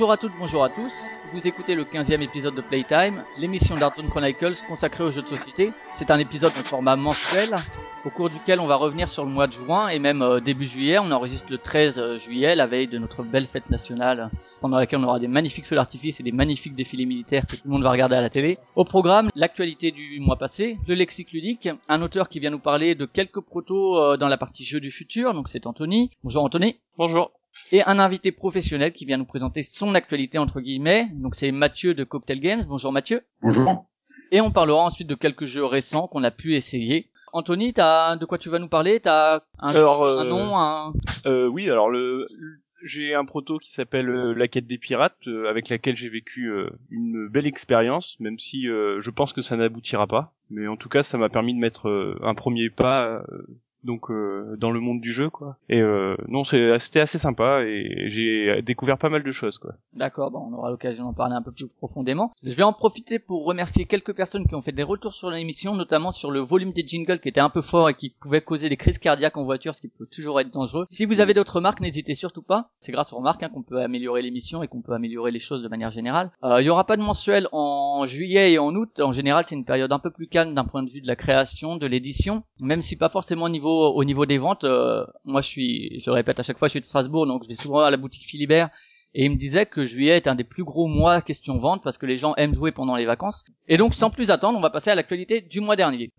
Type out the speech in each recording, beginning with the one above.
Bonjour à toutes, bonjour à tous. Vous écoutez le 15e épisode de Playtime, l'émission d'Arton Chronicles consacrée aux jeux de société. C'est un épisode de format mensuel, au cours duquel on va revenir sur le mois de juin et même euh, début juillet. On enregistre le 13 euh, juillet, la veille de notre belle fête nationale, pendant laquelle on aura des magnifiques feux d'artifice et des magnifiques défilés militaires que tout le monde va regarder à la télé. Au programme, l'actualité du mois passé, le lexique ludique, un auteur qui vient nous parler de quelques protos euh, dans la partie jeux du futur, donc c'est Anthony. Bonjour Anthony. Bonjour et un invité professionnel qui vient nous présenter son actualité entre guillemets. Donc c'est Mathieu de Cocktail Games. Bonjour Mathieu. Bonjour. Et on parlera ensuite de quelques jeux récents qu'on a pu essayer. Anthony, t'as de quoi tu vas nous parler? T'as un, alors, un nom un... Euh, oui, alors le, j'ai un proto qui s'appelle euh, La quête des pirates, euh, avec laquelle j'ai vécu euh, une belle expérience, même si je pense que ça n'aboutira pas. Mais en tout cas, ça m'a permis de mettre un premier pas donc euh, dans le monde du jeu quoi. Et euh, non c'était assez sympa et j'ai découvert pas mal de choses quoi. D'accord bon on aura l'occasion d'en parler un peu plus profondément. Je vais en profiter pour remercier quelques personnes qui ont fait des retours sur l'émission notamment sur le volume des jingles qui était un peu fort et qui pouvait causer des crises cardiaques en voiture ce qui peut toujours être dangereux. Si vous avez d'autres remarques n'hésitez surtout pas. C'est grâce aux remarques hein, qu'on peut améliorer l'émission et qu'on peut améliorer les choses de manière générale. Euh, il y aura pas de mensuel en juillet et en août. En général c'est une période un peu plus calme d'un point de vue de la création de l'édition même si pas forcément au niveau au niveau des ventes, euh, moi je suis, je le répète à chaque fois, je suis de Strasbourg, donc je vais souvent à la boutique Philibert. Et il me disait que juillet est un des plus gros mois question vente parce que les gens aiment jouer pendant les vacances. Et donc sans plus attendre, on va passer à l'actualité du mois dernier.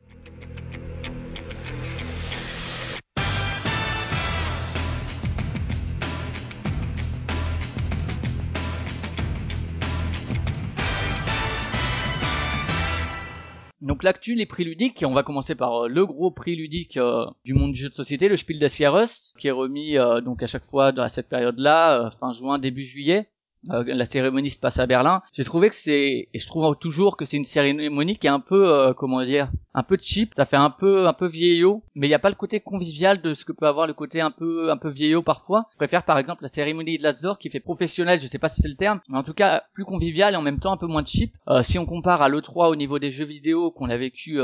Donc l'actu, les prix ludiques, on va commencer par euh, le gros prix ludique euh, du monde du jeu de société, le Spiel des Jahres, qui est remis euh, donc à chaque fois dans cette période-là, fin juin, début juillet. Euh, la cérémonie se passe à Berlin. J'ai trouvé que c'est, et je trouve toujours que c'est une cérémonie qui est un peu, euh, comment dire, un peu cheap. Ça fait un peu, un peu vieillot, mais il n'y a pas le côté convivial de ce que peut avoir le côté un peu, un peu vieillot parfois. Je préfère par exemple la cérémonie de Lazdor qui fait professionnel, je sais pas si c'est le terme, mais en tout cas plus convivial et en même temps un peu moins cheap. Euh, si on compare à l'E3 au niveau des jeux vidéo qu'on a vécu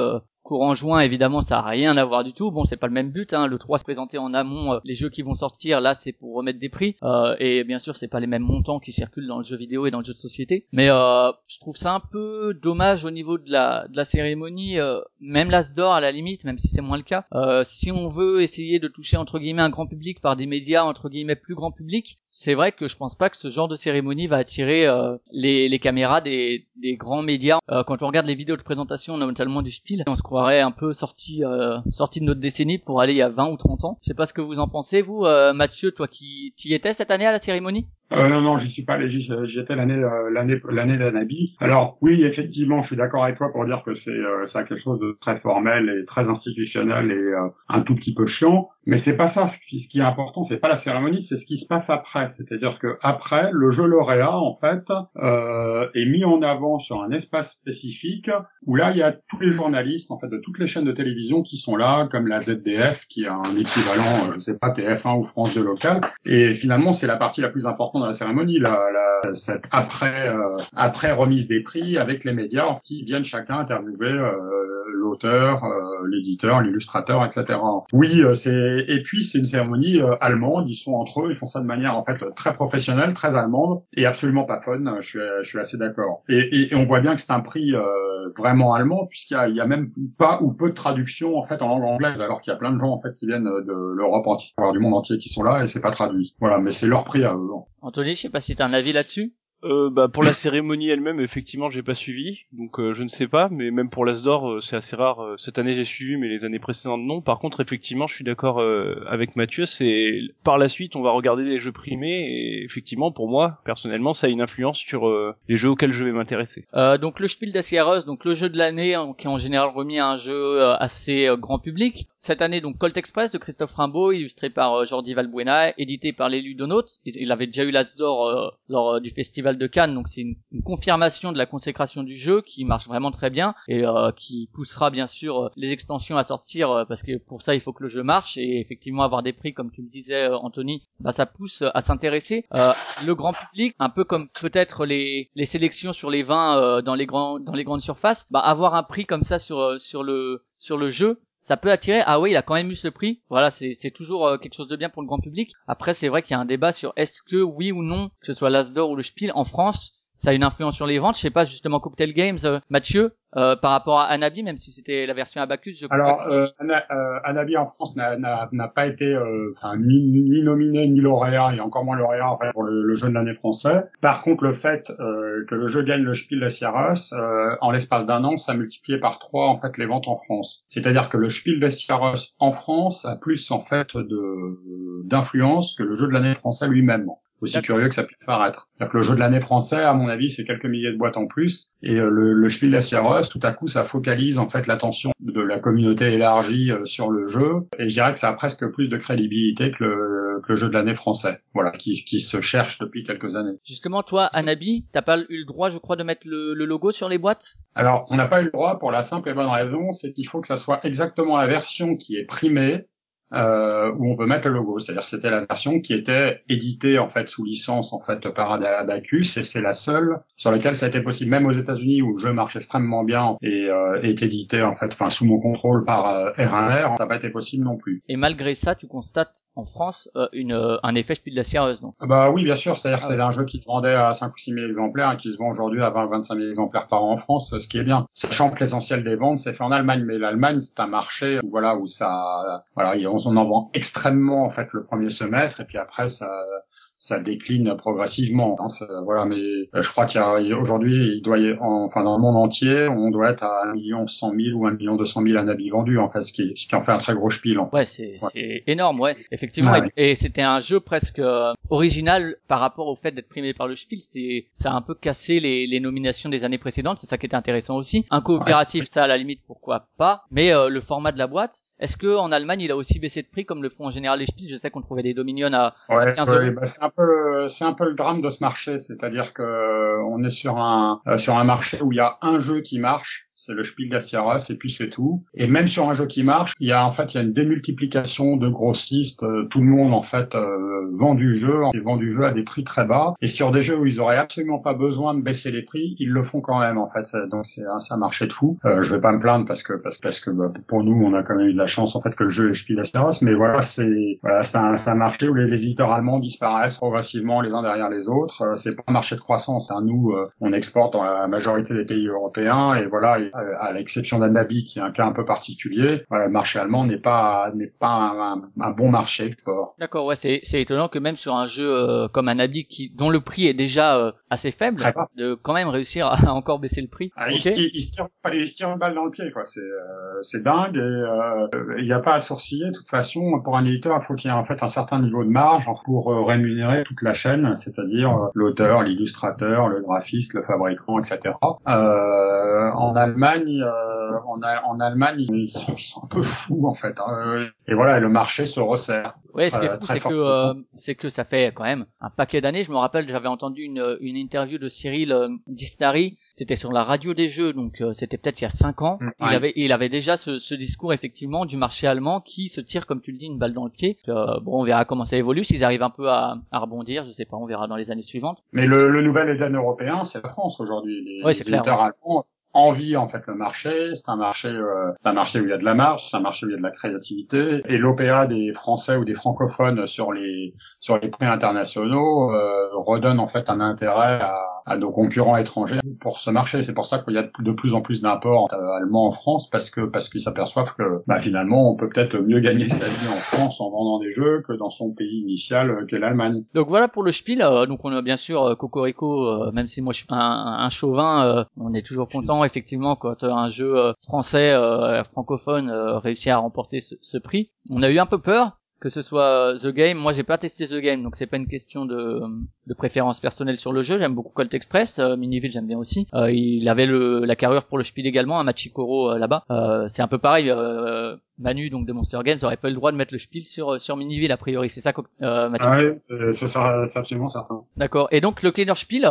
courant juin, évidemment, ça a rien à voir du tout. Bon, c'est pas le même but. Hein. Le 3 se présenter en amont. Euh, les jeux qui vont sortir, là, c'est pour remettre des prix. Euh, et bien sûr, c'est pas les mêmes montants qui circulent dans le jeu vidéo et dans le jeu de société. Mais euh, je trouve ça un peu dommage au niveau de la, de la cérémonie. Euh, même l'As d'or, à la limite, même si c'est moins le cas. Euh, si on veut essayer de toucher entre guillemets un grand public par des médias entre guillemets plus grand public, c'est vrai que je pense pas que ce genre de cérémonie va attirer les, les caméras des, des grands médias. quand on regarde les vidéos de présentation, notamment du Spiel, on se croirait un peu sorti euh, sorti de notre décennie pour aller il y a 20 ou 30 ans. Je sais pas ce que vous en pensez vous euh, Mathieu, toi qui y étais cette année à la cérémonie? Euh, non, non, j'y suis pas allé, j'y étais l'année euh, l'année l'année d'Anabi. Alors oui, effectivement, je suis d'accord avec toi pour dire que c'est euh, ça quelque chose de très formel et très institutionnel et euh, un tout petit peu chiant. Mais c'est pas ça. Ce qui, est important, c'est pas la cérémonie, c'est ce qui se passe après. C'est-à-dire que après, le jeu lauréat en fait euh, est mis en avant sur un espace spécifique où là il y a tous les journalistes en fait de toutes les chaînes de télévision qui sont là, comme la ZDF qui a un équivalent, je sais pas TF1 ou France 2 local. Et finalement, c'est la partie la plus importante dans la cérémonie, la, cette après euh, après remise des prix avec les médias qui viennent chacun interviewer euh, l'auteur, euh, l'éditeur, l'illustrateur, etc. Oui, c'est et puis c'est une cérémonie allemande. Ils sont entre eux, ils font ça de manière en fait très professionnelle, très allemande et absolument pas fun. Je suis je suis assez d'accord. Et, et, on voit bien que c'est un prix vraiment allemand puisqu'il y a, y a même pas ou peu de traduction en fait en langue anglaise alors qu'il y a plein de gens en fait qui viennent de l'Europe entière, du monde entier qui sont là et c'est pas traduit. Voilà, mais c'est leur prix à eux. Anthony, je sais pas si tu as un avis là-dessus. Euh, bah, pour la cérémonie elle-même, effectivement, j'ai pas suivi, donc euh, je ne sais pas. Mais même pour l'Asdor, euh, c'est assez rare. Euh, cette année, j'ai suivi, mais les années précédentes, non. Par contre, effectivement, je suis d'accord avec Mathieu. C'est par la suite, on va regarder les jeux primés, et effectivement, pour moi, personnellement, ça a une influence sur les jeux auxquels je vais m'intéresser. donc le Spiel des Jahres, donc le jeu de l'année, hein, qui est en général remis à un jeu assez grand public. Cette année, donc Colt Express de Christophe Rimbaud, illustré par Jordi Valbuena, édité par les Ludonautes. Il avait déjà eu l'Asdor lors du festival de Cannes, donc c'est une, confirmation de la consécration du jeu qui marche vraiment très bien et euh, qui poussera bien sûr euh, les extensions à sortir euh, parce que pour ça il faut que le jeu marche et effectivement avoir des prix comme tu le disais Anthony, bah ça pousse à s'intéresser. le grand public, un peu comme peut-être les, les sélections sur les vins dans les grands dans les grandes surfaces, bah avoir un prix comme ça sur sur le sur le jeu, ça peut attirer. Ah oui, il a quand même eu ce prix. Voilà, c'est toujours euh, quelque chose de bien pour le grand public. Après, c'est vrai qu'il y a un débat sur est-ce que oui ou non, que ce soit l'Asdor ou le Spiel en France, ça a une influence sur les ventes. Je sais pas justement Cocktail Games, euh, Mathieu, euh, par rapport à Anabi, même si c'était la version Abacus. Je Alors, euh, euh, Anabi en France n'a pas été euh, ni, ni, nominé ni lauréat, et encore moins lauréat en fait, pour le, jeu de l'année français. Par contre, le fait que le jeu gagne le Spiel des Jahres, en l'espace d'un an, ça a multiplié par trois en fait les ventes en France. C'est-à-dire que le Spiel des Jahres en France a plus en fait de d'influence que le jeu de l'année français lui-même aussi curieux que ça puisse paraître. cest que le jeu de l'année français, à mon avis, c'est quelques milliers de boîtes en plus. Et euh, le, le Spiel des Jahres, tout à coup, ça focalise en fait l'attention de la communauté élargie euh, sur le jeu. Et je dirais que ça a presque plus de crédibilité que le, que le jeu de l'année français, voilà, qui, qui se cherche depuis quelques années. Justement, toi, Anabi, t'as pas eu le droit, je crois, de mettre le, le logo sur les boîtes? Alors, on n'a pas eu le droit pour la simple et bonne raison, c'est qu'il faut que ça soit exactement la version qui est primée euh, où on peut mettre le logo. C'est-à-dire c'était la version qui était éditée en fait sous licence en fait par Abacus et c'est la seule sur laquelle ça a été possible. Même aux États-Unis où le jeu marche extrêmement bien et euh, est édité en fait, enfin sous mon contrôle par euh, R1R, ça n'a pas été possible non plus. Et malgré ça, tu constates en France euh, une, euh, un effet de la Sierreuse, non Bah oui, bien sûr. C'est-à-dire ah c'est un jeu qui se vendait à 5 ou 6 000 exemplaires et qui se vend aujourd'hui à 20 25 000 exemplaires par an en France, ce qui est bien. Sachant que l'essentiel des ventes c'est fait en Allemagne, mais l'Allemagne c'est un marché où, voilà où ça, voilà, on en vend extrêmement en fait le premier semestre et puis après ça ça décline progressivement. Hein, voilà, mais euh, je crois qu'il y a aujourd'hui, il doit y, enfin dans le monde entier, on doit être à 1 million 100 000 ou 1 million 200 000 anabis vendus en fait, ce qui, ce qui en fait un très gros spiel. En fait. Ouais, c'est c'est énorme, ouais, effectivement. Et, c'était un jeu presque euh, original par rapport au fait d'être primé par le spiel. C'est ça a un peu cassé les, les nominations des années précédentes. C'est ça qui était intéressant aussi. Un coopératif, ça à la limite, pourquoi pas. Mais euh, le format de la boîte, est-ce que en Allemagne il a aussi baissé de prix comme le font en général les Spiels? Je sais qu'on trouvait des Dominion à, ouais, 15 euros. Bah, c'est un peu c'est un peu le drame de ce marché, c'est-à-dire que euh, on est sur un euh, sur un marché où il y a un jeu qui marche c'est le Spiel des et puis c'est tout. Et même sur un jeu qui marche, il y a en fait il y a une démultiplication de grossistes. Euh, tout le monde en fait euh, vend du jeu, et vend du jeu à des prix très bas. Et sur des jeux où ils auraient absolument pas besoin de baisser les prix, ils le font quand même en fait. Donc c'est un, marché de fou. Euh, je vais pas me plaindre parce que parce, que bah, pour nous on a quand même eu de la chance en fait que le jeu est Spiel des. Mais voilà c'est voilà c'est un, un, marché où les, les, éditeurs allemands disparaissent progressivement les uns derrière les autres. Euh, c'est pas un marché de croissance. Hein. Nous on exporte dans la majorité des pays européens et voilà euh, à l'exception d'Anabi qui est un cas un peu particulier, le marché allemand n'est pas n'est pas un, un, bon marché export. D'accord, ouais, c'est c'est étonnant que même sur un jeu euh, comme Anabi qui dont le prix est déjà euh, assez faible, de quand même réussir à encore baisser le prix. Ah, il, se, il, se tire, il se tire une balle dans le pied, quoi. C'est c'est dingue et il n'y a pas à sourciller. De toute façon, pour un éditeur, il faut qu'il y ait en fait un certain niveau de marge pour rémunérer toute la chaîne, c'est-à-dire l'auteur, l'illustrateur, le graphiste, le fabricant, etc. en Allemagne Allemagne, euh, en, en, Allemagne, ils sont, un peu fous en fait. Hein. Et voilà, le marché se resserre. Oui, ce qui est fou, c'est que euh, c'est que ça fait quand même un paquet d'années. Je me rappelle, j'avais entendu une, une interview de Cyril euh, Distari. C'était sur la radio des jeux, donc euh, c'était peut-être il y a cinq ans. Mm, il avait il avait déjà ce, ce, discours effectivement du marché allemand qui se tire, comme tu le dis, une balle dans le pied. bon, on verra comment ça évolue. S'ils arrivent un peu à, à, rebondir, je sais pas, on verra dans les années suivantes. Mais le, le nouvel Eden européen, c'est la France aujourd'hui. Les, les éditeurs allemands envie en fait le marché. C'est un marché, euh, c'est un marché où il y a de la marge, c'est un marché où il y a de la créativité. Et l'OPA des Français ou des francophones sur les sur les prix internationaux euh, redonne en fait un intérêt à, à nos concurrents étrangers pour ce marché. C'est pour ça qu'il y a de plus en plus d'imports allemands en France parce que parce qu'ils s'aperçoivent que bah, finalement on peut peut-être mieux gagner sa vie en France en vendant des jeux que dans son pays initial qu'est l'Allemagne. Donc voilà pour le spiel. donc on a bien sûr Cocorico, même si moi je suis un, un chauvin, on est toujours content effectivement quand un jeu français francophone réussit à remporter ce, ce prix. On a eu un peu peur que ce soit The Game, moi j'ai pas testé The Game, donc c'est pas une question de, de préférence personnelle sur le jeu. J'aime beaucoup Colt Express, euh, Miniville j'aime bien aussi. Euh, il avait le, la carrure pour le Spiel également, un Machikoro euh, là-bas. Euh, c'est un peu pareil. Manu donc de Monster Games aurait pas eu le droit de mettre le Spiel sur sur Miniville a priori, c'est ça euh, Ah ouais, c'est absolument certain. D'accord. Et donc le Cleaner Spiel,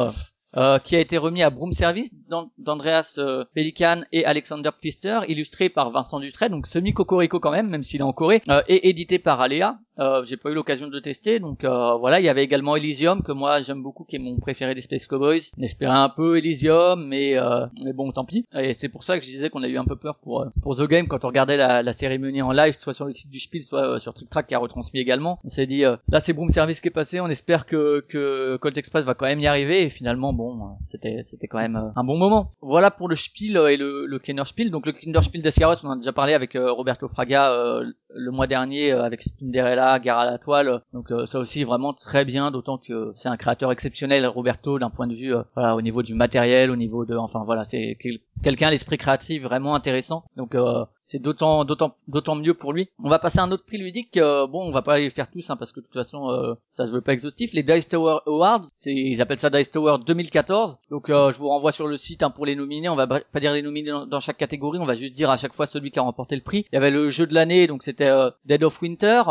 euh, qui a été remis à Broom Service d'Andreas euh, Pelikan et Alexander Pfister, illustré par Vincent Dutray, donc semi-cocorico quand même, même s'il est en Corée, euh, et édité par Alea. Euh, j'ai pas eu l'occasion de tester, donc euh, voilà. Il y avait également Elysium que moi j'aime beaucoup, qui est mon préféré des Space Cowboys. J'espérais un peu Elysium, mais euh, mais bon, tant pis. Et c'est pour ça que je disais qu'on a eu un peu peur pour pour The Game quand on regardait la, la cérémonie en live, soit sur le site du Spiel, soit sur Trick Track qui a retransmis également. On s'est dit là c'est Boom Service qui est passé, on espère que que Colt Express va quand même y arriver. Et finalement bon, c'était c'était quand même un bon moment. Voilà pour le Spiel et le, le Kinder Spiel. Donc le Kinder Spiel d'Ascaros, on en a déjà parlé avec Roberto Fraga le mois dernier avec Spinderella, Gare à la toile. Donc euh, ça aussi vraiment très bien, d'autant que c'est un créateur exceptionnel, Roberto, d'un point de vue euh, voilà, au niveau du matériel, au niveau de, enfin voilà, c'est quelqu'un l'esprit créatif vraiment intéressant. Donc euh, c'est d'autant d'autant d'autant mieux pour lui. On va passer à un autre prix ludique. Euh, bon, on va pas les faire tous hein, parce que de toute façon euh, ça se veut pas exhaustif. Les Dice Tower Awards, c'est ils appellent ça Dice Tower 2014. Donc euh, je vous renvoie sur le site hein, pour les nominer. On va pas dire les nominer dans, chaque catégorie, on va juste dire à chaque fois celui qui a remporté le prix. Il y avait le jeu de l'année, donc c'était Dead of Winter,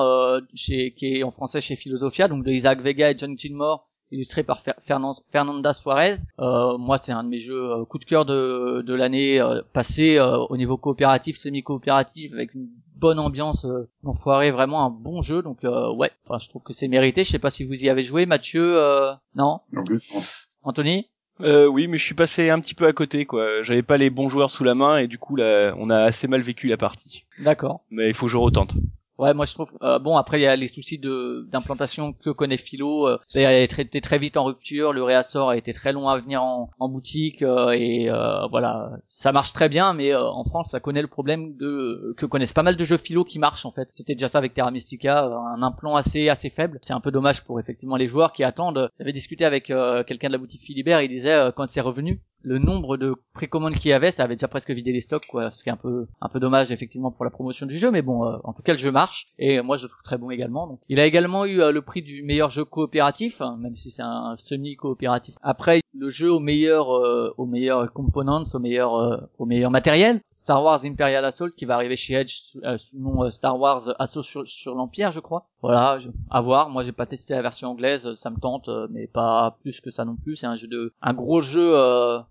chez qui est en français chez Philosophia, donc de Isaac Vega et John Gilmore illustré par Fernanda Suarez. Euh, moi, c'est un de mes jeux euh, coup de cœur de, de l'année euh, passée euh, au niveau coopératif, semi-coopératif, avec une bonne ambiance. L'enfoiré, vraiment un bon jeu. Donc ouais, enfin, je trouve que c'est mérité. Je sais pas si vous y avez joué, Mathieu. non? Anthony? Euh, oui, mais je suis passé un petit peu à côté, quoi. J'avais pas les bons joueurs sous la main et du coup, là, on a assez mal vécu la partie. D'accord. Mais il faut que je retente. Ouais, moi je trouve euh, bon après il y a les soucis de d'implantation que connaît Philo, euh, ça a été très vite en rupture, le réassort a été très long à venir en, boutique euh, et euh, voilà, ça marche très bien mais en France ça connaît le problème de que connaissent pas mal de jeux Philo qui marchent en fait. C'était déjà ça avec Terra Mystica, un implant assez assez faible. C'est un peu dommage pour effectivement les joueurs qui attendent. J'avais discuté avec quelqu'un de la boutique Philibert, il disait quand c'est revenu, le nombre de précommandes qu'il y avait, ça avait déjà presque vidé les stocks, quoi. Ce qui est un peu, un peu dommage effectivement pour la promotion du jeu, mais bon, euh, en tout cas le jeu marche et moi je le trouve très bon également. Donc, il a également eu euh, le prix du meilleur jeu coopératif, hein, même si c'est un semi coopératif. Après, le jeu au meilleur, euh, au meilleur components, au meilleur, au meilleur matériel, Star Wars Imperial Assault qui va arriver chez Edge sous, le nom Star Wars Assault sur, sur l'Empire, je crois. Voilà, à voir. Moi j'ai pas testé la version anglaise, ça me tente, mais pas plus que ça non plus. C'est un jeu de, un gros jeu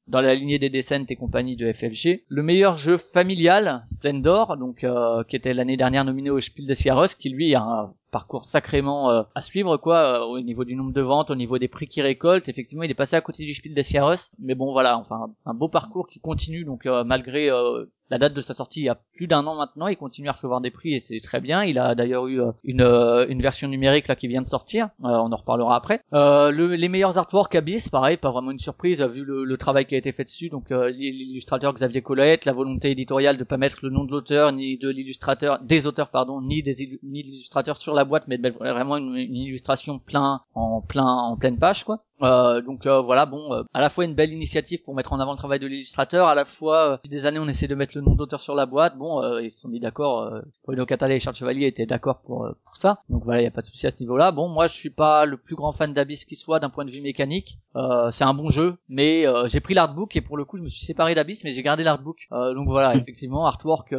dans la lignée des Descent et compagnie de FFG. Le meilleur jeu familial, Splendor, donc euh, qui était l'année dernière nominé au Spiel des Jahres, qui lui a parcours sacrément euh, à suivre quoi euh, au niveau du nombre de ventes, au niveau des prix qu'il récolte. Effectivement, il est passé à côté du Spiel des Jahres, mais bon voilà, enfin un beau parcours qui continue donc malgré la date de sa sortie il y a plus d'un an maintenant, il continue à recevoir des prix et c'est très bien. Il a d'ailleurs eu euh, une, euh, une version numérique là qui vient de sortir, euh, on en reparlera après. Le, les meilleurs artworks Abyss, pareil, pas vraiment une surprise vu le, le travail qui a été fait dessus. Donc l'illustrateur Xavier Colette, la volonté éditoriale de pas mettre le nom de l'auteur ni de l'illustrateur, des auteurs pardon, ni des ni de l'illustrateur sur la boîte, mais vraiment une, une illustration plein en plein en pleine page quoi. Euh, donc euh, voilà, bon, euh, à la fois une belle initiative pour mettre en avant le travail de l'illustrateur, à la fois depuis des années on essaie de mettre le nom d'auteur sur la boîte. Bon, ils se sont mis d'accord. Bruno Catala et Charles Chevalier étaient d'accord pour pour ça. Donc voilà, il y a pas de souci à ce niveau-là. Bon, moi je suis pas le plus grand fan d'Abyss qui soit d'un point de vue mécanique. c'est un bon jeu, mais j'ai pris l'artbook et pour le coup je me suis séparé d'Abyss, mais j'ai gardé l'artbook. donc voilà, effectivement, artwork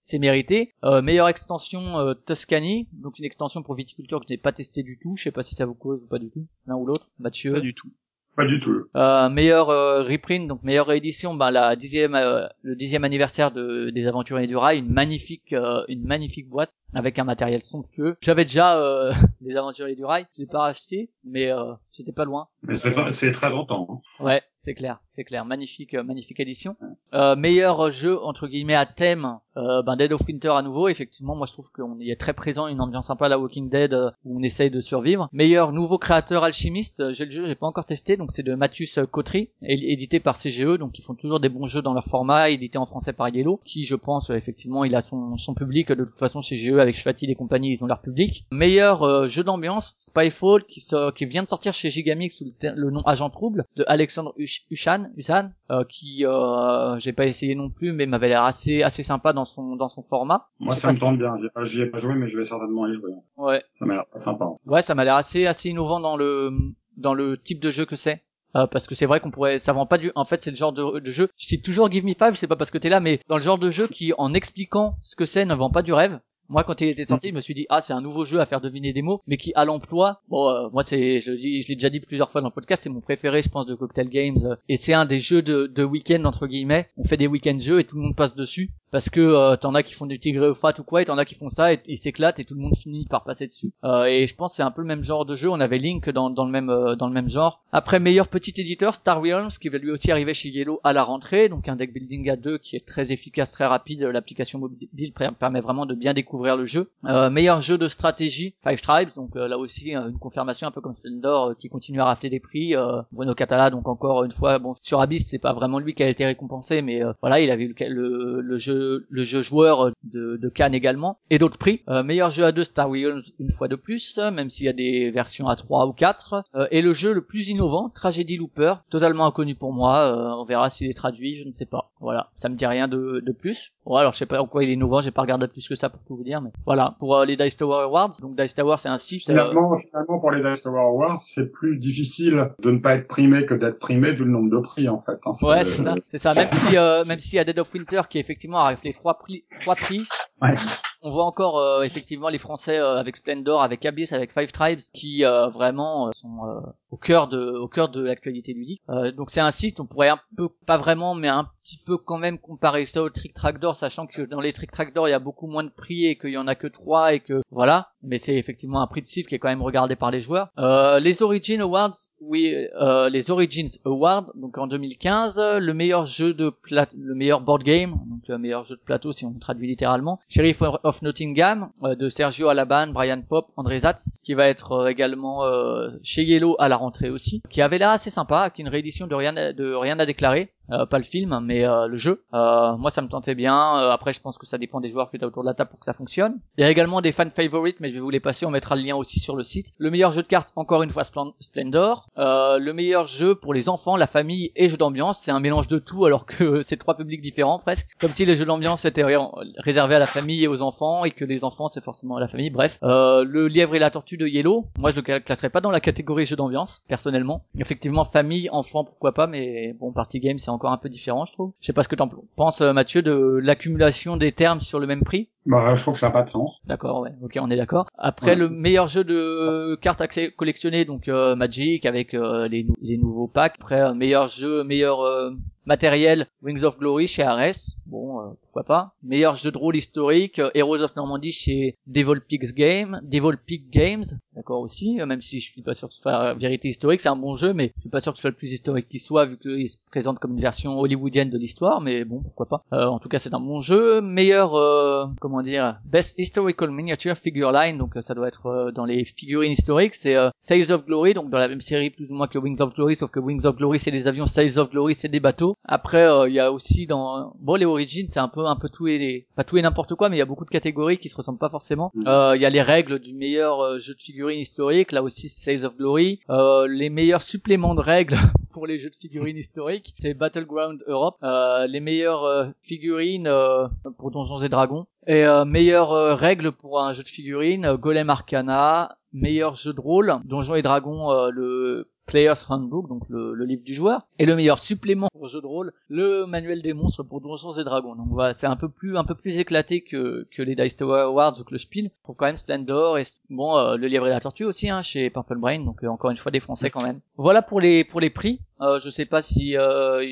c'est mérité. meilleure extension Tuscany, donc une extension pour viticulture que je n'ai pas testé du tout. Je sais pas si ça vous cause ou pas du tout, l'un ou l'autre. Mathieu. Pas du tout. Pas du tout. Euh, meilleur euh, reprint, donc meilleure réédition, bah, la dixième, euh, le dixième anniversaire de, des Aventuriers du Rail, une magnifique, euh, une magnifique boîte. Avec un matériel somptueux. J'avais déjà euh, les aventuriers du rail, je l'ai pas racheté, mais euh, j'étais pas loin. Mais c'est très longtemps. Hein. Ouais, c'est clair, c'est clair. Magnifique, euh, magnifique édition. Euh, meilleur jeu entre guillemets à thème, euh, ben Dead of Winter à nouveau. Effectivement, moi je trouve qu'on y est très présent, une ambiance sympa à la Walking Dead euh, où on essaye de survivre. Meilleur nouveau créateur alchimiste, j'ai le jeu, j'ai pas encore testé, donc c'est de Mathius Cotry, édité par CGE, donc ils font toujours des bons jeux dans leur format, édité en français par Yellow, qui je pense effectivement il a son, son public de toute façon CGE avec Schwatil et compagnie, ils ont leur public. Meilleur jeu d'ambiance, Spyfall, qui, qui vient de sortir chez Gigamix sous le, nom Agent Trouble de Alexandre Ushan, Usan, qui j'ai pas essayé non plus, mais m'avait l'air assez assez sympa dans son dans son format. Moi, ça me tente bien. J'y ai pas joué, mais je vais certainement y jouer. Ouais. Ça m'a l'air sympa. Ouais, ça m'a l'air assez assez innovant dans le dans le type de jeu que c'est. Euh, parce que c'est vrai qu'on pourrait ça vend pas du en fait c'est le genre de, de jeu c'est toujours give me five c'est pas parce que t'es là mais dans le genre de jeu qui en expliquant ce que c'est ne vend pas du rêve moi, quand il était sorti, je me suis dit ah c'est un nouveau jeu à faire deviner des mots, mais qui à l'emploi, bon euh, moi c'est je, l'ai déjà dit plusieurs fois dans le podcast, c'est mon préféré je pense de Cocktail Games euh, et c'est un des jeux de, de week-end entre guillemets. On fait des week-end jeux et tout le monde passe dessus parce que euh, t'en as qui font du tigre fat ou quoi et t'en as qui font ça et ils s'éclatent et tout le monde finit par passer dessus. Euh, et je pense c'est un peu le même genre de jeu. On avait Link dans, dans le même dans le même genre. Après meilleur petit éditeur Star Realms qui va lui aussi arriver chez Yellow à la rentrée, donc un deck building à deux qui est très efficace, très rapide. L'application mobile permet vraiment de bien découvrir le jeu. Euh, meilleur jeu de stratégie, Five Tribes, donc euh, là aussi euh, une confirmation un peu comme Splendor qui continue à rafler des prix. Bruno Catala, donc encore une fois, bon sur Abyss c'est pas vraiment lui qui a été récompensé, mais voilà il avait eu le, le, jeu le jeu joueur de, de Cannes également et d'autres prix. meilleur jeu à deux Star Wars une fois de plus, même s'il y a des versions à 3 ou 4. et le jeu le plus innovant, Tragedy Looper, totalement inconnu pour moi. on verra s'il est traduit, je ne sais pas. Voilà, ça me dit rien de, de plus. Bon alors je sais pas en il est innovant, j'ai pas regardé plus que ça pour tout vous dire, mais voilà pour euh, les Dice Tower Awards. Donc Dice Tower, c'est un site. Euh, finalement, finalement, pour les Dice Tower Awards, c'est plus difficile de ne pas être primé que d'être primé vu le nombre de prix en fait. Hein. Ouais, c'est ça, c'est ça. Même si, euh, même si à Dead of Winter, qui effectivement a les trois prix, trois prix. Ouais on voit encore euh, effectivement les Français euh, avec Splendor, avec Abyss, avec Five Tribes qui euh, vraiment sont au cœur de au cœur de l'actualité ludique. donc c'est un site, on pourrait un peu pas vraiment, mais un petit peu quand même comparer ça au Trick Track Door, sachant que dans les Trick Track Door il y a beaucoup moins de prix et qu'il y en a que trois et que voilà. Mais c'est effectivement un prix de site qui est quand même regardé par les joueurs. les Origin Awards, oui, les Origins Awards, donc en 2015, le meilleur jeu de plat, le meilleur board game, donc le meilleur jeu de plateau si on traduit littéralement, Sheriff of Nottingham euh, de Sergio Alaban, Brian Pop, André Zatz, qui va être euh, également euh, chez Yellow à la rentrée aussi, qui avait l'air assez sympa, qui est une réédition de rien de rien à déclarer. Euh, pas le film, mais euh, le jeu. Euh, moi, ça me tentait bien. après, je pense que ça dépend des joueurs qui sont autour de la table pour que ça fonctionne. Il y a également des fan favorites, mais je vais vous les passer. On mettra le lien aussi sur le site. Le meilleur jeu de cartes, encore une fois, Splendor. le meilleur jeu pour les enfants, la famille et jeux d'ambiance. C'est un mélange de tout, alors que c'est trois publics différents presque. Comme si les jeux d'ambiance étaient réservés à la famille et aux enfants, et que les enfants c'est forcément à la famille. Bref, le lièvre et la tortue de Yellow. Moi, je le classerais pas dans la catégorie jeu d'ambiance, personnellement. Effectivement, famille, enfant, pourquoi pas, mais bon, party game, c'est encore un peu différent, je trouve. Je sais pas ce que t'en penses, euh, Mathieu, de l'accumulation des termes sur le même prix. Bah, je trouve que ça n'a pas de sens. D'accord, ouais. Ok, on est d'accord. Après, le meilleur jeu de cartes accès collectionnées, donc euh, Magic avec euh, les, les, nouveaux packs. Après, meilleur jeu, meilleur matériel, Wings of Glory chez Ares. Bon, pourquoi pas. Meilleur jeu de rôle historique, Heroes of Normandy chez Devil Pigs Game, Devil Pig Games, d'accord aussi. Même si je suis pas sûr que ce soit vérité historique, c'est un bon jeu, mais je suis pas sûr que ce soit le plus historique qui soit vu qu'il se présente comme une version hollywoodienne de l'histoire. Mais bon, pourquoi pas. en tout cas, c'est un bon jeu. Meilleur, comment dire Best Historical Miniature Figure Line, donc euh, ça doit être euh, dans les figurines historiques, c'est euh, Sales of Glory, donc dans la même série plus ou moins que Wings of Glory, sauf que Wings of Glory c'est des avions, Sales of Glory c'est des bateaux. Après il y a aussi dans bon les Origins c'est un peu un peu tout et les... pas tout et n'importe quoi, mais il y a beaucoup de catégories qui se ressemblent pas forcément. Mm. Il y a les règles du meilleur jeu de figurines historique, là aussi Sales of Glory, les meilleurs suppléments de règles pour les jeux de figurines historiques, c'est Battleground Europe, les meilleures figurines pour Donjons et Dragons. Et euh, meilleure euh, règle pour un jeu de figurines, euh, Golem Arcana, meilleur jeu de rôle, Donjons et Dragons, le Player's Handbook, donc le, livre du joueur, et le meilleur supplément pour jeu de rôle, le manuel des monstres pour Donjons et Dragons. Donc voilà, c'est un peu plus un peu plus éclaté que, que les Dice Tower Awards ou que le Spiel. Pour quand même Splendor et bon le livre et la tortue aussi hein, chez Purple Brain, donc encore une fois des Français quand même. Voilà pour les pour les prix. Euh, je sais pas si euh,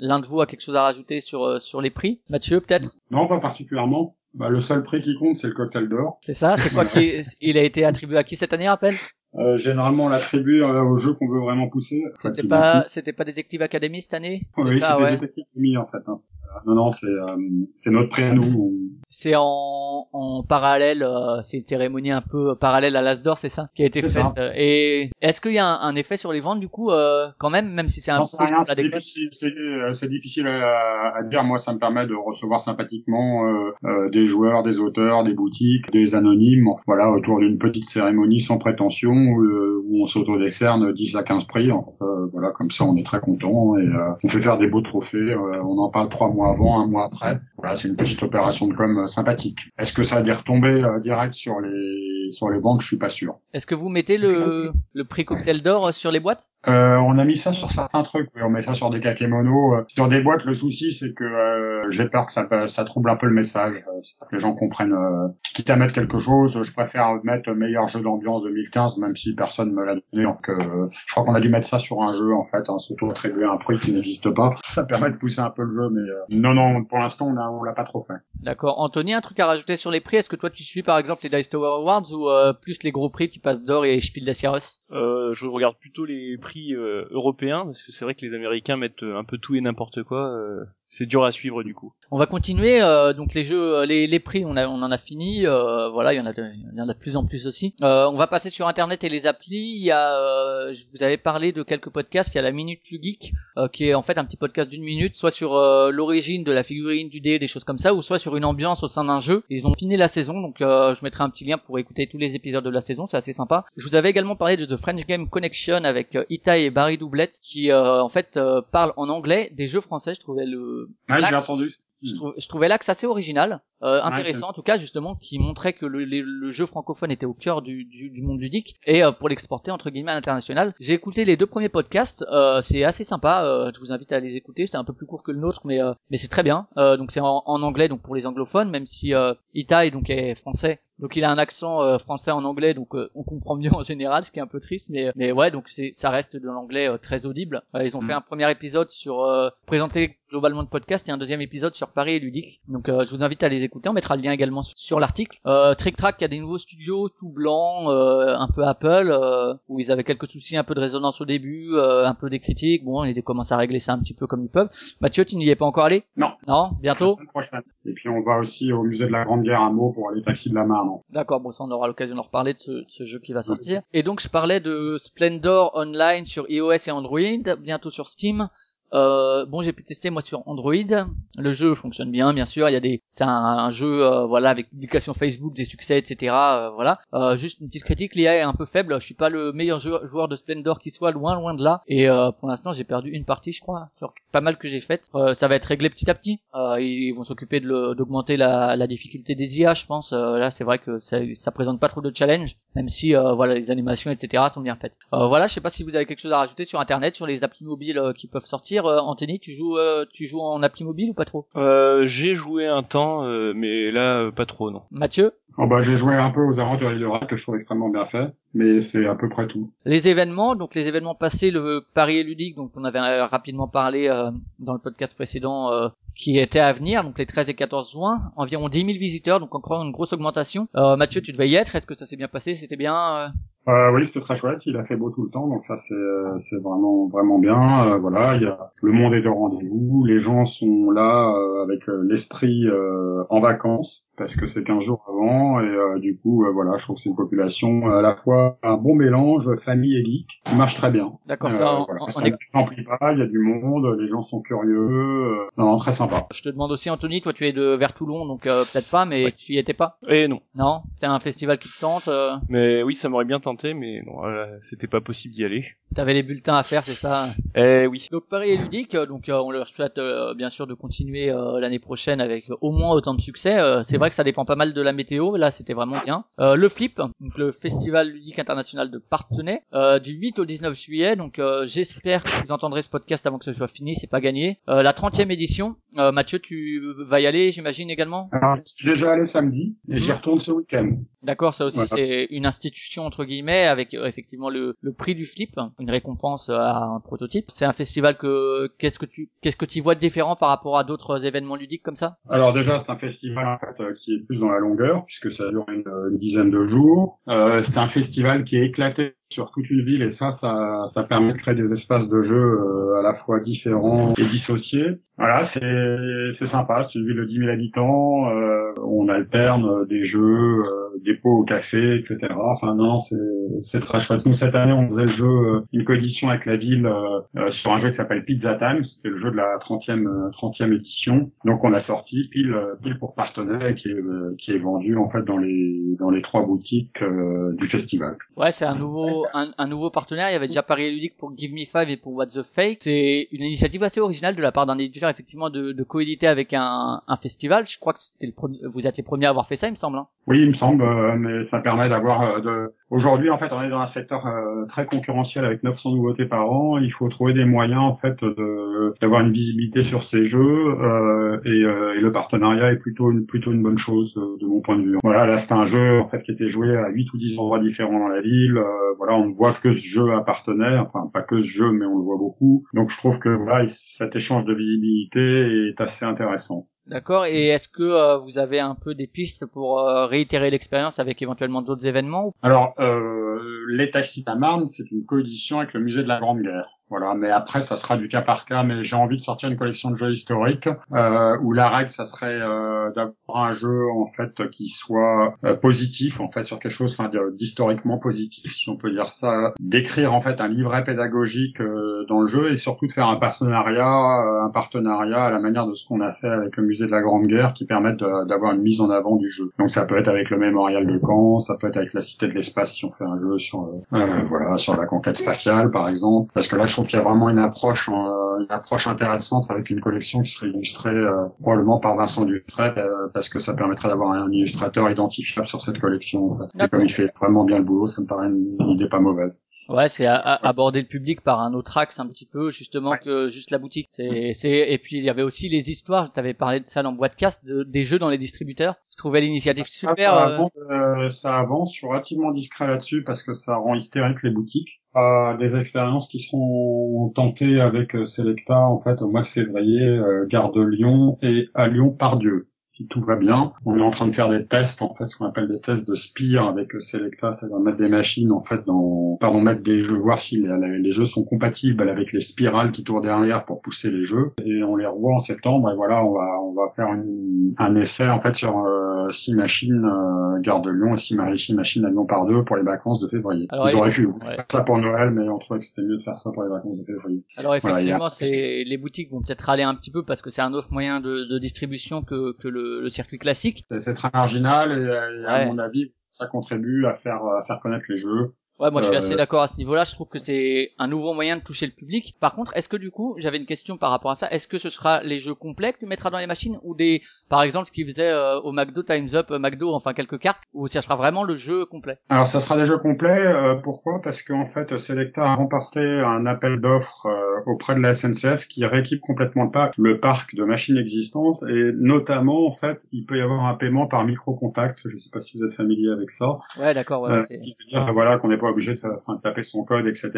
l'un de vous a quelque chose à rajouter sur sur les prix. Mathieu peut-être? Non, pas particulièrement. Bah, le seul prix qui compte, c'est le cocktail d'or. C'est ça, c'est quoi qui, il a été attribué à qui cette année, rappelle? Euh, généralement, on l'attribue euh, aux jeux qu'on veut vraiment pousser. C'était pas, c'était pas Detective Academy cette année? Oui, c'était ouais. Detective Academy, en fait. Hein. Euh, Non, non, c'est euh, c'est notre prix à nous. C'est en, en parallèle, euh, c'est une cérémonie un peu parallèle à l'As d'Or, c'est ça Qui a été faite. euh, Et est-ce qu'il y a un, un effet sur les ventes du coup, euh, quand même, même si c'est un peu difficile, c'est, euh, c'est difficile à, à dire. Moi, ça me permet de recevoir sympathiquement euh, euh, des joueurs, des auteurs, des boutiques, des anonymes, voilà, autour d'une petite cérémonie sans prétention où, euh, où on s'auto-décerne 10 à 15 prix. Euh, voilà, comme ça, on est très content et euh, on fait faire des beaux trophées. euh, on en parle trois mois avant, un mois après. Voilà, c'est une petite opération de com sympathique. Est-ce que ça a des retombées euh, directes sur les sur les banques? Je suis pas sûr. Est-ce que vous mettez le, le prix cocktail d'or sur les boîtes? Euh, on a mis ça sur certains trucs, oui, on met ça sur des kakémonos. Euh, Sur des boîtes, le souci c'est que euh, j'ai peur que ça, ça trouble un peu le message, euh, c'est-à-dire que les gens comprennent. Euh, quitte à mettre quelque chose, je préfère mettre meilleur jeu d'ambiance 2015, même si personne me l'a donné. Donc, euh, je crois qu'on a dû mettre ça sur un jeu en fait, hein, s'auto-attribuer un prix qui n'existe pas. Ça permet de pousser un peu le jeu, mais euh, non, non, pour l'instant on a, on l'a pas trop fait. D'accord. Anthony, un truc à rajouter sur les prix? Est-ce que toi tu suis par exemple les Dice Tower Awards ou euh, plus les gros prix qui passent d'or et Spiel des Euh, je regarde plutôt les prix euh, européens parce que c'est vrai que les Américains mettent un peu tout et n'importe quoi. Euh, c'est dur à suivre du coup. On va continuer euh, donc les jeux, euh, les, les prix, on, a, on en a fini. euh, voilà, il y en a, de, il y en a de plus en plus aussi. Euh, on va passer sur Internet et les applis. Il y a, euh, je vous avais parlé de quelques podcasts. Il y a la Minute du Geek, euh, qui est en fait un petit podcast d'une minute, soit sur euh, l'origine de la figurine, du dé, des choses comme ça, ou soit sur une ambiance au sein d'un jeu. Ils ont fini la saison, donc euh, je mettrai un petit lien pour écouter tous les épisodes de la saison. C'est assez sympa. Je vous avais également parlé de The French Game Connection avec euh, Itai et Barry Doublet, qui euh, en fait euh, parlent en anglais des jeux français. Je trouvais le Ouais, j'ai entendu. je, trou- je trouvais l'axe assez original, euh, intéressant en tout cas justement, qui montrait que le, le- le jeu francophone était au cœur du, du, du monde ludique et euh, pour l'exporter entre guillemets à l'international. J'ai écouté les deux premiers podcasts, euh, c'est assez sympa. euh, je vous invite à les écouter. C'est un peu plus court que le nôtre, mais euh, mais c'est très bien. Euh, donc c'est en, en anglais donc pour les anglophones, même si euh, Itai donc est français. Donc il a un accent euh, français en anglais, donc euh, on comprend mieux en général, ce qui est un peu triste, mais mais ouais, donc c'est ça reste de l'anglais euh, très audible. Ils ont Mm. fait un premier épisode sur euh, présenter globalement le podcast et un deuxième épisode sur Paris et ludique. Donc euh, je vous invite à les écouter. On mettra le lien également sur, l'article. Euh, Trick Track qui a des nouveaux studios tout blancs, euh, un peu Apple, euh, où ils avaient quelques soucis, un peu de résonance au début, euh, un peu des critiques. Bon, ils commencent à régler ça un petit peu comme ils peuvent. Mathieu, tu n'y es pas encore allé? Non. Non, La bientôt. semaine prochaine. Et puis on va aussi au musée de la Grande Guerre à Meaux pour les taxis de la Marne. D'accord, bon ça on aura l'occasion d'en reparler de ce, de ce jeu qui va sortir. Et donc je parlais de Splendor Online sur iOS et Android, bientôt sur Steam. Euh, bon, j'ai pu tester moi sur Android. Le jeu fonctionne bien, bien sûr. Il y a des, c'est un, jeu, euh, voilà, avec publication Facebook, des succès, etc. euh, voilà. Euh, juste une petite critique, l'IA est un peu faible. Je suis pas le meilleur joueur, de Splendor qui soit, loin, loin de là. Et euh, pour l'instant, j'ai perdu une partie, je crois, sur pas mal que j'ai fait. Euh, ça va être réglé petit à petit. Ils vont s'occuper d'augmenter la, la difficulté des IA, je pense. Là, c'est vrai que ça, ça présente pas trop de challenge, même si voilà, les animations, etc. sont bien faites. Voilà, je sais pas si vous avez quelque chose à rajouter sur Internet, sur les applis mobiles qui peuvent sortir. Euh, Anthony, tu joues, euh, tu joues en appli mobile ou pas trop? Euh, j'ai joué un temps, euh, mais là euh, pas trop non. Mathieu? Oh bah, j'ai joué un peu aux aventuriers de que je trouve extrêmement bien fait, mais c'est à peu près tout. Les événements, donc les événements passés, le Paris et ludique, donc on avait rapidement parlé euh, dans le podcast précédent, euh, qui était à venir, donc les 13 et 14 juin, environ 10 000 visiteurs, donc encore une grosse augmentation. Euh, Mathieu, tu devais y être, est-ce que ça s'est bien passé? C'était bien euh oui, c'était très chouette. Il a fait beau tout le temps, donc ça c'est euh, c'est vraiment vraiment bien. Euh, voilà, il y a le monde est de rendez-vous. Les gens sont là euh, avec euh, l'esprit euh, en vacances parce que c'est 15 jours avant et euh, du coup euh, voilà, je trouve que c'est une population euh, à la fois un bon mélange famille et geek qui marche très bien. D'accord, Euh, ça, on- voilà, on- ça on est- pas. Il y a du monde, les gens sont curieux. euh, non, très sympa. Je te demande aussi, Anthony, toi tu es de vers Toulon, donc euh, peut-être pas, mais Ouais. tu y étais pas? Eh non. Non? C'est un festival qui te tente euh, Mais oui, ça m'aurait bien tenté, mais non, euh, c'était pas possible d'y aller. T'avais les bulletins à faire, c'est ça? Eh oui. Donc Paris est ludique, euh, donc euh, on leur souhaite euh, bien sûr de continuer euh, l'année prochaine avec au moins autant de succès. Euh, c'est vrai que ça dépend pas mal de la météo, là c'était vraiment bien. Euh, le Flip, donc le Festival ludique international de Partenay, euh, du 8 au 19 juillet. Donc euh, j'espère que vous entendrez ce podcast avant que ce soit fini, c'est pas gagné. Euh, la 30e édition, Mathieu, tu vas y aller, j'imagine également Alors, je suis déjà allé samedi et j'y Mhm. retourne ce week-end. D'accord, ça aussi Voilà. c'est une institution entre guillemets avec effectivement le, le prix du flip, une récompense à un prototype. C'est un festival que qu'est-ce que tu qu'est-ce que tu vois de différent par rapport à d'autres événements ludiques comme ça? Alors déjà, c'est un festival en fait, qui est plus dans la longueur, puisque ça dure une, une dizaine de jours. Euh, c'est un festival qui est éclaté sur toute une ville et ça, ça, ça permet de créer des espaces de jeu euh, à la fois différents et dissociés. Voilà, c'est c'est sympa, c'est une ville de 10 000 habitants, euh, on alterne des jeux, euh, des pots au café, etc. Enfin non, c'est très chouette. Nous, cette année, on faisait le jeu, euh, une coédition avec la ville euh, euh, sur un jeu qui s'appelle Pizza Time, c'était le jeu de la 30e, euh, 30e édition. Donc on a sorti pile, pile pour partenaire qui est, qui est vendu en fait dans les, dans les trois boutiques du festival. Ouais, c'est un nouveau un, un nouveau partenaire. Il y avait déjà Paris Ludique pour Give Me Five et pour What the Fake. C'est une initiative assez originale de la part d'un éditeur effectivement de, de coéditer avec un, un festival. Je crois que c'était le vous êtes les premiers à avoir fait ça, il me semble. Hein. Oui, il me semble, euh, mais ça permet d'avoir euh, de. Aujourd'hui, en fait, on est dans un secteur euh, très concurrentiel avec 900 nouveautés par an. Il faut trouver des moyens, en fait, d'avoir une visibilité sur ces jeux euh, et, euh, et le partenariat est plutôt une plutôt une bonne chose euh, de mon point de vue. Voilà, là, c'est un jeu en fait qui était joué à 8 ou 10 endroits différents dans la ville. Euh, voilà, on ne voit que ce jeu appartenait, enfin pas que ce jeu, mais on le voit beaucoup. Donc, je trouve que voilà, cet échange de visibilité est assez intéressant. D'accord. Et est-ce que euh, vous avez un peu des pistes pour euh, réitérer l'expérience avec éventuellement d'autres événements Alors, euh, les Taxis à Marne, c'est une coédition avec le musée de la Grande Guerre. Voilà, mais après, ça sera du cas par cas. Mais j'ai envie de sortir une collection de jeux historiques euh, où la règle, ça serait euh, d'avoir un jeu en fait qui soit euh, positif, en fait, sur quelque chose, enfin, d'historiquement positif, si on peut dire ça. D'écrire en fait un livret pédagogique euh, dans le jeu et surtout de faire un partenariat, euh, un partenariat à la manière de ce qu'on a fait avec le musée de la Grande Guerre, qui permettent de- d'avoir une mise en avant du jeu. Donc ça peut être avec le mémorial de Caen, ça peut être avec la Cité de l'Espace si on fait un jeu sur euh, voilà sur la conquête spatiale par exemple. Parce que là trouve qu'il y a vraiment une approche euh, une approche intéressante avec une collection qui serait illustrée euh, probablement par Vincent Dutray euh, parce que ça permettrait d'avoir un illustrateur identifiable sur cette collection. en fait. Et comme il fait vraiment bien le boulot, ça me paraît une idée pas mauvaise. Ouais, c'est aborder le public par un autre axe un petit peu justement Ouais. que juste la boutique. C'est, c'est et puis il y avait aussi les histoires. Tu avais parlé de ça dans Boîtecast, de, des jeux dans les distributeurs. Je trouvais l'initiative Ça, super. ça, euh, avance, euh, ça avance, je suis relativement discret là-dessus parce que ça rend hystérique les boutiques. Euh, des expériences qui seront tentées avec euh, Selecta en fait au mois de février, euh, Gare de Lyon et à Lyon par Dieu. Si tout va bien, on est en train de faire des tests en fait, ce qu'on appelle des tests de spire avec euh, Selecta, c'est-à-dire mettre des machines en fait dans, pardon, mettre des jeux, voir si les, les jeux sont compatibles avec les spirales qui tournent derrière pour pousser les jeux. Et on les revoit en septembre et voilà, on va on va faire une- un essai en fait sur euh, six machines euh, Gare de Lyon et six, ma- six machines à Lyon par deux pour les vacances de février. Alors, Ils auraient pu ouais. faire ça pour Noël, mais on trouvait que c'était mieux de faire ça pour les vacances de février. Alors Voilà, a- effectivement, c'est les boutiques vont peut-être râler un petit peu parce que c'est un autre moyen de, de distribution que, que le, le circuit classique. C'est très marginal et, et à Ouais. mon avis, ça contribue à faire à faire connaître les jeux. Ouais, moi je suis Euh, assez d'accord à ce niveau-là. Je trouve que c'est un nouveau moyen de toucher le public. Par contre, est-ce que du coup, j'avais une question par rapport à ça. Est-ce que ce sera les jeux complets que tu mettras dans les machines ou des, par exemple, ce qu'ils faisaient euh, au McDo Times Up, euh, McDo, enfin quelques cartes, ou ça sera vraiment le jeu complet? Alors, ça sera des jeux complets. euh, pourquoi? Parce qu'en fait, Selecta a remporté un appel d'offres auprès de la SNCF qui rééquipe complètement le parc, le parc de machines existantes, et notamment, en fait, il peut y avoir un paiement par micro-contact. Je ne sais pas si vous êtes familier avec ça. Ouais, d'accord. Ouais, ouais, ce c'est- qui veut dire voilà, qu'on n'est pas obligé de, faire- enfin, de taper son code, etc.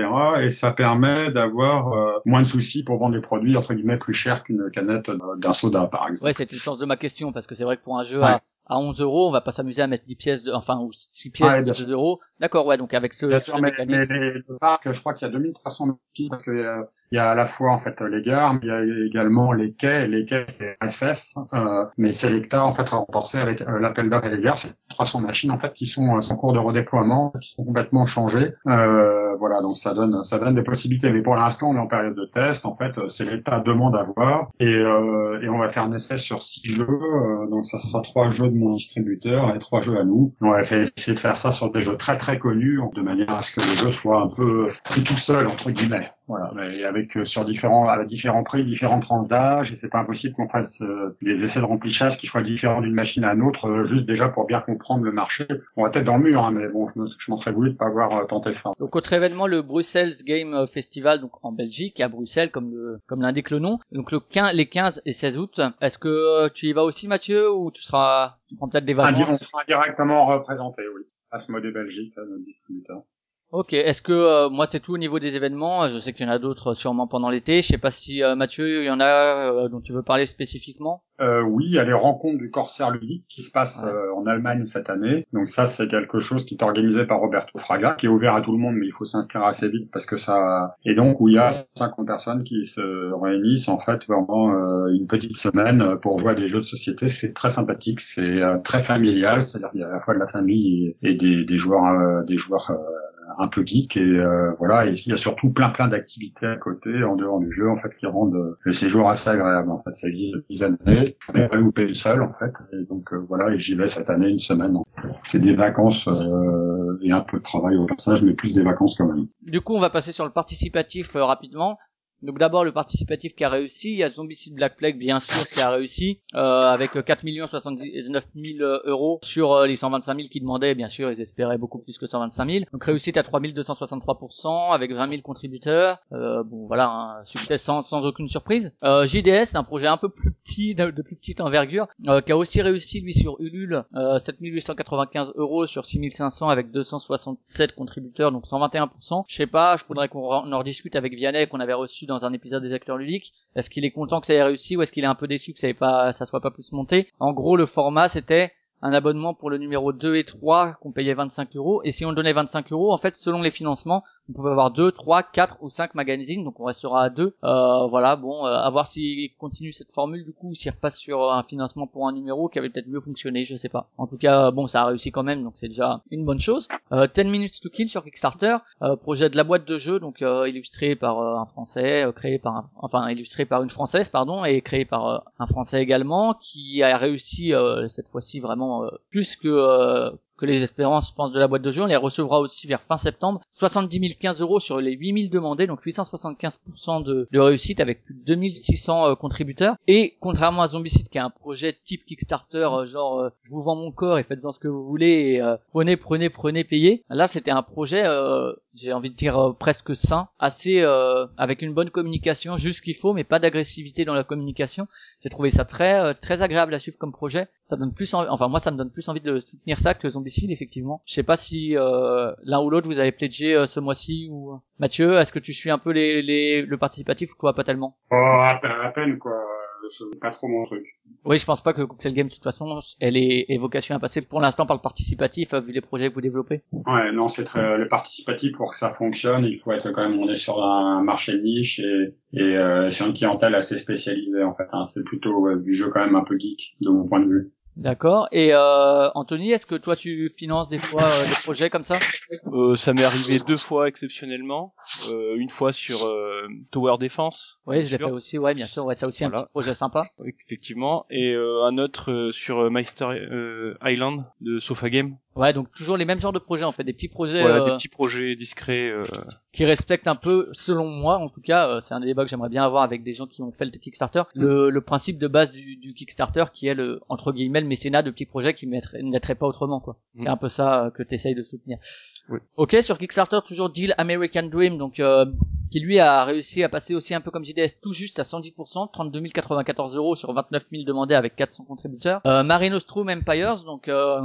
Et ça permet d'avoir euh, moins de soucis pour vendre des produits entre guillemets plus chers qu'une canette euh, d'un soda, par exemple. Ouais, c'était le sens de ma question parce que c'est vrai que pour un jeu Ouais. à, à 11 euros, on va pas s'amuser à mettre 10 pièces de, enfin, ou 6 pièces Ouais, de bien 2 euros. D'accord, ouais, donc avec ce, Bien ce sûr, mais, mais mécanisme. les- le parc, je crois qu'il y a 2300 machines parce que euh, il y a à la fois en fait les gares, mais il y a également les quais. Les quais c'est FF, euh, mais Selecta en fait a remporté avec euh, l'appel d'offres et les gares, c'est 300 machines en fait qui sont euh, en cours de redéploiement, qui sont complètement changées. Euh, voilà, donc ça donne ça donne des possibilités. Mais pour l'instant, on est en période de test. En fait, euh, Selecta demande à voir et euh, et on va faire un essai sur six jeux. euh, donc ça sera trois jeux de mon distributeur et trois jeux à nous. On va essayer de faire ça sur des jeux très très connus, de manière à ce que le jeu soit un peu pris tout seul entre guillemets. Voilà, mais avec euh, sur différents à différents prix, différentes tranches d'âge, et c'est pas impossible qu'on fasse euh, des essais de remplissage qui soient différents d'une machine à une autre, euh, juste déjà pour bien comprendre le marché. On va peut-être dans le mur, hein, mais bon, je, me- je m'en serais voulu de pas avoir tenté ça. Donc autre événement, le Brussels Game Festival, donc en Belgique, à Bruxelles, comme le comme l'indique le nom. Donc le 15, les 15 et 16 août. Est-ce que tu y vas aussi, Mathieu, ou tu seras, tu prends peut-être des Indi- on vacances sera directement représenté, oui. Asmodée Belgique, notre distributeur. Ok. Est-ce que euh, moi c'est tout au niveau des événements? Je sais qu'il y en a d'autres euh, sûrement pendant l'été. Je sais pas si euh, Mathieu, il y en a euh, dont tu veux parler spécifiquement. Euh, oui, il y a les rencontres du Corsair ludique qui se passent euh, en Allemagne cette année. Donc ça, c'est quelque chose qui est organisé par Roberto Fraga, qui est ouvert à tout le monde, mais il faut s'inscrire assez vite parce que ça. Et donc où il y a 50 personnes qui se réunissent en fait euh, une petite semaine pour jouer à des jeux de société. C'est très sympathique, c'est euh, très familial, c'est-à-dire qu'il y a à la fois de la famille et, des, des joueurs, euh, des joueurs. Un peu geek et euh, voilà. Et il y a surtout plein plein d'activités à côté en dehors du jeu en fait qui rendent euh, le séjour assez agréable. En fait ça existe depuis des années. Je n'ai pas loupé une seule en fait. Et donc euh, voilà et j'y vais cette année une semaine. C'est des vacances euh, et un peu de travail au passage mais plus des vacances quand même. Du coup, on va passer sur le participatif euh, rapidement. Donc d'abord le participatif qui a réussi, il y a Zombicide Black Plague bien sûr qui a réussi euh, avec 4 79 000 euros sur euh, les 125 000 qui demandaient, bien sûr ils espéraient beaucoup plus que 125 000. Donc réussite à 3263% avec 20 000 contributeurs. Euh, bon voilà, un succès sans, sans aucune surprise. Euh, JDS, un projet un peu plus petit, de, plus petite envergure, euh, qui a aussi réussi lui sur Ulule, euh, 7895 euros sur 6500 avec 267 contributeurs, donc 121%. Je sais pas, je voudrais qu'on en rediscute avec Vianney qu'on avait reçu dans un épisode des acteurs ludiques. Est-ce qu'il est content que ça ait réussi ou est-ce qu'il est un peu déçu que ça ait pas, ça soit pas plus monté? En gros, le format c'était un abonnement pour le numéro 2 et 3 qu'on payait 25 euros et si on donnait 25 euros en fait selon les financements on pouvait avoir 2, 3, 4 ou 5 magazines donc on restera à 2 euh, voilà bon euh, à voir s'il continue cette formule du coup ou s'il repasse sur un financement pour un numéro qui avait peut-être mieux fonctionné je sais pas. En tout cas bon ça a réussi quand même donc c'est déjà une bonne chose. Euh, 10 minutes to kill sur Kickstarter euh, projet de la boîte de jeu donc euh, illustré par euh, un français euh, créé par un, enfin illustré par une française pardon et créé par euh, un français également qui a réussi euh, cette fois-ci vraiment euh, plus que euh, que les espérances, je pense, de la boîte de jeu. On les recevra aussi vers fin septembre. 70 015 euros sur les 8000 demandés, donc 875% de, réussite avec plus de 2600 euh, contributeurs. Et contrairement à Zombicide, qui est un projet type Kickstarter, euh, genre euh, je vous vends mon corps et faites-en ce que vous voulez, et, euh, prenez, prenez, prenez, payez. Là, c'était un projet, j'ai envie de dire presque sain, assez avec une bonne communication, juste ce qu'il faut, mais pas d'agressivité dans la communication. J'ai trouvé ça très très agréable à suivre comme projet. Ça donne plus enfin moi ça me donne plus envie de soutenir ça que Zombicide effectivement. Je sais pas si euh, l'un ou l'autre vous avez pledgé euh, ce mois-ci ou Mathieu, est-ce que tu suis un peu les, les le participatif ou quoi pas tellement? Oh, à, peine, à peine quoi c'est pas trop mon truc Oui, je pense pas que Cocktail Game de toute façon elle est, est vocation à passer pour l'instant par le participatif euh, vu les projets que vous développez. Ouais, non, c'est très le participatif pour que ça fonctionne, il faut être quand même on est sur un marché de niche et et euh, sur une clientèle assez spécialisée en fait. Hein. C'est plutôt du jeu quand même un peu geek de mon point de vue. D'accord. Et euh, Anthony, est-ce que toi tu finances des fois euh, des projets comme ça? Euh, ça m'est arrivé deux fois exceptionnellement. Euh, une fois sur euh, Tower Defense. Oui, je l'ai fait aussi. Ouais, bien sûr. Ouais, ça aussi un petit projet sympa. Effectivement. Et euh, un autre euh, sur Meister Island de Sofa Game. Ouais, donc toujours les mêmes genres de projets en fait, des petits projets Voilà, des petits projets discrets. euh, qui respectent un peu, selon moi en tout cas, euh, c'est un débat que j'aimerais bien avoir avec des gens qui ont fait le Kickstarter, le, le principe de base du, du Kickstarter qui est le entre guillemets le mécénat de petits projets qui pas autrement quoi. Mm. C'est un peu ça euh, que tu essayes de soutenir. Oui. Ok, sur Kickstarter toujours Deal American Dream, donc euh, qui lui a réussi à passer aussi un peu comme JDS tout juste à 110%, 32 094 euros sur 29 000 demandés avec 400 contributeurs. Euh, Mare Nostrum Empires, donc euh,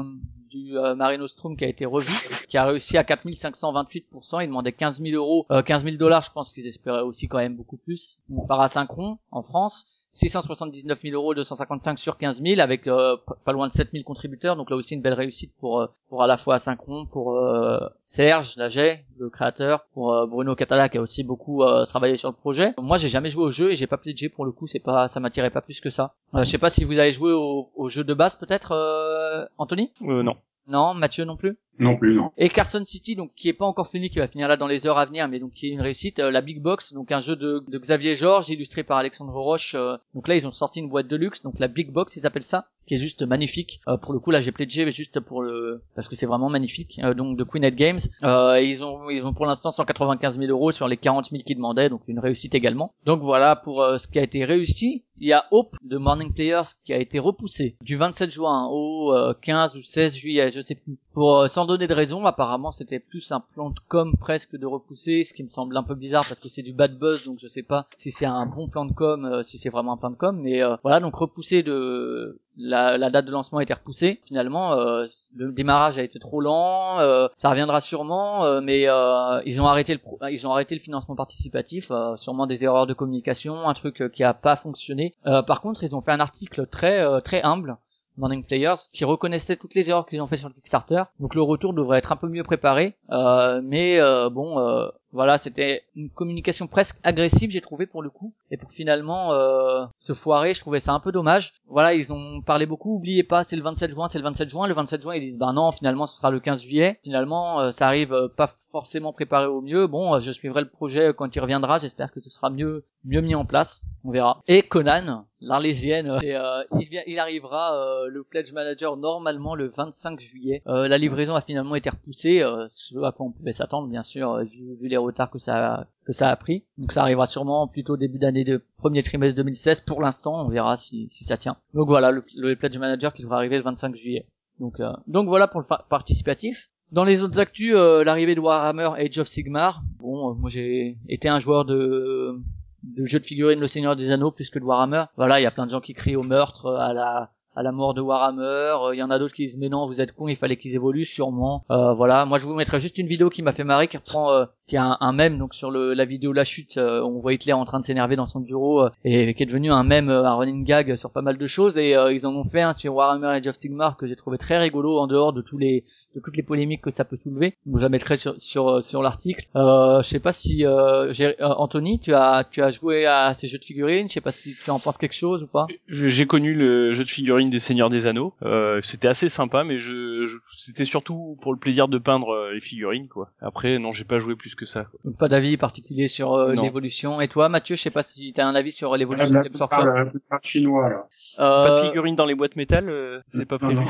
du euh, Mare Nostrum qui a été revu, qui a réussi à 4528%, il demandait 15 000 euros, euh, 15 000 dollars, je pense qu'ils espéraient aussi quand même beaucoup plus. Donc, par asynchron en France. 679 000 euros, 255 sur 15 000 avec euh, pas loin de 7 000 contributeurs, donc là aussi une belle réussite pour euh, pour à la fois Asynchron, pour euh, Serge Laget, le créateur, pour euh, Bruno Catala qui a aussi beaucoup euh, travaillé sur le projet. Moi j'ai jamais joué au jeu et j'ai pas pledgé pour le coup, c'est pas ça m'attirait pas plus que ça. Euh, je sais pas si vous avez joué au, au jeu de base peut-être, euh, Anthony? Euh, non. Non, Mathieu non plus? Non plus, non. Et Carson City, donc qui est pas encore fini, qui va finir là dans les heures à venir, mais donc qui est une réussite. euh, la Big Box, donc un jeu de, de Xavier Georges, illustré par Alexandre Roche. euh, donc là, ils ont sorti une boîte de luxe, donc la Big Box, ils appellent ça, qui est juste magnifique. Euh, pour le coup, là, j'ai pledgé juste pour le, parce que c'est vraiment magnifique. Euh, donc de Queenette Games, euh, ils ont, ils ont pour l'instant 195 000 euros sur les 40 000 qu'ils demandaient, donc une réussite également. Donc voilà pour euh, ce qui a été réussi. Il y a Hope de Morning Players qui a été repoussé du 27 juin au euh, 15 ou 16 juillet, je sais plus. Pour sans donner de raison, apparemment c'était plus un plan de com presque de repousser, ce qui me semble un peu bizarre parce que c'est du bad buzz, donc je sais pas si c'est un bon plan de com, euh, si c'est vraiment un plan de com, mais euh, voilà donc repoussé de la, la date de lancement a été repoussée. Finalement, euh, le démarrage a été trop lent. euh, ça reviendra sûrement, euh, mais euh, ils ont arrêté le pro- ils ont arrêté le financement participatif. euh, sûrement des erreurs de communication, un truc euh, qui a pas fonctionné. Euh, par contre, ils ont fait un article très euh, très humble. Morning Players qui reconnaissait toutes les erreurs qu'ils ont fait sur le Kickstarter. Donc le retour devrait être un peu mieux préparé. Euh, mais euh, bon euh, voilà c'était une communication presque agressive j'ai trouvé pour le coup. Et pour finalement euh, se foirer je trouvais ça un peu dommage. Voilà ils ont parlé beaucoup oubliez pas c'est le 27 juin c'est le 27 juin. Le 27 juin ils disent ben non finalement ce sera le 15 juillet. Finalement euh, ça arrive euh, pas forcément préparé au mieux. Bon euh, je suivrai le projet quand il reviendra. J'espère que ce sera mieux mieux mis en place. On verra. Et Conan l'Arlésienne il, il arrivera le pledge manager normalement le 25 juillet. Euh, la livraison a finalement été repoussée ce à quoi on pouvait s'attendre bien sûr vu les retards que ça a, pris. Donc ça arrivera sûrement plutôt début d'année de premier trimestre 2016 pour l'instant on verra si, ça tient. Donc voilà le, le pledge manager qui devrait arriver le 25 juillet. Donc euh, donc voilà pour le participatif. Dans les autres actus, euh, l'arrivée de Warhammer Age of Sigmar. Bon, euh, moi j'ai été un joueur de de jeux de figurines Le Seigneur des Anneaux plus que de Warhammer. Voilà, il y a plein de gens qui crient au meurtre, à la à la mort de Warhammer. Euh, Il y en a d'autres qui disent mais non, vous êtes cons, il fallait qu'ils évoluent sûrement. Euh, voilà, moi je vous mettrai juste une vidéo qui m'a fait marrer, qui reprend, euh, qui a un, un mème donc sur le, la vidéo La Chute. euh, on voit Hitler en train de s'énerver dans son bureau euh, et qui est devenu un mème, euh, un running gag sur pas mal de choses. Et euh, ils en ont fait un sur Warhammer Age of Sigmar que j'ai trouvé très rigolo en dehors de tous les de toutes les polémiques que ça peut soulever. Donc je la mettrai sur sur euh, sur l'article. Euh, je sais pas si euh, euh, Anthony, tu as tu as joué à ces jeux de figurines. Je sais pas si tu en penses quelque chose ou pas. J'ai connu le jeu de figurines des Seigneurs des Anneaux. Euh, c'était assez sympa, mais je, je- c'était surtout pour le plaisir de peindre euh, les figurines, quoi. Après, non, j'ai pas joué plus que ça. quoi. Donc pas d'avis particulier sur euh, l'évolution. Et toi, Mathieu, je sais pas si tu as un avis sur La, l'évolution la des plupart, la plupart chinois, là. Pas de Euh, figurines dans les boîtes métal, euh, c'est pas prévu. non.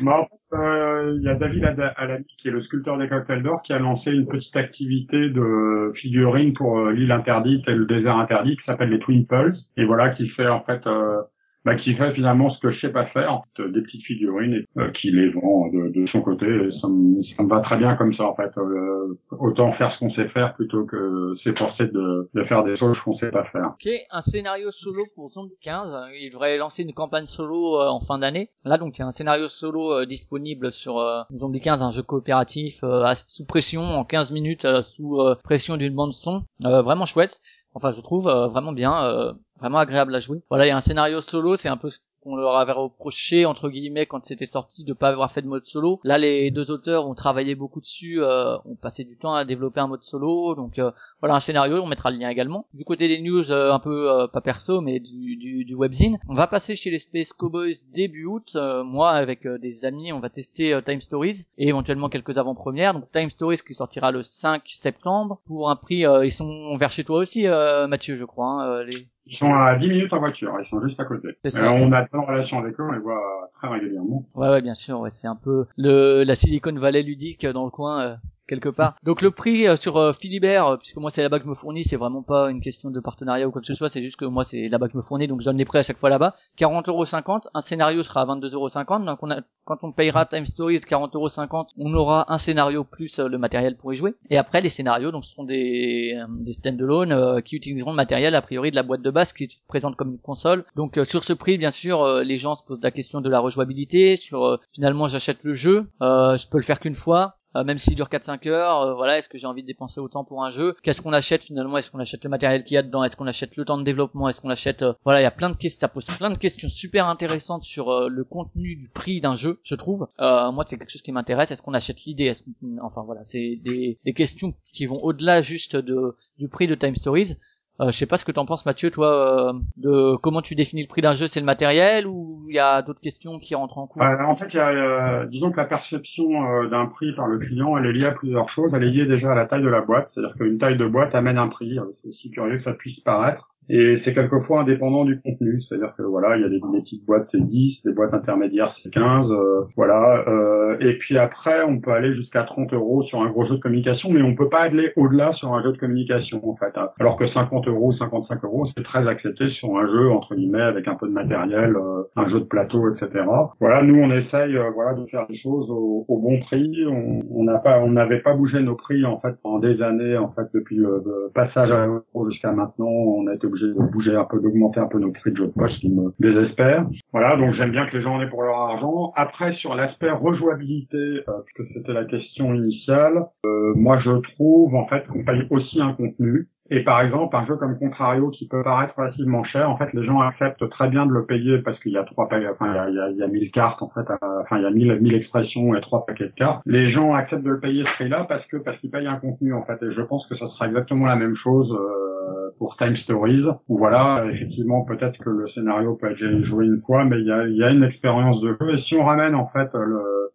Mais en fait, euh, il y a David Alami, qui est le sculpteur des cocktails d'or, qui a lancé une petite activité de figurines pour euh, l'île interdite et le désert interdit, qui s'appelle les Twin Pulse. Et voilà, qui fait en fait, euh, bah, qui fait finalement ce que je sais pas faire, des petites figurines, et euh, qui les vend de, de son côté. Ça, me, ça me va très bien comme ça, en fait. Euh, autant faire ce qu'on sait faire plutôt que s'efforcer de, de faire des choses qu'on sait pas faire. Ok, un scénario solo pour Zombie 15. Euh, Il devrait lancer une campagne solo euh, en fin d'année. Là, donc, il y a un scénario solo euh, disponible sur euh, Zombie 15, un jeu coopératif euh, à- sous pression en 15 minutes, euh, sous euh, pression d'une bande son. Euh, vraiment chouette. Enfin, je trouve euh, vraiment bien, euh, vraiment agréable à jouer. Voilà, il y a un scénario solo, c'est un peu ce qu'on leur avait reproché entre guillemets quand c'était sorti de pas avoir fait de mode solo. Là, les deux auteurs ont travaillé beaucoup dessus, euh, ont passé du temps à développer un mode solo, donc euh, voilà un scénario, on mettra le lien également. Du côté des news, euh, un peu euh, pas perso, mais du, du, du webzine, on va passer chez les Space Cowboys début août. Euh, moi, avec euh, des amis, on va tester Time Stories et éventuellement quelques avant-premières. Donc Time Stories qui sortira le 5 septembre pour un prix. ils sont vers chez toi aussi, Mathieu, je crois. hein, les... Ils sont à 10 minutes en voiture, ils sont juste à côté. Ça. Euh, on a de bonnes relations avec eux, on les voit très régulièrement. Ouais, ouais, bien sûr. Ouais, c'est un peu le la Silicon Valley ludique euh, dans le coin. Quelque part. Donc le prix euh, sur euh, Philibert, euh, puisque moi c'est là-bas que je me fournis, c'est vraiment pas une question de partenariat ou quoi que ce soit, c'est juste que moi c'est là-bas que je me fournis, donc je donne les prix à chaque fois là-bas. 40,50€, un scénario sera à 22,50€, donc on a, quand on payera Time Stories 40,50€, on aura un scénario plus euh, le matériel pour y jouer. Et après les scénarios, donc ce sont des, des stand-alone qui utiliseront le matériel a priori de la boîte de base qui se présente comme une console. Donc sur ce prix, bien sûr, les gens se posent la question de la rejouabilité, sur finalement j'achète le jeu, je peux le faire qu'une fois, euh, même s'il dure 4-5 heures, euh, voilà, est-ce que j'ai envie de dépenser autant pour un jeu? Qu'est-ce qu'on achète finalement? Est-ce qu'on achète le matériel qu'il y a dedans? Est-ce qu'on achète le temps de développement? Est-ce qu'on achète euh, Voilà, il y a plein de questions, ça pose plein de questions super intéressantes sur le contenu du prix d'un jeu, je trouve. Moi, c'est quelque chose qui m'intéresse. Est-ce qu'on achète l'idée? Est-ce Enfin voilà, c'est des, questions qui vont au-delà juste du prix de Time Stories. Je sais pas ce que t'en penses Mathieu, toi, de comment tu définis le prix d'un jeu, c'est le matériel ou il y a d'autres questions qui rentrent en compte En fait, y a, disons que la perception d'un prix par le client, elle est liée à plusieurs choses. Elle est liée déjà à la taille de la boîte, c'est-à-dire qu'une taille de boîte amène un prix. C'est aussi curieux que ça puisse paraître. Et c'est quelquefois indépendant du contenu, c'est-à-dire que voilà, il y a des, petites boîtes c'est 10, des boîtes intermédiaires c'est 15, euh, voilà. Euh, et puis après, on peut aller jusqu'à 30 euros sur un gros jeu de communication, mais on peut pas aller au-delà sur un jeu de communication en fait. Hein. Alors que 50 euros, 55 euros, c'est très accepté sur un jeu entre guillemets avec un peu de matériel, euh, un jeu de plateau, etc. Voilà, nous on essaye euh, voilà de faire des choses au, au bon prix. On n'a pas, on n'avait pas bougé nos prix en fait pendant des années en fait depuis le, passage à l'euro jusqu'à maintenant. On a été obligé bouger un peu, d'augmenter un peu nos prix de jeu de poche, qui me désespère. Voilà, donc j'aime bien que les gens en aient pour leur argent. Après, sur l'aspect rejouabilité, euh, puisque c'était la question initiale, euh, moi je trouve en fait qu'on paye aussi un contenu. Et par exemple, un jeu comme Contrario qui peut paraître relativement cher, en fait, les gens acceptent très bien de le payer parce qu'il y a trois enfin, il y a, il y a, mille cartes, en fait, enfin, il y a mille, mille expressions et trois paquets de cartes. Les gens acceptent de le payer ce prix-là parce que, parce qu'ils payent un contenu, en fait. Et je pense que ça sera exactement la même chose, euh, pour Time Stories, où voilà, effectivement, peut-être que le scénario peut être joué une fois, mais il y a, il y a une expérience de jeu. Et si on ramène, en fait,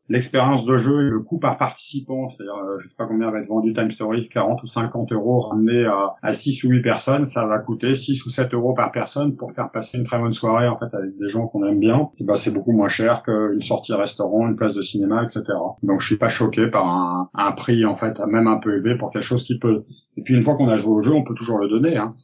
l'expérience de jeu et le coût par participant, c'est-à-dire, euh, je sais pas combien va être vendu Time Stories, 40 ou 50 euros ramené à, à 6 ou 8 personnes, ça va coûter 6 ou 7 euros par personne pour faire passer une très bonne soirée en fait avec des gens qu'on aime bien. Et ben c'est beaucoup moins cher qu'une sortie restaurant, une place de cinéma, etc. Donc je suis pas choqué par un, prix en fait même un peu élevé pour quelque chose qui peut. Et puis une fois qu'on a joué au jeu, on peut toujours le donner. Hein.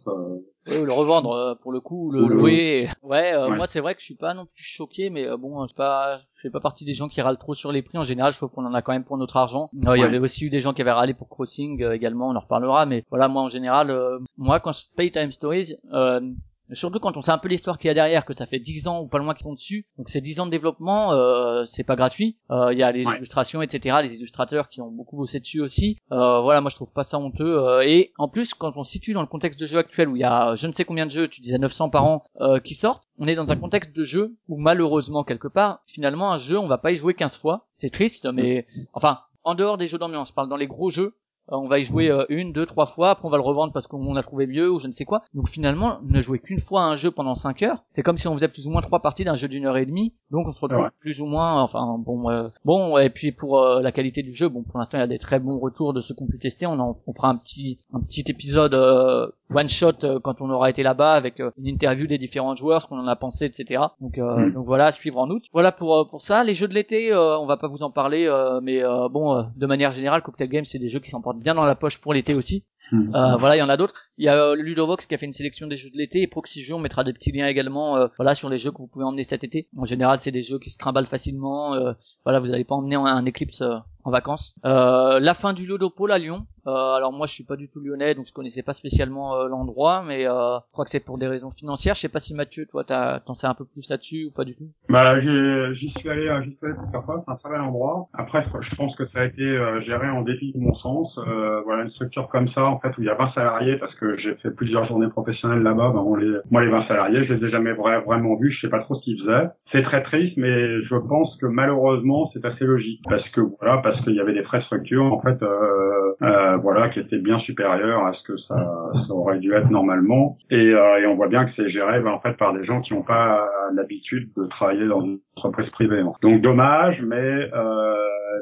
Le revendre euh, pour le coup, le louer. Ouais, euh, moi c'est vrai que je suis pas non plus choqué, mais euh, bon, je pas, je fais pas partie des gens qui râlent trop sur les prix. En général, je trouve qu'on en a quand même pour notre argent. Il y avait aussi eu des gens qui avaient râlé pour Crossing également, on en reparlera. Mais voilà, moi en général, moi quand je paye Time Stories, Surtout quand on sait un peu l'histoire qu'il y a derrière, que ça fait 10 ans ou pas loin qu'ils sont dessus. Donc c'est 10 ans de développement, euh, c'est pas gratuit. Euh, il y a les illustrations, etc. Les illustrateurs qui ont beaucoup bossé dessus aussi. Euh, voilà, moi je trouve pas ça honteux. Euh, et en plus, quand on se situe dans le contexte de jeu actuel où il y a je ne sais combien de jeux, tu disais 900 par an, euh, qui sortent, on est dans un contexte de jeu où malheureusement quelque part, finalement un jeu on va pas y jouer 15 fois. C'est triste, mais enfin en dehors des jeux d'ambiance, je parle dans les gros jeux, euh, on va y jouer euh, une, deux, trois fois, après on va le revendre parce qu'on a trouvé mieux ou je ne sais quoi. Donc finalement, ne jouer qu'une fois à un jeu pendant 5 heures, c'est comme si on faisait plus ou moins trois parties d'un jeu d'une heure et demie. Donc on se retrouve plus ou moins, enfin bon, euh, bon et puis pour la qualité du jeu, bon pour l'instant il y a des très bons retours de ceux qu'on peut tester. On en, on fera un petit un petit épisode one shot quand on aura été là-bas avec une interview des différents joueurs, ce qu'on en a pensé, etc. Donc mm. donc voilà, à suivre en août. Voilà pour pour ça. Les jeux de l'été, on va pas vous en parler, mais bon de manière générale, Cocktail Games c'est des jeux qui s'en portent bien dans la poche pour l'été aussi. Hmm. Euh, voilà, il y en a d'autres. Il y a euh, Ludovox qui a fait une sélection des jeux de l'été et Proxy Jeux, on mettra des petits liens également euh, voilà sur les jeux que vous pouvez emmener cet été. En général, c'est des jeux qui se trimballent facilement. voilà, vous n'allez pas emmener un, un Eclipse en vacances. la fin du Ludopole à Lyon. Euh, alors moi je suis pas du tout lyonnais donc je connaissais pas spécialement euh, l'endroit mais euh, je crois que c'est pour des raisons financières. Je sais pas si Mathieu toi t'en sais un peu plus là-dessus ou pas du tout. Bah j'y suis allé j'y suis allé plusieurs fois, c'est un très bel endroit. Après je pense que ça a été géré en dépit de mon sens. voilà une structure comme ça en fait où il y a 20 salariés parce que j'ai fait plusieurs journées professionnelles là-bas. Ben, les, moi les 20 salariés je les ai jamais vraiment vus, je sais pas trop ce qu'ils faisaient. C'est très triste mais je pense que malheureusement c'est assez logique parce que voilà qu'il y avait des frais structure en fait. Euh, voilà, qui était bien supérieur à ce que ça, ça aurait dû être normalement. Et, euh, et on voit bien que c'est géré ben, en fait par des gens qui n'ont pas l'habitude de travailler dans une entreprise privée. Donc dommage, mais euh,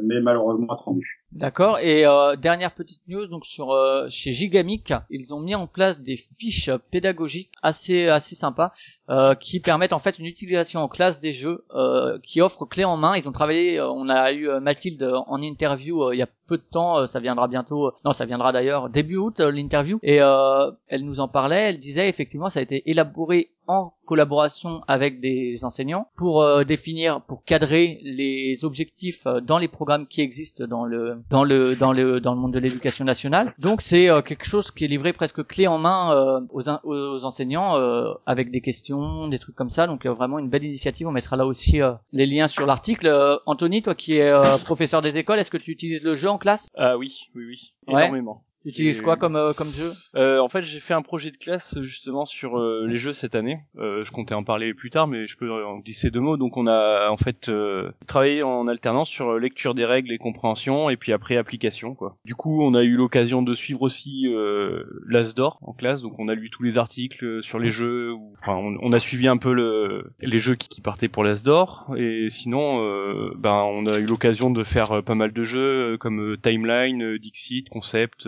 mais malheureusement attendu. D'accord. Et euh, dernière petite news, donc sur euh, chez Gigamic, ils ont mis en place des fiches pédagogiques assez assez sympas euh, qui permettent en fait une utilisation en classe des jeux euh, qui offrent clé en main. Ils ont travaillé, on a eu Mathilde en interview il y a peu de temps, ça viendra bientôt, non ça viendra d'ailleurs début août l'interview et elle nous en parlait. Elle disait effectivement ça a été élaboré en collaboration avec des enseignants pour euh, définir, pour cadrer les objectifs euh, dans les programmes qui existent dans le dans le dans le dans le monde de l'éducation nationale. Donc c'est euh, quelque chose qui est livré presque clé en main aux, aux enseignants avec des questions, des trucs comme ça. Donc vraiment une belle initiative. On mettra là aussi les liens sur l'article. Anthony, toi qui es professeur des écoles, est-ce que tu utilises le jeu en classe? Ah oui, oui, oui, énormément Tu utilises quoi comme euh, comme jeu? Euh, en fait, j'ai fait un projet de classe justement sur euh, les jeux cette année. Euh, je comptais en parler plus tard, mais je peux en glisser deux mots. Donc, on a en fait euh, travaillé en alternance sur euh, lecture des règles et compréhension, et puis après application. Quoi. Du coup, on a eu l'occasion de suivre aussi euh, l'Asdor en classe. Donc, on a lu tous les articles sur les jeux. ou- Enfin, on, on a suivi un peu le, les jeux qui, qui partaient pour l'Asdor. Et sinon, euh, ben, on a eu l'occasion de faire pas mal de jeux comme Timeline, Dixit, Concept.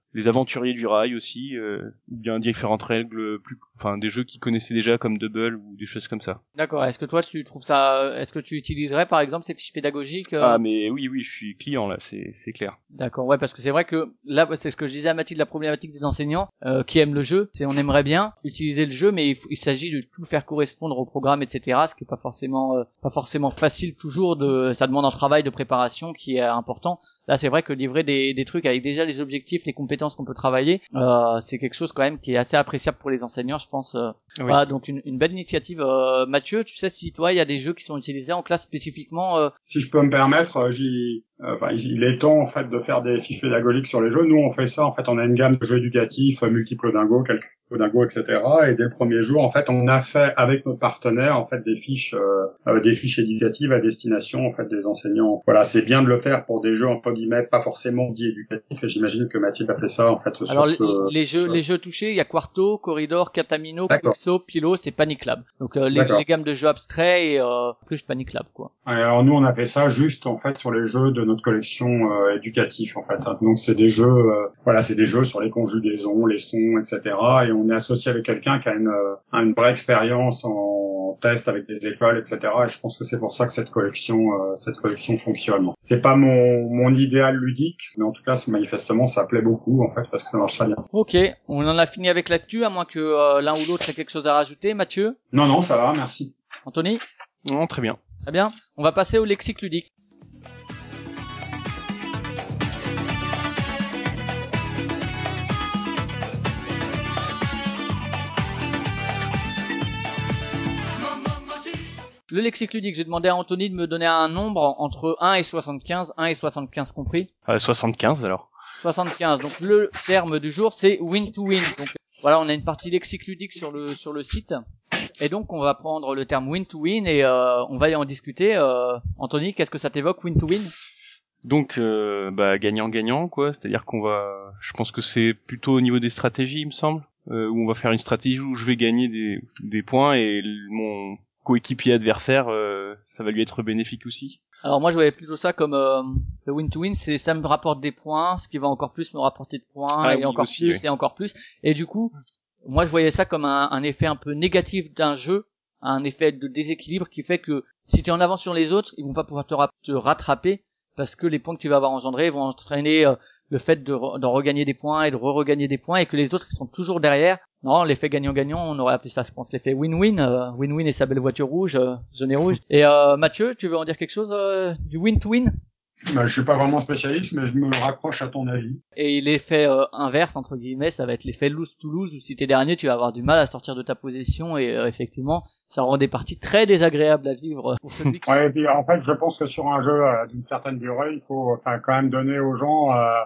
euh, les aventuriers du rail aussi, euh, ou bien différentes règles plus, enfin des jeux qu'ils connaissaient déjà comme Double ou des choses comme ça. D'accord. Est-ce que toi tu trouves ça Est-ce que tu utiliserais par exemple ces fiches pédagogiques euh, Ah mais oui oui, je suis client là, c'est c'est clair. D'accord, ouais, parce que c'est vrai que là, c'est ce que je disais à Mathilde, la problématique des enseignants euh, qui aiment le jeu, c'est on aimerait bien utiliser le jeu, mais il, il s'agit de tout faire correspondre au programme, etc. Ce qui est pas forcément euh, pas forcément facile toujours. De, ça demande un travail de préparation qui est important. Là, c'est vrai que livrer des, des trucs avec déjà les objectifs, les compétences qu'on peut travailler, euh, c'est quelque chose quand même qui est assez appréciable pour les enseignants, je pense. euh. Oui. Voilà, donc une, une belle initiative. Euh, Mathieu, tu sais si toi, il y a des jeux qui sont utilisés en classe spécifiquement euh, Si je peux me permettre, j'y, enfin, il est temps en fait de faire des fiches pédagogiques sur les jeux. Nous, on fait ça. En fait, on a une gamme de jeux éducatifs, multiples dingo, calcul dingo, etc. Et dès le premier jour, en fait, on a fait avec notre partenaire en fait des fiches, euh, euh, des fiches éducatives à destination en fait des enseignants. Voilà, c'est bien de le faire pour des jeux entre guillemets pas forcément dits éducatifs. Et j'imagine que Mathilde a fait ça en fait. sur Alors ce- les jeux, les jeux touchés, il y a Quarto, Corridor, Catamino. Quixo, Pilo, c'est Panic Lab. Donc euh, les, gammes de jeux abstraits et euh, plus Panic Lab quoi. Alors nous on a fait ça juste en fait sur les jeux de notre collection euh, éducative en fait. Donc c'est des jeux, euh, voilà, c'est des jeux sur les conjugaisons, les sons, etc. Et on est associé avec quelqu'un qui a une, euh, une vraie expérience en test avec des écoles, etc. Et je pense que c'est pour ça que cette collection, euh, cette collection fonctionne. C'est pas mon, mon idéal ludique, mais en tout cas manifestement ça plaît beaucoup en fait parce que ça marche très bien. Ok, on en a fini avec l'actu, à moins que euh, l'un ou l'autre ait quelque chose à rajouter. Mathieu, Non non ça va, merci. Anthony, Non, très bien. très bien. On va passer au lexique ludique. Le lexique ludique, j'ai demandé à Anthony de me donner un nombre entre 1 et 75, 1 et 75 compris. Euh, 75 alors. 75. Donc le terme du jour c'est win to win. Donc voilà, on a une partie lexique ludique sur le sur le site. Et donc on va prendre le terme win to win et euh, on va y en discuter. Euh, Anthony, qu'est-ce que ça t'évoque win to win? Donc euh, bah gagnant-gagnant quoi, c'est-à-dire qu'on va, je pense que c'est plutôt au niveau des stratégies il me semble, euh, où on va faire une stratégie où je vais gagner des, des points et mon coéquipier adversaire, euh, ça va lui être bénéfique aussi. Alors moi je voyais plutôt ça comme euh, le win to win, c'est ça me rapporte des points, ce qui va encore plus me rapporter de points Ah et oui, encore aussi, plus oui. et encore plus. Et du coup, moi je voyais ça comme un, un effet un peu négatif d'un jeu, un effet de déséquilibre qui fait que si tu es en avance sur les autres, ils vont pas pouvoir te, ra- te rattraper parce que les points que tu vas avoir engendrés vont entraîner euh, le fait de, re- d'en regagner des points et de re-regagner des points et que les autres ils sont toujours derrière. Non, l'effet gagnant-gagnant, on aurait appelé ça, je pense, l'effet win-win, euh, win-win et sa belle voiture rouge, euh, jaune et rouge. Et euh, Mathieu, tu veux en dire quelque chose euh, du win-to-win? Bah, je suis pas vraiment spécialiste, mais je me raccroche à ton avis. Et l'effet euh, inverse, entre guillemets, ça va être l'effet lose-to-lose, où si t'es dernier, tu vas avoir du mal à sortir de ta position, et euh, effectivement, ça rend des parties très désagréables à vivre pour celui qui... Ouais, et puis en fait, je pense que sur un jeu euh, d'une certaine durée, il faut enfin quand même donner aux gens euh,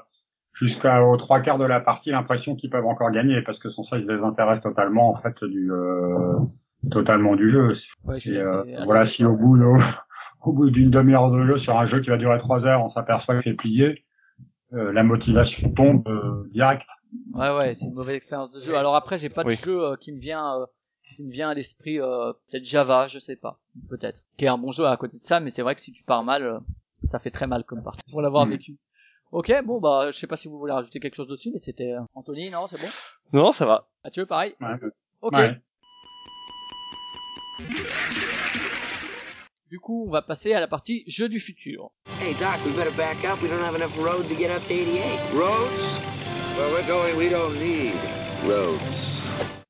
jusqu'aux trois quarts de la partie l'impression qu'ils peuvent encore gagner, parce que sans ça, ils désintéressent totalement en fait du euh, totalement du jeu. Ouais, je suis Et, assez- euh, assez voilà, si au bout de, au bout d'une demi-heure de jeu sur un jeu qui va durer trois heures, on s'aperçoit que c'est plié, euh, la motivation tombe euh, direct. Ouais, ouais, c'est une mauvaise expérience de jeu. Alors après, j'ai pas de Oui. jeu euh, qui me vient, euh, qui me vient à l'esprit, euh, peut-être Java, je sais pas, peut-être, qui est un bon jeu à côté de ça, mais c'est vrai que si tu pars mal, euh, ça fait très mal comme partie pour l'avoir Mm. vécu. Ok, bon bah, je sais pas si vous voulez rajouter quelque chose dessus, mais c'était euh, Anthony, non, c'est bon? Non, ça va. Mathieu, pareil? Ouais. Ok. Ouais. Du coup, on va passer à la partie jeu du futur. Hey, Doc, we better back up. We don't have enough road to get up to 88. Roads? Where we're going, we don't need roads.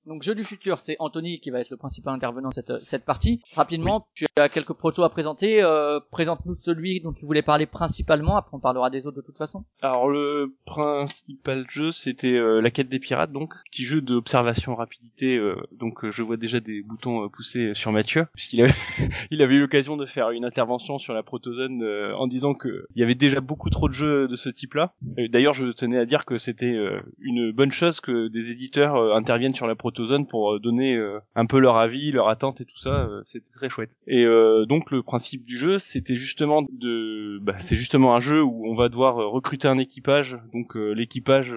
Donc jeu du futur, c'est Anthony qui va être le principal intervenant cette cette partie. Rapidement, tu as quelques protos à présenter. Euh, Présente-nous celui dont tu voulais parler principalement. Après, on parlera des autres de toute façon. Alors le principal jeu, c'était euh, la quête des pirates, donc petit jeu d'observation rapidité. euh, donc euh, je vois déjà des boutons euh, poussés sur Mathieu, puisqu'il avait il avait eu l'occasion de faire une intervention sur la protozone euh, en disant que il y avait déjà beaucoup trop de jeux de ce type-là. D'ailleurs, je tenais à dire que c'était euh, une bonne chose que des éditeurs euh, interviennent sur la protozone pour euh, donner euh, un peu leur avis, leur attente et tout ça. euh, c'était très chouette. Et donc le principe du jeu, c'était justement de, bah, c'est justement un jeu où on va devoir recruter un équipage. Donc l'équipage,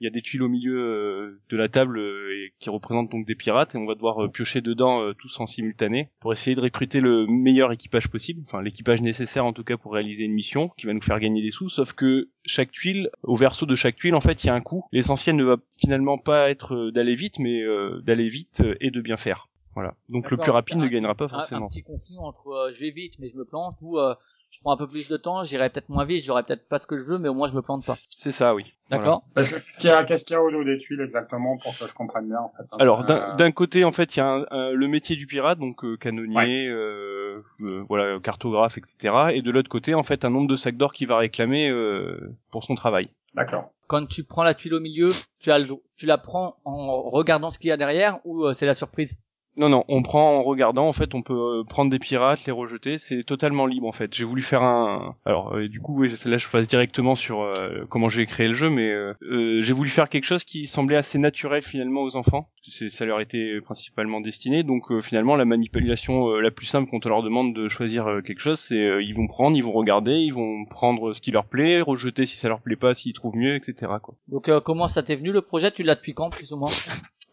il y a des tuiles au milieu de la table et qui représentent donc des pirates et on va devoir piocher dedans tous en simultané pour essayer de recruter le meilleur équipage possible, enfin l'équipage nécessaire en tout cas pour réaliser une mission qui va nous faire gagner des sous. Sauf que chaque tuile, au verso de chaque tuile, en fait, il y a un coût. L'essentiel ne va finalement pas être euh, d'aller vite, mais euh, d'aller vite euh, et de bien faire. Voilà. Donc le plus rapide ne gagnera pas Un, un forcément. petit conflit entre euh, je vais vite mais je me plante ou euh, je prends un peu plus de temps, j'irai peut-être moins vite, j'aurai peut-être pas ce que je veux, mais au moins je me plante pas. C'est ça, oui. D'accord. Parce que qu'est-ce qu'il y a, qu'est-ce qu'il y a au dos des tuiles exactement pour que je comprenne bien en fait. hein. Alors d'un Euh, d'un côté en fait il y a un- un- le métier du pirate donc euh, canonnier, euh, euh, voilà cartographe etc. Et de l'autre côté en fait un nombre de sacs d'or qu'il va réclamer euh, pour son travail. D'accord. Quand tu prends la tuile au milieu, tu as le, tu la prends en regardant ce qu'il y a derrière ou euh, c'est la surprise? Non non on prend en regardant en fait on peut euh, prendre des pirates les rejeter c'est totalement libre en fait. J'ai voulu faire un alors euh, du coup là je passe directement sur euh, comment j'ai créé le jeu mais euh, euh, j'ai voulu faire quelque chose qui semblait assez naturel finalement aux enfants. Ça leur était principalement destiné donc euh, finalement la manipulation la plus simple quand on leur demande de choisir quelque chose c'est ils vont prendre ils vont regarder ils vont prendre ce qui leur plaît rejeter si ça leur plaît pas s'ils trouvent mieux etc quoi. Donc comment ça t'est venu le projet? Tu l'as depuis quand plus ou moins?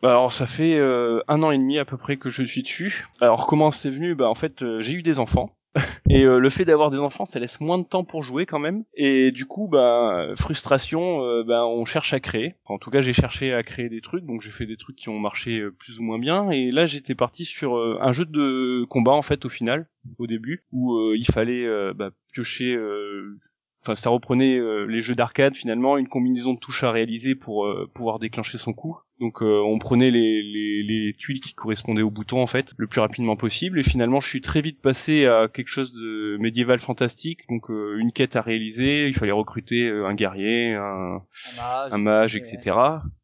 Alors ça fait euh, un an et demi à peu près que je suis dessus. Alors comment c'est venu? Bah en fait euh, j'ai eu des enfants. Et euh, le fait d'avoir des enfants, ça laisse moins de temps pour jouer quand même. Et du coup, bah frustration, euh, bah on cherche à créer. En tout cas, j'ai cherché à créer des trucs, donc j'ai fait des trucs qui ont marché plus ou moins bien. Et là, j'étais parti sur un jeu de combat en fait au final, au début, où il fallait bah, piocher. Enfin, ça reprenait euh, les jeux d'arcade finalement, une combinaison de touches à réaliser pour euh, pouvoir déclencher son coup. Donc euh, on prenait les, les, les tuiles qui correspondaient au bouton en fait le plus rapidement possible. Et finalement je suis très vite passé à quelque chose de médiéval fantastique. Donc euh, une quête à réaliser il fallait recruter euh, un guerrier un, un mage etc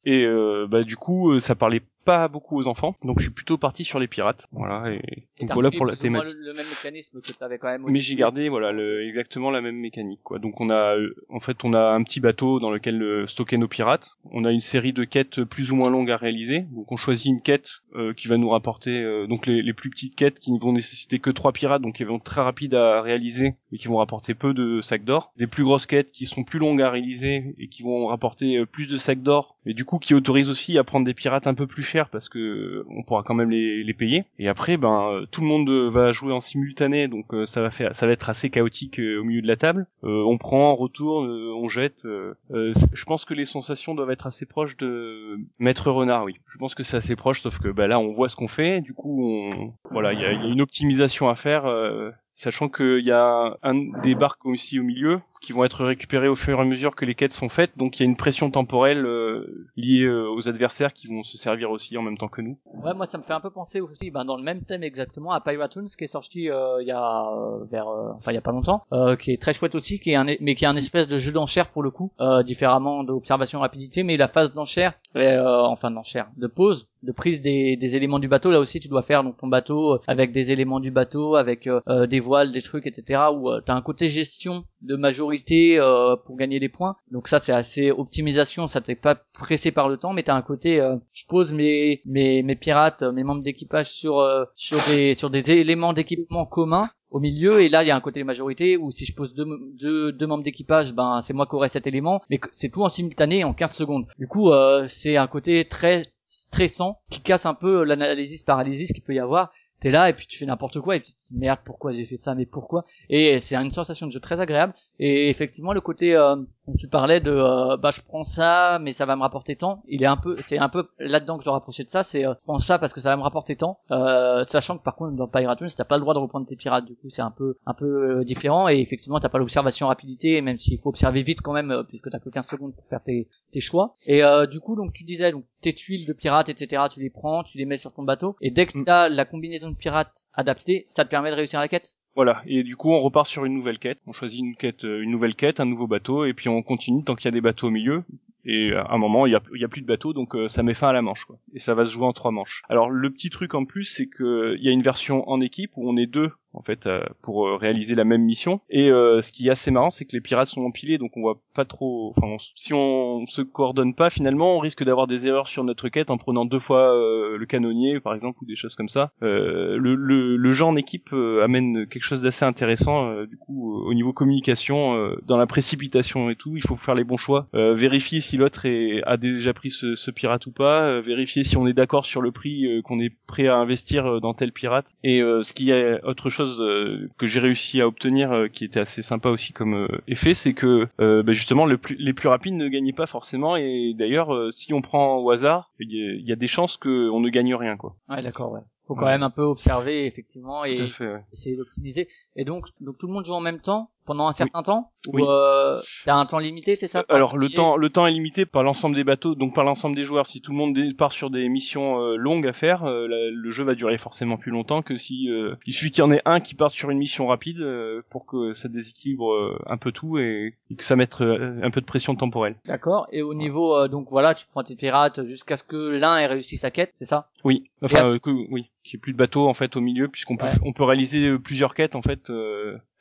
et euh, bah du coup euh, ça parlait pas beaucoup aux enfants donc je suis plutôt parti sur les pirates voilà et, Et donc voilà pour la thématique Le, le même mécanisme que t'avais quand même. au mais j'ai gardé voilà le, exactement la même mécanique quoi. Donc on a euh, en fait on a un petit bateau dans lequel euh, stocker nos pirates. On a une série de quêtes plus ou moins longues à réaliser. Donc on choisit une quête euh, qui va nous rapporter euh, donc les, les plus petites quêtes qui ne vont nécessiter que trois pirates donc qui vont être très rapides à réaliser et qui vont rapporter peu de sacs d'or. Des plus grosses quêtes qui sont plus longues à réaliser et qui vont rapporter euh, plus de sacs d'or et du coup qui autorisent aussi à prendre des pirates un peu plus chers parce que on pourra quand même les, payer. Et après ben euh, tout le monde euh, va jouer en simultané donc euh, ça va faire ça va être assez chaotique au milieu de la table. On prend, on retourne, on jette. je pense que les sensations doivent être assez proches de Maître Renard, oui. Je pense que c'est assez proche, sauf que bah, là on voit ce qu'on fait. Du coup, on... voilà, il y a, il y a une optimisation à faire. euh, Sachant qu'il y a un des barques aussi au milieu qui vont être récupérés au fur et à mesure que les quêtes sont faites, donc il y a une pression temporelle euh, liée euh, aux adversaires qui vont se servir aussi en même temps que nous. Ouais, moi ça me fait un peu penser aussi, ben, dans le même thème exactement, à Pyratoons qui est sorti euh, il y a euh, vers, euh, enfin il y a pas longtemps, qui est très chouette aussi, qui est un, mais qui est un espèce de jeu d'enchère pour le coup, différemment d'observation rapidité, mais la phase d'enchère, enfin d'enchère, de pause, de prise des, des éléments du bateau. Là aussi, tu dois faire donc ton bateau avec des éléments du bateau, avec des voiles, des trucs, etc. Où euh, t'as un côté gestion de majorité euh, pour gagner des points. Donc ça, c'est assez optimisation. Ça t'est pas pressé par le temps, mais t'as un côté, euh, je pose mes mes mes pirates, euh, mes membres d'équipage sur sur des sur des éléments d'équipement communs au milieu et là il y a un côté majorité où si je pose deux, deux, deux membres d'équipage ben c'est moi qui aurai cet élément mais c'est tout en simultané en 15 secondes du coup c'est un côté très stressant qui casse un peu l'analysis paralysis qu'il peut y avoir t'es là et puis tu fais n'importe quoi et puis tu te dis merde pourquoi j'ai fait ça mais pourquoi? Et c'est une sensation de jeu très agréable Et effectivement, le côté euh, tu parlais de euh, bah je prends ça mais ça va me rapporter tant il est un peu c'est un peu là-dedans que je dois rapprocher de ça c'est euh, je prends ça parce que ça va me rapporter tant euh, sachant que par contre dans Pirate t'as pas le droit de reprendre tes pirates. Du coup c'est un peu un peu euh, différent et effectivement t'as pas l'observation rapidité même s'il faut observer vite quand même puisque t'as que 15 secondes pour faire tes, tes choix. Et du coup donc tu disais donc tes tuiles de pirates etc tu les prends tu les mets sur ton bateau. Et dès que mm. t'as la combinaison de pirates adaptée ça te permet de réussir la quête? Voilà, et du coup on repart sur une nouvelle quête. On choisit une quête, euh, une nouvelle quête, un nouveau bateau, et puis on continue tant qu'il y a des bateaux au milieu. Et à un moment, il y a, plus de bateaux, donc euh, ça met fin à la manche. Quoi. Et ça va se jouer en trois manches. Alors le petit truc en plus, c'est que il y a une version en équipe où on est deux en fait euh, pour euh, réaliser la même mission. Et euh, ce qui est assez marrant, c'est que les pirates sont empilés, donc on voit pas trop. Enfin, si on se coordonne pas, finalement, on risque d'avoir des erreurs sur notre quête en prenant deux fois le canonnier, par exemple, ou des choses comme ça. Le, le, le, jeu en équipe amène quelque chose d'assez intéressant. du coup, au niveau communication, dans la précipitation et tout, il faut faire les bons choix. vérifier si l'autre a déjà pris ce, ce pirate ou pas. vérifier si on est d'accord sur le prix qu'on est prêt à investir dans tel pirate. Et ce qui est autre chose euh, que j'ai réussi à obtenir, euh, qui était assez sympa aussi comme euh, effet, c'est que bah, justement le plus, les plus rapides ne gagnaient pas forcément. Et d'ailleurs, si on prend au hasard, il y, a des chances qu'on ne gagne rien, quoi. Ouais, d'accord, ouais faut quand même un peu observer effectivement et essayer d'optimiser. Et donc, donc tout le monde joue en même temps pendant un certain temps ou oui. euh, t'as un temps limité, c'est ça euh, Alors le temps, le temps est limité par l'ensemble des bateaux, donc par l'ensemble des joueurs. Si tout le monde part sur des missions euh, longues à faire, euh, le jeu va durer forcément plus longtemps que si il suffit qu'il y en ait un qui parte sur une mission rapide pour que ça déséquilibre un peu tout et, que ça mette un peu de pression temporelle. D'accord. Et au niveau donc voilà, tu prends tes pirates jusqu'à ce que l'un ait réussi sa quête, c'est ça? Oui. Enfin que, oui, qu'il n'y ait plus de bateaux en fait au milieu puisqu'on peut on peut réaliser plusieurs quêtes en fait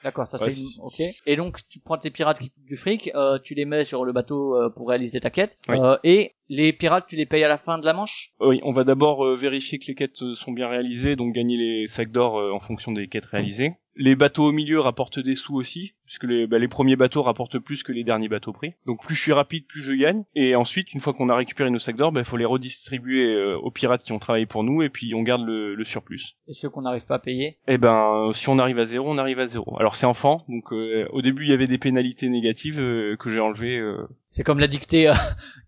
D'accord, ça c'est ok. Et donc tu prends tes pirates qui coûtent du fric, euh, tu les mets sur le bateau euh, pour réaliser ta quête, euh, et les pirates tu les payes à la fin de la manche? Oui, on va d'abord euh, vérifier que les quêtes sont bien réalisées, donc gagner les sacs d'or en fonction des quêtes réalisées. Les bateaux au milieu rapportent des sous aussi, puisque les, bah, les premiers bateaux rapportent plus que les derniers bateaux pris. Donc plus je suis rapide, plus je gagne. Et ensuite, une fois qu'on a récupéré nos sacs d'or, il bah, faut les redistribuer euh, aux pirates qui ont travaillé pour nous, et puis on garde le, le surplus. Et ceux qu'on n'arrive pas à payer? Eh ben, si on arrive à zéro, on arrive à zéro. Alors c'est enfant, donc euh, au début il y avait des pénalités négatives euh, que j'ai enlevées. C'est comme la dictée.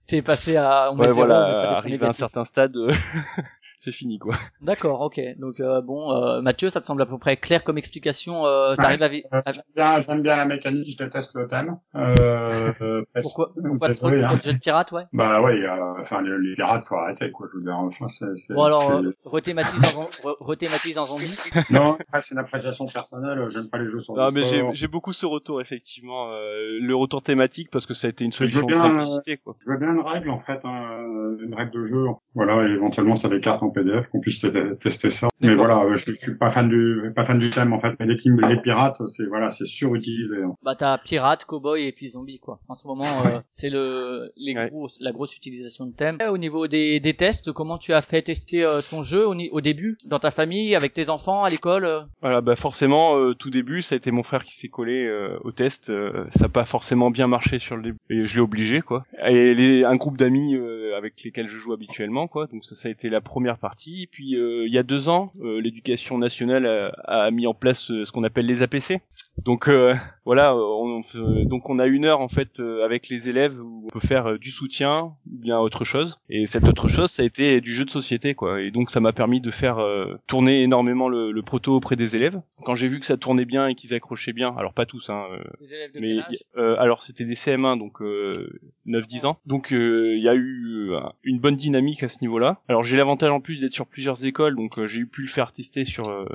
T'es passé à ouais, voilà, arrivé à un certain stade, c'est fini quoi. D'accord, ok. Donc euh, bon, euh, Mathieu, ça te semble à peu près clair comme explication. Euh, T'arrives à, euh, J'aime bien, j'aime bien la mécanique, je déteste le thème. Euh, pourquoi Pourquoi désolé, hein. jeu de pirate, ouais? Bah ouais, enfin les, les, pirates, faut arrêter quoi. Je veux dire, enfin c'est. Bon alors, euh, rethématise en, rethématise en zombie. non, c'est une appréciation personnelle. J'aime pas les jeux sur. Non, mais j'ai, j'ai beaucoup ce retour effectivement, euh, le retour thématique parce que ça a été une solution de simplicité quoi. Je veux bien une règle en fait, hein, une règle de jeu. Voilà, et éventuellement ça des cartes en PDF qu'on puisse tester ça. Mais voilà, euh, je, je, suis pas fan du pas fan du thème en fait. Mais les, les pirates, c'est voilà, c'est surutilisé. Hein. Bah t'as pirate, cowboy et puis zombie quoi. En ce moment, euh, c'est le les gros, la grosse utilisation de thème. Au niveau des, des tests, comment tu as fait tester euh, ton jeu au, au, début, dans ta famille, avec tes enfants, à l'école Voilà, bah forcément, tout début, ça a été mon frère qui s'est collé au test. ça n'a pas forcément bien marché sur le début, et je l'ai obligé quoi. Et les, un groupe d'amis avec lesquels je joue habituellement quoi. Donc ça, ça a été la première partie puis euh, il y a deux ans, euh, l'éducation nationale a, mis en place euh, ce qu'on appelle les APC. Donc voilà, on, donc on a une heure en fait avec les élèves où on peut faire du soutien ou bien autre chose. Et cette autre chose, ça a été du jeu de société quoi. Et donc ça m'a permis de faire tourner énormément le, le, proto auprès des élèves. Quand j'ai vu que ça tournait bien et qu'ils accrochaient bien, alors pas tous, hein, mais alors c'était des CM1 donc 9-10 ans. Donc il y a eu une bonne dynamique à ce niveau-là. Alors j'ai l'avantage en plus d'être sur plusieurs écoles, donc euh, j'ai pu le faire tester sur euh,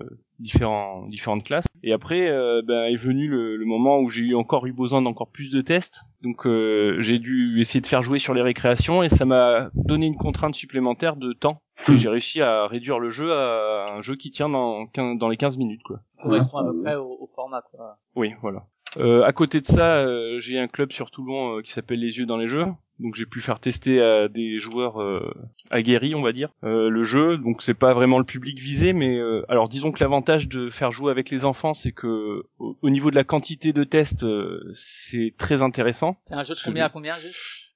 différents différentes classes. Et après, euh, ben, est venu le, moment où j'ai eu encore eu besoin d'encore plus de tests. Donc j'ai dû essayer de faire jouer sur les récréations et ça m'a donné une contrainte supplémentaire de temps. Et j'ai réussi à réduire le jeu à un jeu qui tient dans, dans les 15 minutes quoi. Correspond à peu près au, format quoi. Oui, voilà. Euh, à côté de ça, j'ai un club sur Toulon qui s'appelle Les Yeux dans les Jeux, donc j'ai pu faire tester à des joueurs euh, aguerris, on va dire, euh, le jeu. Donc c'est pas vraiment le public visé, mais euh, alors disons que l'avantage de faire jouer avec les enfants, c'est que au, niveau de la quantité de tests, c'est très intéressant. C'est un jeu de combien à combien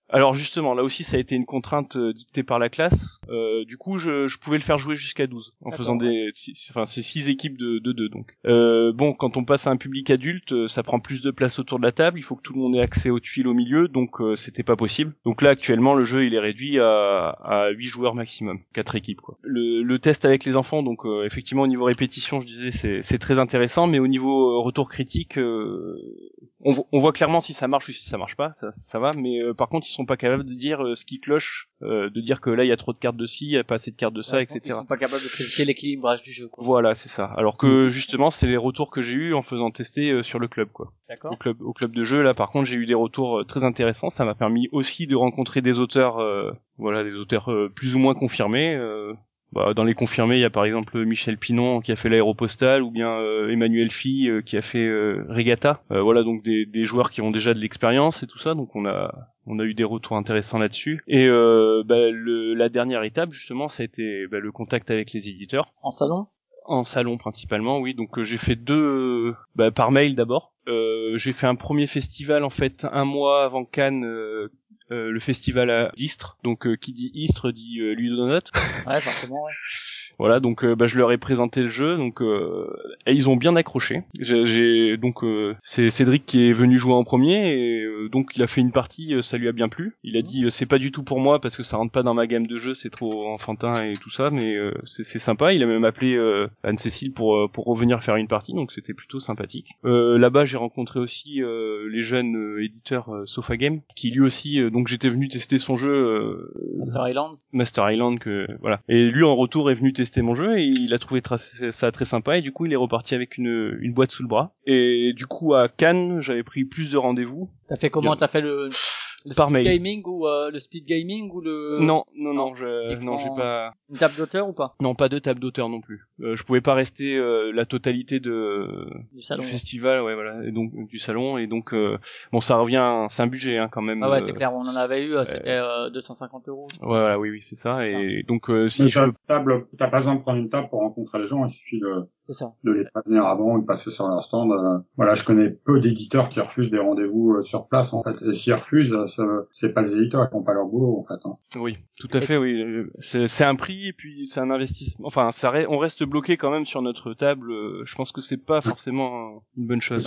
Alors justement, là aussi, ça a été une contrainte euh, dictée par la classe. Euh, du coup, je, je, pouvais le faire jouer jusqu'à 12 en faisant des, six, enfin, c'est six équipes de, de deux donc. Euh, bon, quand on passe à un public adulte, euh, ça prend plus de place autour de la table. Il faut que tout le monde ait accès aux tuiles au milieu, donc euh, c'était pas possible. Donc là, actuellement, le jeu il est réduit à, à 8 joueurs maximum, quatre équipes quoi. Le, le test avec les enfants, donc effectivement au niveau répétition, je disais, c'est très intéressant, mais au niveau retour critique, on, on, voit clairement si ça marche ou si ça marche pas, ça, ça va. Mais par contre, ils sont pas capables de dire euh, ce qui cloche, euh, de dire que là il y a trop de cartes de ci, il y a pas assez de cartes de ça, etc. Ils sont pas capables de préciser l'équilibrage du jeu. Quoi. Voilà, c'est ça. Alors que mm. justement, c'est les retours que j'ai eu en faisant tester euh, sur le club, quoi. D'accord. Au club, au club de jeu, là, par contre, j'ai eu des retours très intéressants. Ça m'a permis aussi de rencontrer des auteurs, voilà, des auteurs plus ou moins confirmés. Bah, dans les confirmés, il y a par exemple Michel Pinon qui a fait l'aéropostale ou bien Emmanuel Phi qui a fait Regatta. voilà donc des, des, joueurs qui ont déjà de l'expérience et tout ça. Donc on a on a eu des retours intéressants là-dessus. Et euh, bah, le, la dernière étape, justement, ça a été bah, le contact avec les éditeurs. En salon? En salon principalement, oui. Donc euh, j'ai fait deux bah, par mail d'abord. Euh, j'ai fait un premier festival en fait un mois avant Cannes. Euh, euh le festival à Istres, donc qui dit Istres dit Ludonut. Ouais, forcément, ouais. Voilà, donc euh, bah, je leur ai présenté le jeu, donc euh, et ils ont bien accroché. J'ai donc euh, c'est Cédric qui est venu jouer en premier et donc il a fait une partie, ça lui a bien plu. Il a dit c'est pas du tout pour moi parce que ça rentre pas dans ma gamme de jeu, c'est trop enfantin et tout ça, mais c'est sympa. Il a même appelé Anne-Cécile pour pour revenir faire une partie, donc c'était plutôt sympathique. Là-bas j'ai rencontré aussi les jeunes éditeurs Sofa Game qui lui aussi donc j'étais venu tester son jeu Master Island. Master Island que voilà et lui en retour est venu tester tester mon jeu et il a trouvé ça très sympa et du coup il est reparti avec une, une boîte sous le bras. Et du coup à Cannes j'avais pris plus de rendez-vous. T'as fait comment T'as fait le le par speed gaming ou euh, le speed gaming ou le non non non je non j'ai pas une table d'auteur ou pas? Non pas de table d'auteur non plus. Euh, je pouvais pas rester euh, la totalité de du, salon, festival ouais voilà et donc du salon et donc euh, bon ça revient c'est un budget hein, quand même ah ouais c'est clair on en avait eu c'était 250 euros. ouais, voilà oui oui c'est ça, et donc si je table t'as pas besoin de prendre une table pour rencontrer les gens il suffit de c'est ça. De les prévenir avant, de passer sur leur stand. Euh, voilà, je connais peu d'éditeurs qui refusent des rendez-vous euh, sur place en fait. Et s'ils refusent, euh, c'est pas les éditeurs qui font pas leur boulot en fait. Hein. Oui, tout à fait. Oui, c'est un prix et puis c'est un investissement. Enfin, ça, on reste bloqué quand même sur notre table. Je pense que c'est pas forcément une bonne chose.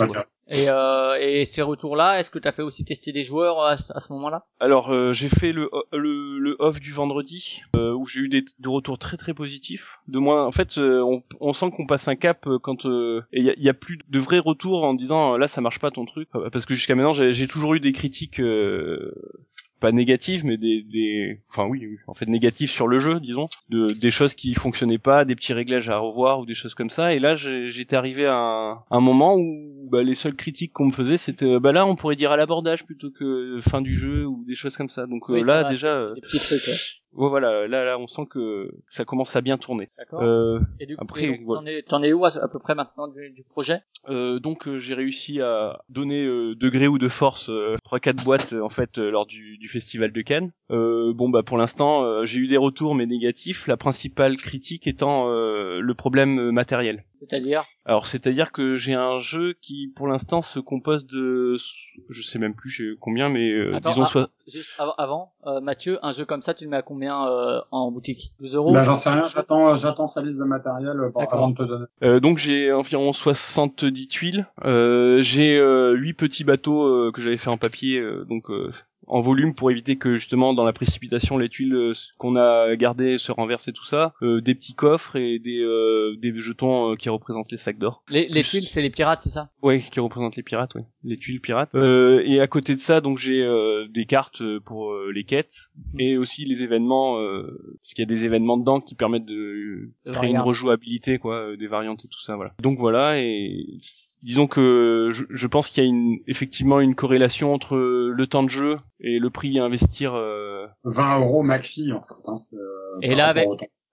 Et, euh, et ces retours-là, est-ce que tu as fait aussi tester des joueurs à, ce moment-là? Alors euh, j'ai fait le, le, le, off du vendredi euh, où j'ai eu des, des, retours très très positifs. De moins, en fait, euh, on, on, sent qu'on passe un cap euh, quand il y y, a, plus de vrais retours en disant là ça marche pas ton truc. Parce que jusqu'à maintenant j'ai toujours eu des critiques pas négatives mais des, des enfin oui, en fait négatives sur le jeu disons de des choses qui fonctionnaient pas des petits réglages à revoir ou des choses comme ça. Et là j'étais arrivé à un, un, moment où bah, les seules critiques qu'on me faisait c'était bah là on pourrait dire à l'abordage plutôt que fin du jeu ou des choses comme ça. Donc euh, là déjà des petits trucs, voilà, là, là, on sent que ça commence à bien tourner. D'accord. Euh, et du coup, après, t'en es, où à, peu près maintenant du, du projet? Euh, Donc, euh, j'ai réussi à donner euh, degré ou de force euh, trois, quatre boîtes en fait lors du, du, festival de Cannes. bon, bah pour l'instant, j'ai eu des retours mais négatifs. La principale critique étant le problème matériel. C'est-à-dire? Alors c'est-à-dire que j'ai un jeu qui pour l'instant se compose de je sais même plus combien mais euh, disons ah, soit juste avant euh, Mathieu un jeu comme ça tu le mets à combien euh, en boutique? 12 euros? Bah j'en sais rien j'attends j'attends sa liste de matériel avant de te donner. donc j'ai environ 70 tuiles. J'ai 8 petits bateaux que j'avais fait en papier donc en volume pour éviter que justement dans la précipitation les tuiles euh, qu'on a gardées se renversent et tout ça, euh, des petits coffres et des euh, des jetons qui représentent les sacs d'or. Les, les tuiles c'est les pirates c'est ça? Oui, qui représentent les pirates, oui, les tuiles pirates. et à côté de ça donc j'ai des cartes pour les quêtes mhm. et aussi les événements parce qu'il y a des événements dedans qui permettent de créer une rejouabilité quoi, des variantes et tout ça voilà. Donc voilà et disons que je, je pense qu'il y a une, effectivement une corrélation entre le temps de jeu et le prix à investir. Euh... 20 euros maxi en fait. Hein, euh, et là avec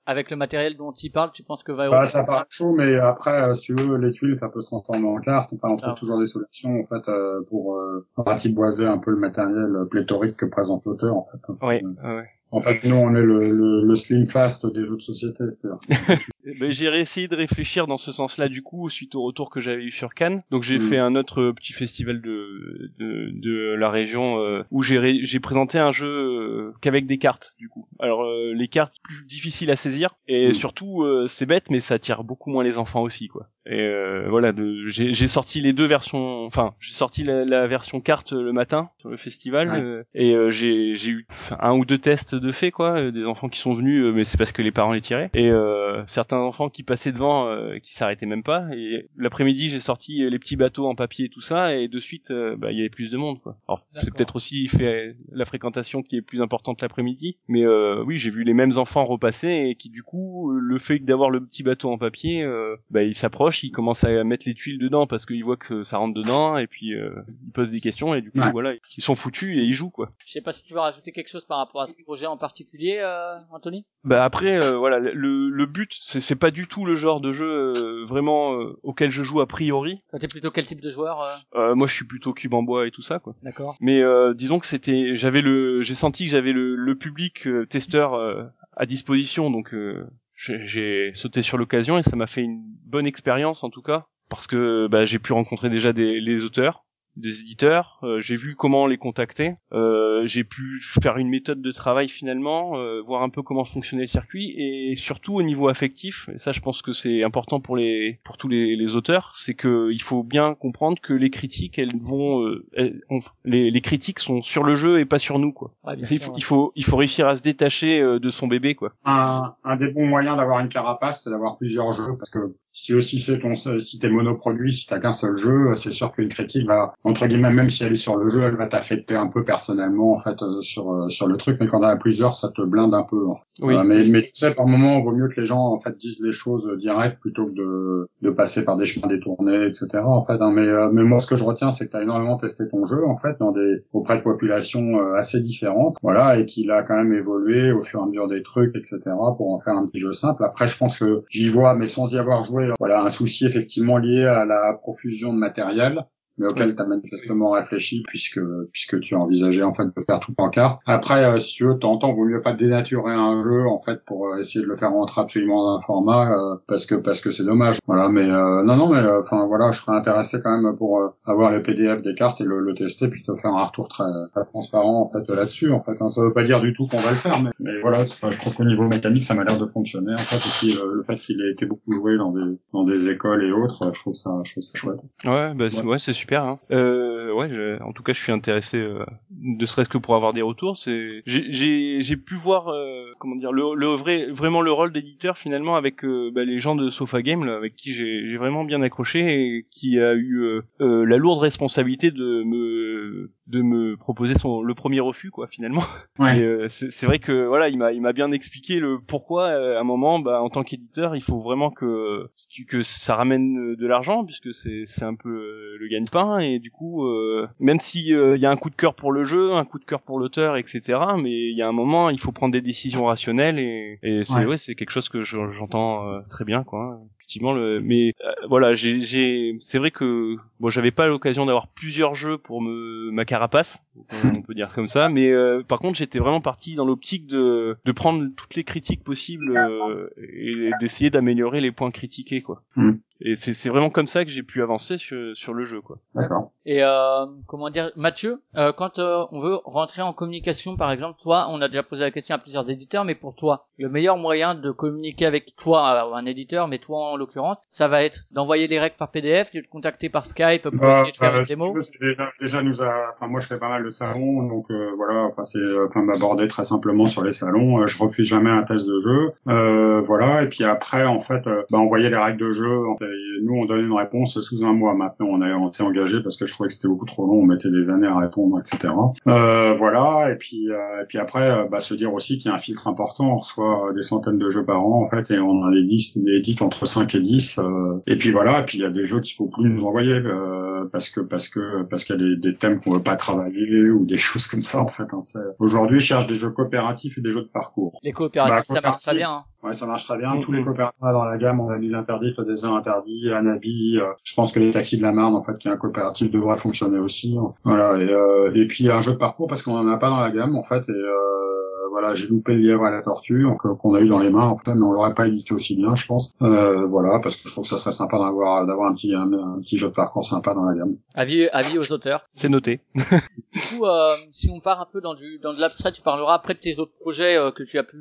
avec le matériel dont tu parles, tu penses que 20 euros bah, Ça paraît chaud, mais après, euh, si tu veux, les tuiles, ça peut se transformer en carte. Enfin, on trouve toujours des solutions en fait euh, pour euh, ratiboiser un peu le matériel pléthorique que présente l'auteur en fait. Hein, oui, ouais. En fait, nous, on est le, le, le slim fast des jeux de société, c'est-à-dire ben, j'ai essayé de réfléchir dans ce sens-là du coup suite au retour que j'avais eu sur Cannes. Donc j'ai Mm. fait un autre petit festival de de, de la région euh, où j'ai ré- j'ai présenté un jeu euh, qu'avec des cartes du coup. Alors euh, les cartes plus difficiles à saisir et Mm. surtout euh, c'est bête mais ça attire beaucoup moins les enfants aussi quoi. Et euh, voilà, de- j'ai j'ai sorti les deux versions. Enfin, j'ai sorti la, la version carte le matin sur le festival Ouais. euh, et euh, j'ai j'ai eu un ou deux tests de fait quoi, euh, des enfants qui sont venus, euh, mais c'est parce que les parents les tiraient et euh, certains enfants qui passaient devant, euh, qui s'arrêtaient même pas. Et l'après-midi, j'ai sorti euh, les petits bateaux en papier et tout ça, et de suite, euh, bah, il y avait plus de monde quoi. Alors c'est peut-être aussi fait la fréquentation qui est plus importante l'après-midi, mais euh, oui, j'ai vu les mêmes enfants repasser et qui du coup, le fait d'avoir le petit bateau en papier, euh, bah, ils s'approchent, ils commencent à mettre les tuiles dedans parce qu'ils voient que ça rentre dedans et puis euh, ils posent des questions et du coup Ouais. voilà, ils sont foutus et ils jouent quoi. Je sais pas si tu veux rajouter quelque chose par rapport à ce projet en particulier, euh, Anthony? Bah après euh, voilà le, le but c'est c'est pas du tout le genre de jeu euh, vraiment euh, auquel je joue a priori. T'es plutôt quel type de joueur euh? Euh, moi je suis plutôt cube en bois et tout ça quoi. D'accord. Mais euh, disons que c'était j'avais le j'ai senti que j'avais le, le public euh, testeur euh, à disposition donc euh, j'ai j'ai sauté sur l'occasion et ça m'a fait une bonne expérience en tout cas parce que bah, j'ai pu rencontrer déjà des les auteurs des éditeurs, euh, j'ai vu comment les contacter, euh, j'ai pu faire une méthode de travail finalement, euh, voir un peu comment fonctionnait le circuit et surtout au niveau affectif, et ça je pense que c'est important pour les pour tous les, les auteurs, c'est que il faut bien comprendre que les critiques elles vont euh, elles- on- les, les critiques sont sur le jeu et pas sur nous quoi. Il sûr, faut, ouais. il faut il faut réussir à se détacher euh, de son bébé quoi. un, un des bons moyens d'avoir une carapace, c'est d'avoir plusieurs jeux, parce que si aussi c'est ton, si t'es monoproduit, si t'as qu'un seul jeu, c'est sûr qu'une critique va, entre guillemets, même si elle est sur le jeu, elle va t'affecter un peu personnellement, en fait, euh, sur, euh, sur le truc, mais quand on a plusieurs, ça te blinde un peu. en fait. Oui. Euh, mais, mais tu sais, par moment, il vaut mieux que les gens, en fait, disent les choses directes plutôt que de, de passer par des chemins détournés, etc., en fait. hein. Mais, euh, mais moi, ce que je retiens, c'est que t'as énormément testé ton jeu, en fait, dans des, auprès de populations euh, assez différentes, voilà, et qu'il a quand même évolué au fur et à mesure des trucs, etc., pour en faire un petit jeu simple. Après, je pense que j'y vois, mais sans y avoir joué, voilà, un souci effectivement lié à la profusion de matériel mais auquel tu as manifestement réfléchi puisque puisque tu as envisagé en fait de faire tout en carte. Après, euh, si tu veux, temps, vaut mieux pas dénaturer un jeu en fait pour euh, essayer de le faire rentrer absolument dans un format euh, parce que parce que c'est dommage. Voilà, mais euh, non non mais euh, enfin voilà, je serais intéressé quand même pour euh, avoir les PDF des cartes et le, le tester puis te faire un retour très, très transparent en fait là-dessus en fait. Hein. Ça veut pas dire du tout qu'on va le faire, mais, mais voilà, je trouve qu'au niveau mécanique, ça m'a l'air de fonctionner en fait. Et puis euh, le fait qu'il ait été beaucoup joué dans des dans des écoles et autres, je trouve ça je trouve ça chouette. Ouais, bah c'est- ouais, c'est super. Hein. Euh, ouais, je- en tout cas, je suis intéressé, euh, ne serait-ce que pour avoir des retours. C'est, j'ai, pu voir, euh, comment dire, le, le vrai, vraiment le rôle d'éditeur finalement avec euh, bah, les gens de Sofa Game, là, avec qui j'ai, j'ai vraiment bien accroché et qui a eu euh, euh, la lourde responsabilité de me, de me proposer son, le premier refus, quoi, finalement. Ouais. Euh, c'est vrai que voilà, il m'a il m'a bien expliqué le pourquoi euh, à un moment bah en tant qu'éditeur, il faut vraiment que que ça ramène euh, de l'argent puisque c'est c'est un peu euh, le gagne-pain et du coup euh, même si euh, il y a un coup de cœur pour le jeu, un coup de cœur pour l'auteur etc. mais il y a un moment, il faut prendre des décisions rationnelles et et c'est Ouais. ouais, c'est quelque chose que je- j'entends euh, très bien quoi. Effectivement le mais euh, voilà, j'ai c'est vrai que bon, j'avais pas l'occasion d'avoir plusieurs jeux pour me ma carapace, on peut dire comme ça, mais euh, par contre, j'étais vraiment parti dans l'optique de de prendre toutes les critiques possibles euh, et d'essayer d'améliorer les points critiqués quoi. Mm. Et c'est c'est vraiment comme ça que j'ai pu avancer sur sur le jeu quoi. D'accord. Et euh, comment dire, Mathieu, euh, quand euh, on veut rentrer en communication, par exemple, toi, on a déjà posé la question à plusieurs éditeurs, mais pour toi, le meilleur moyen de communiquer avec toi, euh, un éditeur, mais toi en l'occurrence, ça va être d'envoyer les règles par PDF, de te contacter par Skype pour Bah, essayer de faire euh, une démo. déjà, déjà nous a, enfin moi je fais pas mal de salons, donc euh, voilà, enfin c'est, euh, enfin m'aborder très simplement sur les salons. Euh, je refuse jamais un test de jeu, euh, voilà. Et puis après en fait, euh, bah, envoyer les règles de jeu. En fait, et nous on donne une réponse sous un mois. Maintenant on, est on s'est engagé parce que je trouvais que c'était beaucoup trop long, on mettait des années à répondre, etc. Euh, voilà. Et puis euh, et puis après, euh, bah, se dire aussi qu'il y a un filtre important. On reçoit euh, des centaines de jeux par an en fait, et on en édite, édite entre 5 et 10. euh, et puis voilà. Et puis il y a des jeux qu'il faut plus nous envoyer. euh, parce que parce que parce qu'il y a des, des thèmes qu'on veut pas travailler ou des choses comme ça en fait. Hein. Aujourd'hui, je cherche des jeux coopératifs et des jeux de parcours. Les coopératifs, Bah, ça marche très bien. hein. Ouais, ça marche très bien. Mhm. Tous les coopératifs dans la gamme, on a l'île interdite, le désert interdit, Anabi. euh, je pense que les taxis de la Marne, en fait, qui est un coopératif, devrait fonctionner aussi. Voilà. Et, euh, et puis un jeu de parcours parce qu'on en a pas dans la gamme, en fait. Et euh, voilà, j'ai loupé le lièvre à la tortue, donc qu'on a eu dans les mains, en fait, mais on l'aurait pas édité aussi bien, je pense. voilà, parce que je trouve que ça serait sympa d'avoir d'avoir un petit un, petit jeu de parcours sympa dans la gamme. Avis avis aux auteurs. C'est noté. du coup, si on part un peu dans du dans de l'abstrait, tu parleras après de tes autres projets que tu as pu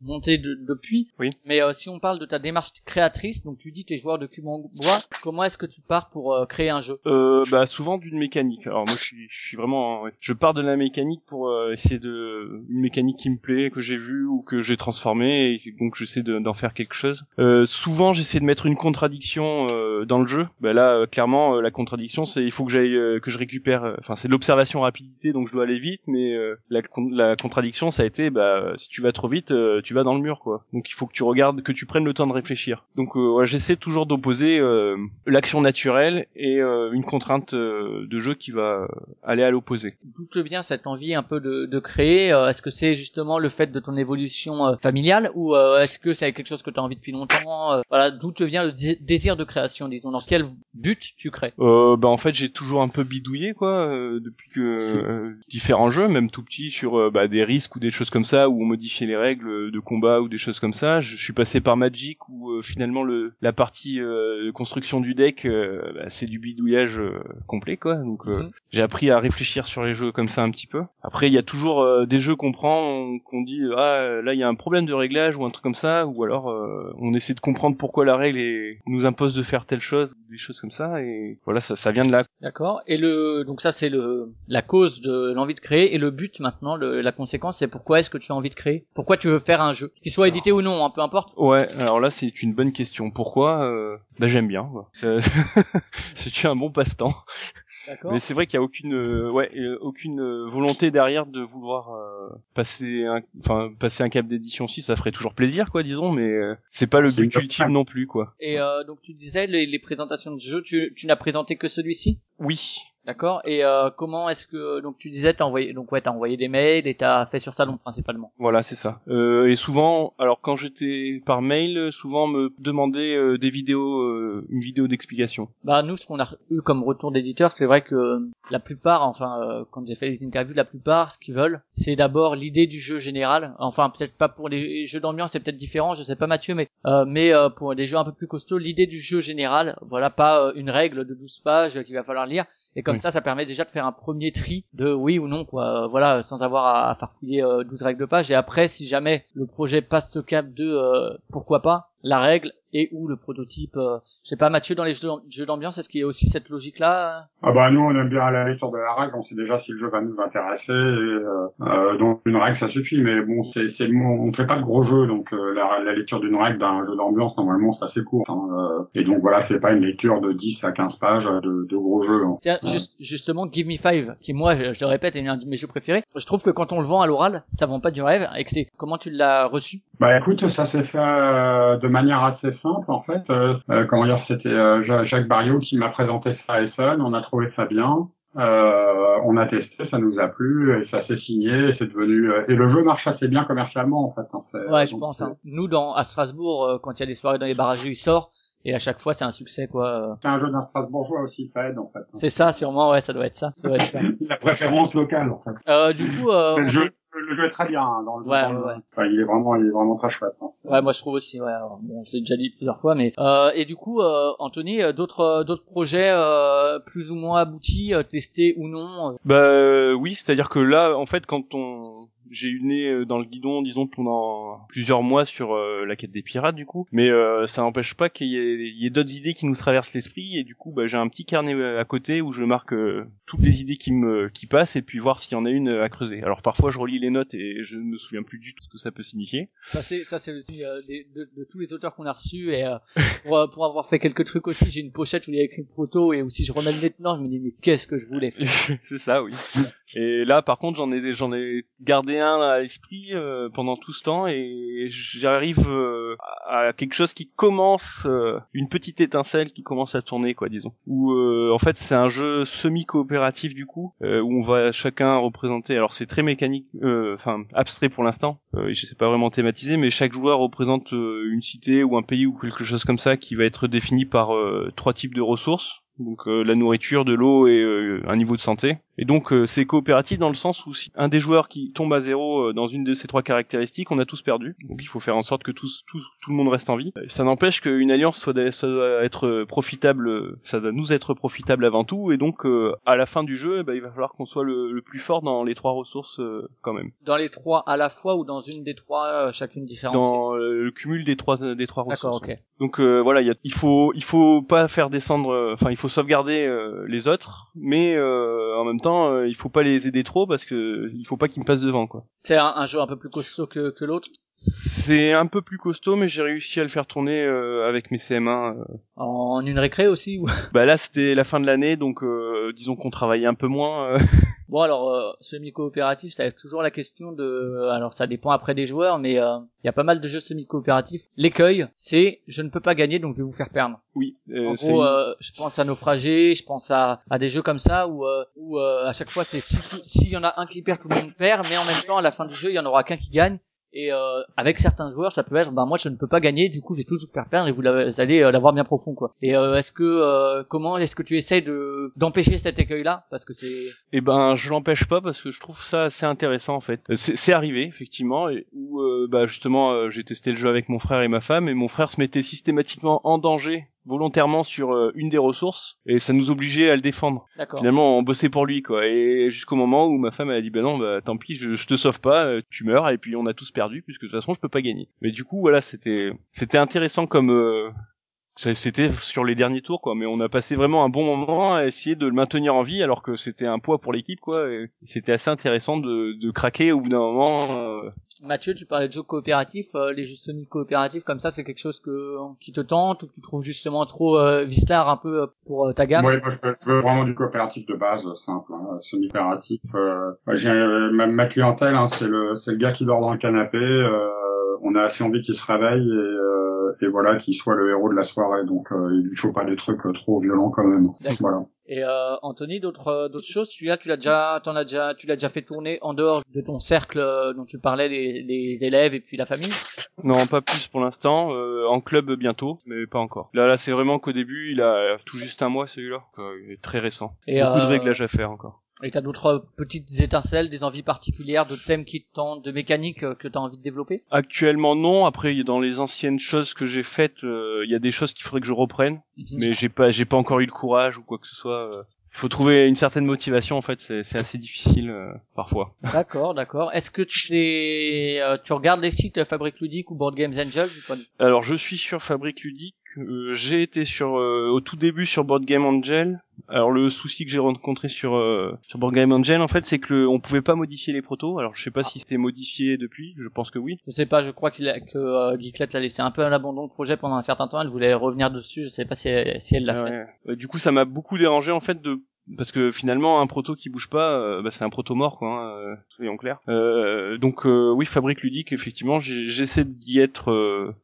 monter depuis. Oui. Mais si on parle de ta démarche créatrice, donc tu dis tes joueurs de cube en bois, comment est-ce que tu pars pour créer un jeu? Euh, Bah souvent d'une mécanique. Alors moi je suis, je suis vraiment, je pars de la mécanique pour euh, essayer de une mécanique qui me plaît, que j'ai vue ou que j'ai transformée, et donc j'essaie d'en faire quelque chose. Euh, souvent j'essaie de mettre une contradiction euh, dans le jeu. Bah là euh, clairement la contradiction c'est il faut que j'aille que je récupère. Enfin c'est l'observation rapidité donc je dois aller vite, mais la, la contradiction ça a été bah si tu vas trop vite tu vas dans le mur quoi. Donc il faut que tu regardes, que tu prennes le temps de réfléchir. Donc ouais, j'essaie toujours d'opposer l'action naturelle et une contrainte de jeu qui va aller à l'opposé. D'où vient cette envie un peu de, de créer euh, Est-ce que c'est justement le fait de ton évolution euh, familiale ou euh, est-ce que c'est quelque chose que tu as envie depuis longtemps Voilà, d'où te vient le désir de création Disons, dans quel but tu crées? Euh, Bah en fait, j'ai toujours un peu bidouillé quoi depuis que différents jeux, même tout petit, sur bah, des risques ou des choses comme ça où on modifiait les règles de combat ou des choses comme ça. Je, suis passé par Magic où finalement le la partie de construction du deck, bah, c'est du bidouillage complet quoi. Donc mhm. j'ai appris à réfléchir sur les jeux comme ça un petit peu. Après, il y a toujours euh, des jeux qu'on prend, qu'on dit ah là il y a un problème de réglage ou un truc comme ça, ou alors euh, on essaie de comprendre pourquoi la règle nous impose de faire telle chose, des choses comme ça, et voilà ça, ça vient de là. D'accord. Et le donc ça c'est le la cause de l'envie de créer et le but maintenant, le, la conséquence c'est pourquoi est-ce que tu as envie de créer? Pourquoi tu veux faire un jeu, qu'il soit édité ou non, hein, peu importe. Ouais. Alors là c'est une bonne question. Pourquoi euh, Bah j'aime bien. C'est un bon passe-temps. Mais c'est vrai qu'il y a aucune, euh, ouais, euh, aucune euh, volonté derrière de vouloir passer, un, enfin passer un cap d'édition si ça ferait toujours plaisir, quoi, disons, mais c'est pas le but ultime non plus, quoi. Et donc tu disais les, les présentations de jeux, tu, tu n'as présenté que celui-ci? Oui, D'accord. Et euh, comment est-ce que donc tu disais t'as envoyé donc ouais t'as envoyé des mails et t'as fait sur salon principalement. Voilà c'est ça. Euh, et souvent alors quand j'étais par mail souvent me demandait euh, des vidéos euh, une vidéo d'explication. Bah nous ce qu'on a eu comme retour d'éditeur c'est vrai que la plupart enfin euh, quand j'ai fait les interviews la plupart ce qu'ils veulent c'est d'abord l'idée du jeu général. Enfin peut-être pas pour les jeux d'ambiance c'est peut-être différent je sais pas Mathieu mais mais pour des jeux un peu plus costauds l'idée du jeu général voilà pas une règle de 12 pages qu'il va falloir lire et comme ça, ça permet déjà de faire un premier tri de oui ou non, quoi. Voilà, sans avoir à, farfouiller 12 euh, règles de page. Et après, si jamais le projet passe ce cap de euh, pourquoi pas, la règle et ou le prototype. Euh, je sais pas, Mathieu, dans les jeux d'ambiance, est-ce qu'il y a aussi cette logique-là Ah bah nous, on aime bien la lecture de la règle. On sait déjà si le jeu va nous intéresser. Euh, euh, donc une règle, ça suffit. Mais bon, c'est, c'est on fait pas de gros jeux, donc euh, la, la, lecture d'une règle d'un jeu d'ambiance normalement c'est assez court. Hein, euh, et donc voilà, c'est pas une lecture de 10 à 15 pages de, de gros jeux. Hein. Tiens, justement, Give Me Five, qui moi, je, je, le répète, est un de mes jeux préférés. Je trouve que quand on le vend à l'oral, ça vend pas du rêve. Et que c'est comment tu l'as reçu? Bah écoute, ça s'est fait de manière assez simple en fait. Euh, euh, comment dire, c'était euh, Jacques Barriot qui m'a présenté ça à Essen. On a trouvé ça bien. on a testé, ça nous a plu, et ça s'est signé, c'est devenu et le jeu marche assez bien commercialement en fait. Fait. Ouais, je pense. Hein. Nous, dans à Strasbourg, quand il y a des soirées dans les barrages, il sort. Et à chaque fois, c'est un succès, quoi. C'est un jeu d'un Strasbourgeois aussi, ça aide, en fait. C'est ça, sûrement, ouais, ça doit être ça. Ça doit être ça. La préférence locale, en fait. Du coup, le jeu, le jeu est très bien hein, dans le ouais, ouais. Enfin, il est vraiment il est vraiment très chouette hein, ouais moi je trouve aussi ouais bon je l'ai déjà dit plusieurs fois mais euh, et du coup euh, Anthony euh, d'autres euh, d'autres projets euh, plus ou moins aboutis testés ou non bah oui c'est à dire que là en fait quand on j'ai eu le nez euh, dans le guidon, disons, pendant plusieurs mois sur euh, la quête des pirates, du coup. Mais euh, ça n'empêche pas qu'il y ait, ait d'autres idées qui nous traversent l'esprit, et du coup, bah, j'ai un petit carnet à côté où je marque toutes les idées qui me qui passent, et puis voir s'il y en a une à creuser. Alors parfois, je relis les notes et je ne me souviens plus du tout ce que ça peut signifier. Ça c'est ça c'est aussi de, de, tous les auteurs qu'on a reçus, et pour, pour avoir fait quelques trucs aussi, j'ai une pochette où il y a écrit proto, et aussi je remets le maintenant, je me dis mais qu'est-ce que je voulais. c'est ça, oui. Et là, par contre, j'en ai j'en ai gardé un à l'esprit euh, pendant tout ce temps et j'arrive euh, à quelque chose qui commence euh, une petite étincelle qui commence à tourner, quoi, disons. Où en fait, c'est un jeu semi coopératif du coup, où on va chacun représenter. Alors c'est très mécanique, enfin abstrait pour l'instant. je sais pas vraiment thématiser, mais chaque joueur représente une cité ou un pays ou quelque chose comme ça qui va être défini par trois types de ressources donc euh, la nourriture, de l'eau et euh, un niveau de santé. Et donc euh, c'est coopératif dans le sens où si un des joueurs qui tombe à zéro euh, dans une de ces trois caractéristiques, on a tous perdu. Donc il faut faire en sorte que tous, tout, tout le monde reste en vie. Euh, Ça n'empêche qu'une alliance soit, ça doit être profitable, euh, ça doit nous être profitable avant tout. Et donc euh, à la fin du jeu, eh ben, il va falloir qu'on soit le, le plus fort dans les trois ressources euh, quand même. Dans les trois à la fois ou dans une des trois, euh, chacune différenciée Dans le cumul des trois des trois ressources. D'accord, ok. Donc euh, voilà, il, y a- il faut il faut pas faire descendre, enfin il faut sauvegarder euh, les autres, mais euh, en même temps euh, il faut pas les aider trop parce que il faut pas qu'ils me passent devant quoi. C'est un, un jeu un peu plus costaud que, que l'autre? C'est un peu plus costaud, mais j'ai réussi à le faire tourner euh, avec mes CM1. euh. En une récré aussi ou... Bah là c'était la fin de l'année, donc euh, disons qu'on travaillait un peu moins. euh. Bon alors euh, semi-coopératif, ça être toujours la question de alors ça dépend après des joueurs mais euh, il y a pas mal de jeux semi-coopératifs. L'écueil, c'est je ne peux pas gagner donc je vais vous faire perdre. oui, euh, en gros, euh, je pense à Naufragé, je pense à, à des jeux comme ça où, euh, où euh, à chaque fois c'est si s'il y en a un qui perd, tout le monde perd, mais en même temps à la fin du jeu il y en aura qu'un qui gagne. Et euh, avec certains joueurs, ça peut être, ben moi je ne peux pas gagner, du coup je vais toujours faire perdre et vous, allez euh, l'avoir bien profond quoi. Et euh, est-ce que euh, comment est-ce que tu essaies de d'empêcher cet écueil là parce que c'est Eh ben, je l'empêche pas parce que je trouve ça assez intéressant en fait. C'est arrivé effectivement et où euh, bah justement j'ai testé le jeu avec mon frère et ma femme et mon frère se mettait systématiquement en danger volontairement sur euh, une des ressources et ça nous obligeait à le défendre. Finalement, on bossait pour lui quoi et jusqu'au moment où ma femme elle a dit bah non bah tant pis je, je te sauve pas euh, tu meurs et puis on a tous perdu puisque de toute façon je peux pas gagner. Mais du coup voilà c'était c'était intéressant comme euh, c'était sur les derniers tours quoi mais on a passé vraiment un bon moment à essayer de le maintenir en vie alors que c'était un poids pour l'équipe quoi et c'était assez intéressant de, de craquer au bout d'un moment euh. Mathieu, tu parlais de jeux coopératifs, euh, les jeux semi-coopératifs comme ça, c'est quelque chose que qui te tente ou que tu trouves justement trop euh, Vistar un peu euh, pour euh, ta gamme? Oui, moi je veux, je veux vraiment du coopératif de base, simple, hein, semi-coopératif. Euh, j'ai euh, ma, ma clientèle, hein, c'est le c'est le gars qui dort dans le canapé. euh, on a assez envie qu'il se réveille et, euh, et voilà qu'il soit le héros de la soirée. Donc euh, il lui faut pas des trucs euh, trop violents quand même. Voilà. Et euh, Anthony, d'autres d'autres choses, celui-là tu l'as déjà t'en as déjà tu l'as déjà fait tourner en dehors de ton cercle dont tu parlais les, les élèves et puis la famille? non pas plus pour l'instant euh, en club bientôt mais pas encore. Là là c'est vraiment qu'au début il a tout juste un mois celui-là quoi, il est très récent. Et Beaucoup de réglages à faire encore. Et t'as d'autres petites étincelles, des envies particulières, de thèmes qui te tentent, de mécaniques euh, que t'as envie de développer? Actuellement non. Après, dans les anciennes choses que j'ai faites, euh, il y a des choses qu'il faudrait que je reprenne, mais j'ai pas, j'ai pas encore eu le courage ou quoi que ce soit. euh. Il faut trouver une certaine motivation. En fait, c'est assez difficile euh, parfois. D'accord, d'accord. Est-ce que tu t'es, euh, tu regardes les sites Fabric Ludique ou Board Games pas? Alors, je suis sur Fabric Ludique. Euh, j'ai été sur euh, au tout début sur Board Game Angel. Alors le souci que j'ai rencontré sur euh, sur Board Game Angel en fait c'est que le, on pouvait pas modifier les protos. Alors je sais pas si c'était modifié depuis, je pense que oui. Je sais pas, je crois qu'il a, que euh, Geeklet l'a laissé un peu à l'abandon le projet pendant un certain temps. Elle voulait revenir dessus. Je sais pas si elle, si elle l'a Ah fait. ouais. Euh, du coup, ça m'a beaucoup dérangé en fait de parce que finalement un proto qui bouge pas, euh, bah, c'est un proto mort quoi, hein, euh, soyons clairs. Euh, donc oui, fabrique ludique, effectivement, j'essaie d'y être.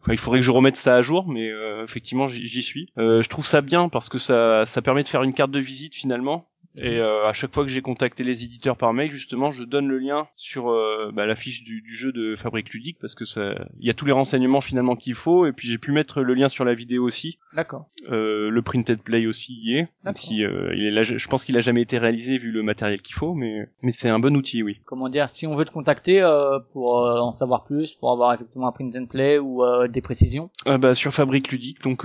Enfin, il faudrait que je remette ça à jour, mais effectivement, j'y suis. Je trouve ça bien parce que ça ça permet de faire une carte de visite finalement. Et euh, à chaque fois que j'ai contacté les éditeurs par mail, justement, je donne le lien sur euh, bah, la fiche du, du jeu de Fabrique Ludique parce que ça, il y a tous les renseignements finalement qu'il faut. Et puis j'ai pu mettre le lien sur la vidéo aussi. D'accord. Euh, le printed play aussi y est. Même si euh, il est là, je pense qu'il a jamais été réalisé vu le matériel qu'il faut, mais mais c'est un bon outil, oui. Comment dire Si on veut te contacter euh, pour euh, en savoir plus, pour avoir effectivement un print and play ou euh, des précisions. Euh, bah, sur Fabrique Ludique, donc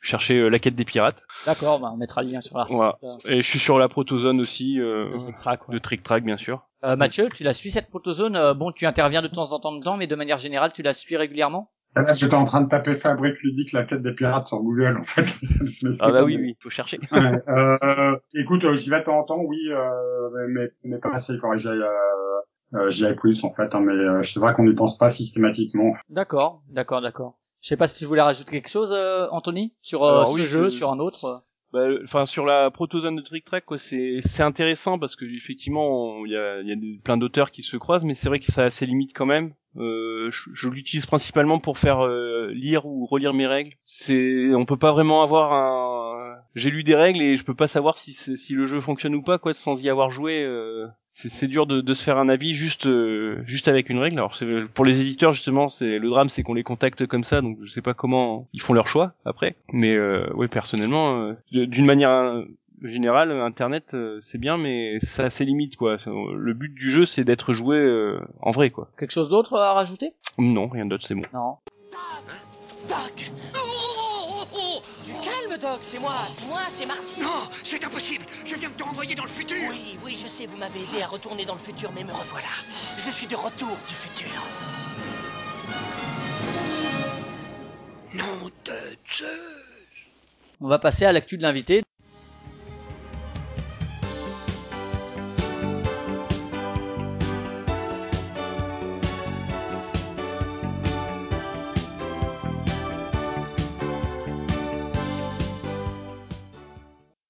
cherchez euh, la quête des pirates. D'accord, bah, on mettra le lien sur l'article. Voilà. euh, Et je suis sur la protozone aussi, euh, de Trick Track, ouais. de Trick Track bien sûr. Euh, Mathieu, tu la suis cette protozone euh, Bon, tu interviens de temps en temps dedans, mais de manière générale, tu la suis régulièrement? Et là, j'étais en train de taper Fabrique ludique la quête des pirates sur Google, en fait. Ah bah oui, oui, faut chercher. Ouais, euh, écoute, euh, j'y vais de temps en temps, oui, euh, mais, mais pas assez, il faudrait que j'aille, euh, euh, j'y aille plus, en fait, hein, mais euh, c'est vrai qu'on n'y pense pas systématiquement. D'accord, d'accord, d'accord. Je sais pas si tu voulais rajouter quelque chose, euh, Anthony, sur euh, Alors ce oui, jeu, sur un autre. euh. Bah, Enfin, sur la protozone de Trick Track, quoi, c'est c'est intéressant parce que effectivement, il y a, il y a plein d'auteurs qui se croisent, mais c'est vrai que ça a ses limites quand même. Euh, je, je l'utilise principalement pour faire euh, lire ou relire mes règles. C'est, on peut pas vraiment avoir un. J'ai lu des règles et je peux pas savoir si si le jeu fonctionne ou pas quoi sans y avoir joué. Euh, c'est dur de, de, se faire un avis juste euh, juste avec une règle. Alors pour les éditeurs justement, c'est le drame, c'est qu'on les contacte comme ça, donc je sais pas comment ils font leur choix après. Mais euh, oui, personnellement, d'une manière général, Internet, euh, c'est bien, mais ça a ses limites, quoi. Le but du jeu, c'est d'être joué euh, en vrai, quoi. Quelque chose d'autre à rajouter? Non, rien d'autre, c'est bon. Non. Doc calme, Doc, c'est moi, c'est moi, c'est Marty. Non, c'est impossible. Je viens de te renvoyer dans le futur. Oui, oui, je sais, vous m'avez aidé à retourner dans le futur, mais me revoilà. Je suis de retour du futur. Non de Zeus. On va passer à l'actu de l'invité.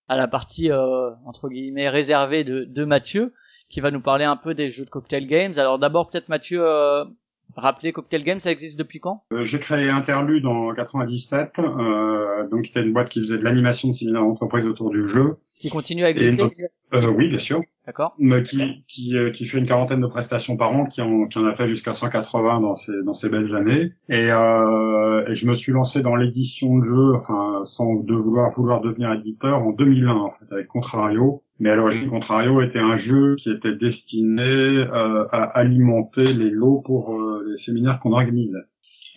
À la partie euh, entre guillemets réservée de, de Mathieu, qui va nous parler un peu des jeux de Cocktail Games. Alors d'abord peut-être Mathieu, euh, rappeler Cocktail Games, ça existe depuis quand? Euh, J'ai créé Interlude en 97, euh, donc c'était une boîte qui faisait de l'animation de séminaires d'entreprise autour du jeu. Qui continue à exister? euh, Oui, bien sûr. D'accord. Mais qui, qui, euh, qui, fait une quarantaine de prestations par an, qui en, qui en a fait jusqu'à 180 dans ces, dans ces belles années. Et, euh, et je me suis lancé dans l'édition de jeu, enfin, sans de vouloir, vouloir devenir éditeur, en 2001, en fait, avec Contrario. Mais à l'origine, Contrario était un jeu qui était destiné euh, à alimenter les lots pour euh, les séminaires qu'on organisait.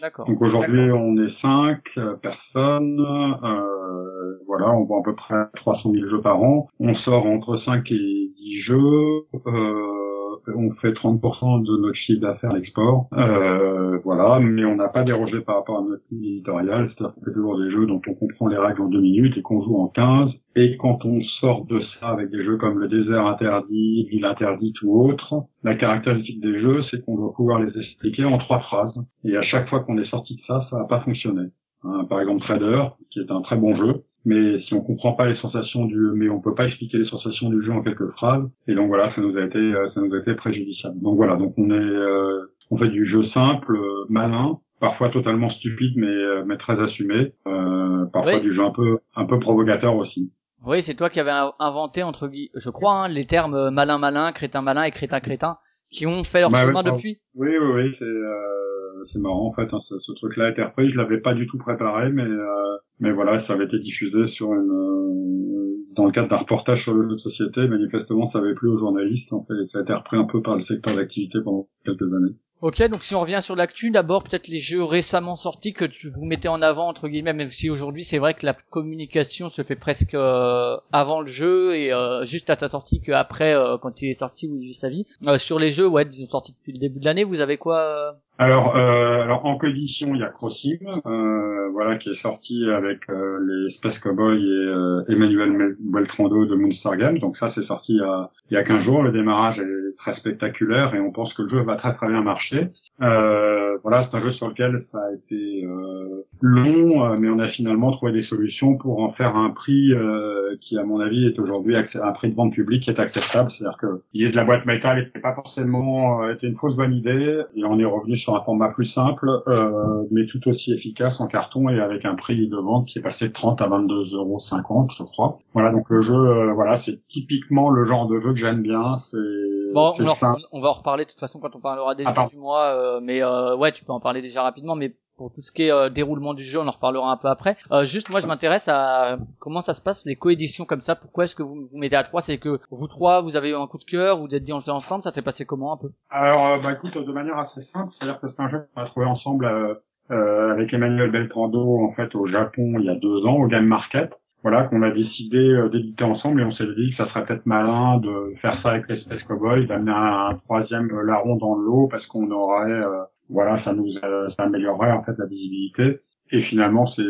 Donc aujourd'hui, on est cinq euh, personnes. Euh, voilà, on vend à peu près 300 000 jeux par an. On sort entre 5 et 10 jeux. Euh, on fait 30% de notre chiffre d'affaires à l'export. Euh, voilà, mais on n'a pas dérogé par rapport à notre ligne éditoriale. C'est-à-dire qu'on fait toujours des jeux dont on comprend les règles en deux minutes et qu'on joue en 15. Et quand on sort de ça avec des jeux comme le désert interdit, l'île interdite ou autre, la caractéristique des jeux, c'est qu'on doit pouvoir les expliquer en trois phrases. Et à chaque fois qu'on est sorti de ça, ça n'a pas fonctionné. Hein, par exemple, Trader, qui est un très bon jeu, mais si on comprend pas les sensations du mais on peut pas expliquer les sensations du jeu en quelques phrases. Et donc voilà ça nous a été euh, ça nous a été préjudiciable. Donc voilà donc on est euh, on fait du jeu simple euh, malin parfois totalement stupide mais mais très assumé. Parfois du jeu un peu un peu provocateur aussi. Oui c'est toi qui avais inventé entre guillemets je crois hein, les termes malin malin crétin malin et crétin crétin qui ont fait leur bah chemin depuis. oui oui oui c'est c'est marrant en fait. Hein, ce, truc-là a été repris. Je l'avais pas du tout préparé, mais euh, mais voilà, ça avait été diffusé sur une euh, dans le cadre d'un reportage sur le jeu de société. Manifestement, ça avait plu aux journalistes. En fait, ça a été repris un peu par le secteur d'activité pendant quelques années. Ok, donc si on revient sur l'actu, d'abord peut-être les jeux récemment sortis que tu vous mettez en avant entre guillemets, même si aujourd'hui c'est vrai que la communication se fait presque euh, avant le jeu et euh, juste à ta sortie qu'après euh, quand il est sorti ou il vit sa vie. sur les jeux, ouais, ils sont sortis depuis le début de l'année. Vous avez quoi alors, euh, alors en coédition, il y a Crossing, euh, voilà, qui est sorti avec euh, les Space Cowboy et euh, Emmanuel Beltrando de Moonstar Games. Donc ça, c'est sorti il y, a, il y a 15 jours. Le démarrage est très spectaculaire et on pense que le jeu va très très bien marcher. Euh, voilà, c'est un jeu sur lequel ça a été long, mais on a finalement trouvé des solutions pour en faire un prix qui, à mon avis, est aujourd'hui un prix de vente publique qui est acceptable. C'est-à-dire que l'idée de la boîte métal n'était pas forcément était une fausse bonne idée et on est revenu sur un format plus simple, euh, mais tout aussi efficace en carton et avec un prix de vente qui est passé de 30 à 22,50 euros, je crois. Voilà, donc le jeu, euh, voilà, c'est typiquement le genre de jeu que j'aime bien. C'est bon, on, va en reparler de toute façon quand on parlera des jeux du mois, euh, mais ouais, tu peux en parler déjà rapidement, mais pour tout ce qui est euh, déroulement du jeu, on en reparlera un peu après. Euh, juste, moi, je m'intéresse à comment ça se passe les coéditions comme ça. Pourquoi est-ce que vous vous mettez à trois? C'est que vous trois, vous avez eu un coup de cœur, vous vous êtes dit on le fait ensemble. Ça s'est passé comment un peu? Alors, euh, bah écoute, de manière assez simple, c'est-à-dire que c'est un jeu qu'on a trouvé ensemble euh, avec Emmanuel Beltrando en fait au Japon il y a deux ans au Game Market. Voilà, qu'on a décidé d'éditer ensemble et on s'est dit que ça serait peut-être malin de faire ça avec les Space Cowboys, d'amener un, troisième larron dans le lot parce qu'on aurait voilà, ça nous ça améliorerait en fait la visibilité. Et finalement, c'est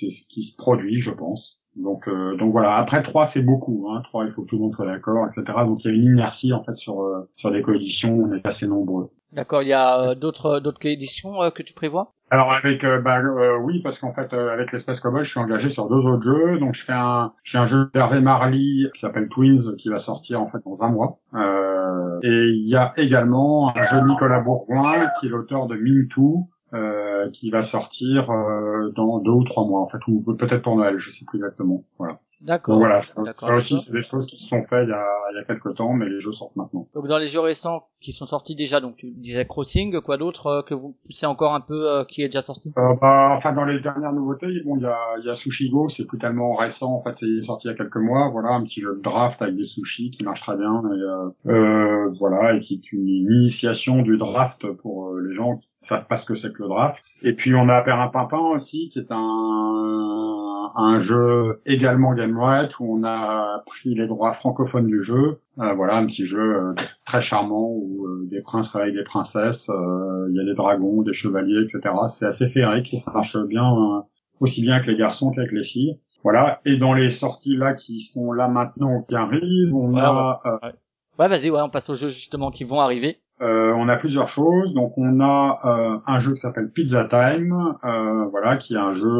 c'est ce qui se produit, je pense. Donc euh, donc voilà. Après trois, c'est beaucoup. Hein. Trois, il faut que tout le monde soit d'accord, etc. Donc il y a une inertie en fait sur euh, sur les coéditions. On est assez nombreux. D'accord. Il y a euh, d'autres d'autres coéditions que tu prévois? Alors avec bah oui parce qu'en fait avec l'espace cowboy je suis engagé sur deux autres jeux donc je fais un j'ai un jeu d'Hervé Marley qui s'appelle Twins qui va sortir en fait dans un mois Euh, et il y a également un jeu de Nicolas Bourgoin qui est l'auteur de Mintou, euh, qui va sortir euh, dans deux ou trois mois en fait, ou peut-être pour Noël, je sais plus exactement. Voilà. D'accord. Voilà, ça, aussi c'est des choses qui se sont faites il y a, il y a quelques temps, mais les jeux sortent maintenant. Donc dans les jeux récents qui sont sortis déjà, donc tu disais Crossing, quoi d'autre euh, que vous poussez encore un peu euh, qui est déjà sorti? Euh, bah, enfin dans les dernières nouveautés, bon il y a, il y a Sushi Go, c'est plus tellement récent, en fait c'est sorti il y a quelques mois, voilà un petit jeu de draft avec des sushis qui marche très bien, et voilà et qui est une initiation du draft pour les gens qui savent pas ce que c'est que le draft. Et puis on a Perrin Pimpin aussi, qui est un, un jeu également GameRight où on a pris les droits francophones du jeu. Euh, voilà, un petit jeu euh, très charmant où euh, des princes avec des princesses, euh, il y a des dragons, des chevaliers, etc. C'est assez féerique et ça marche bien euh, aussi bien avec les garçons qu'avec les filles. Voilà. Et dans les sorties là qui sont là maintenant qui arrivent, on Ouais, a euh, Ouais, vas-y, ouais, on passe aux jeux justement qui vont arriver. Euh, on a plusieurs choses. Donc on a euh, un jeu qui s'appelle Pizza Time, euh, voilà, qui est un jeu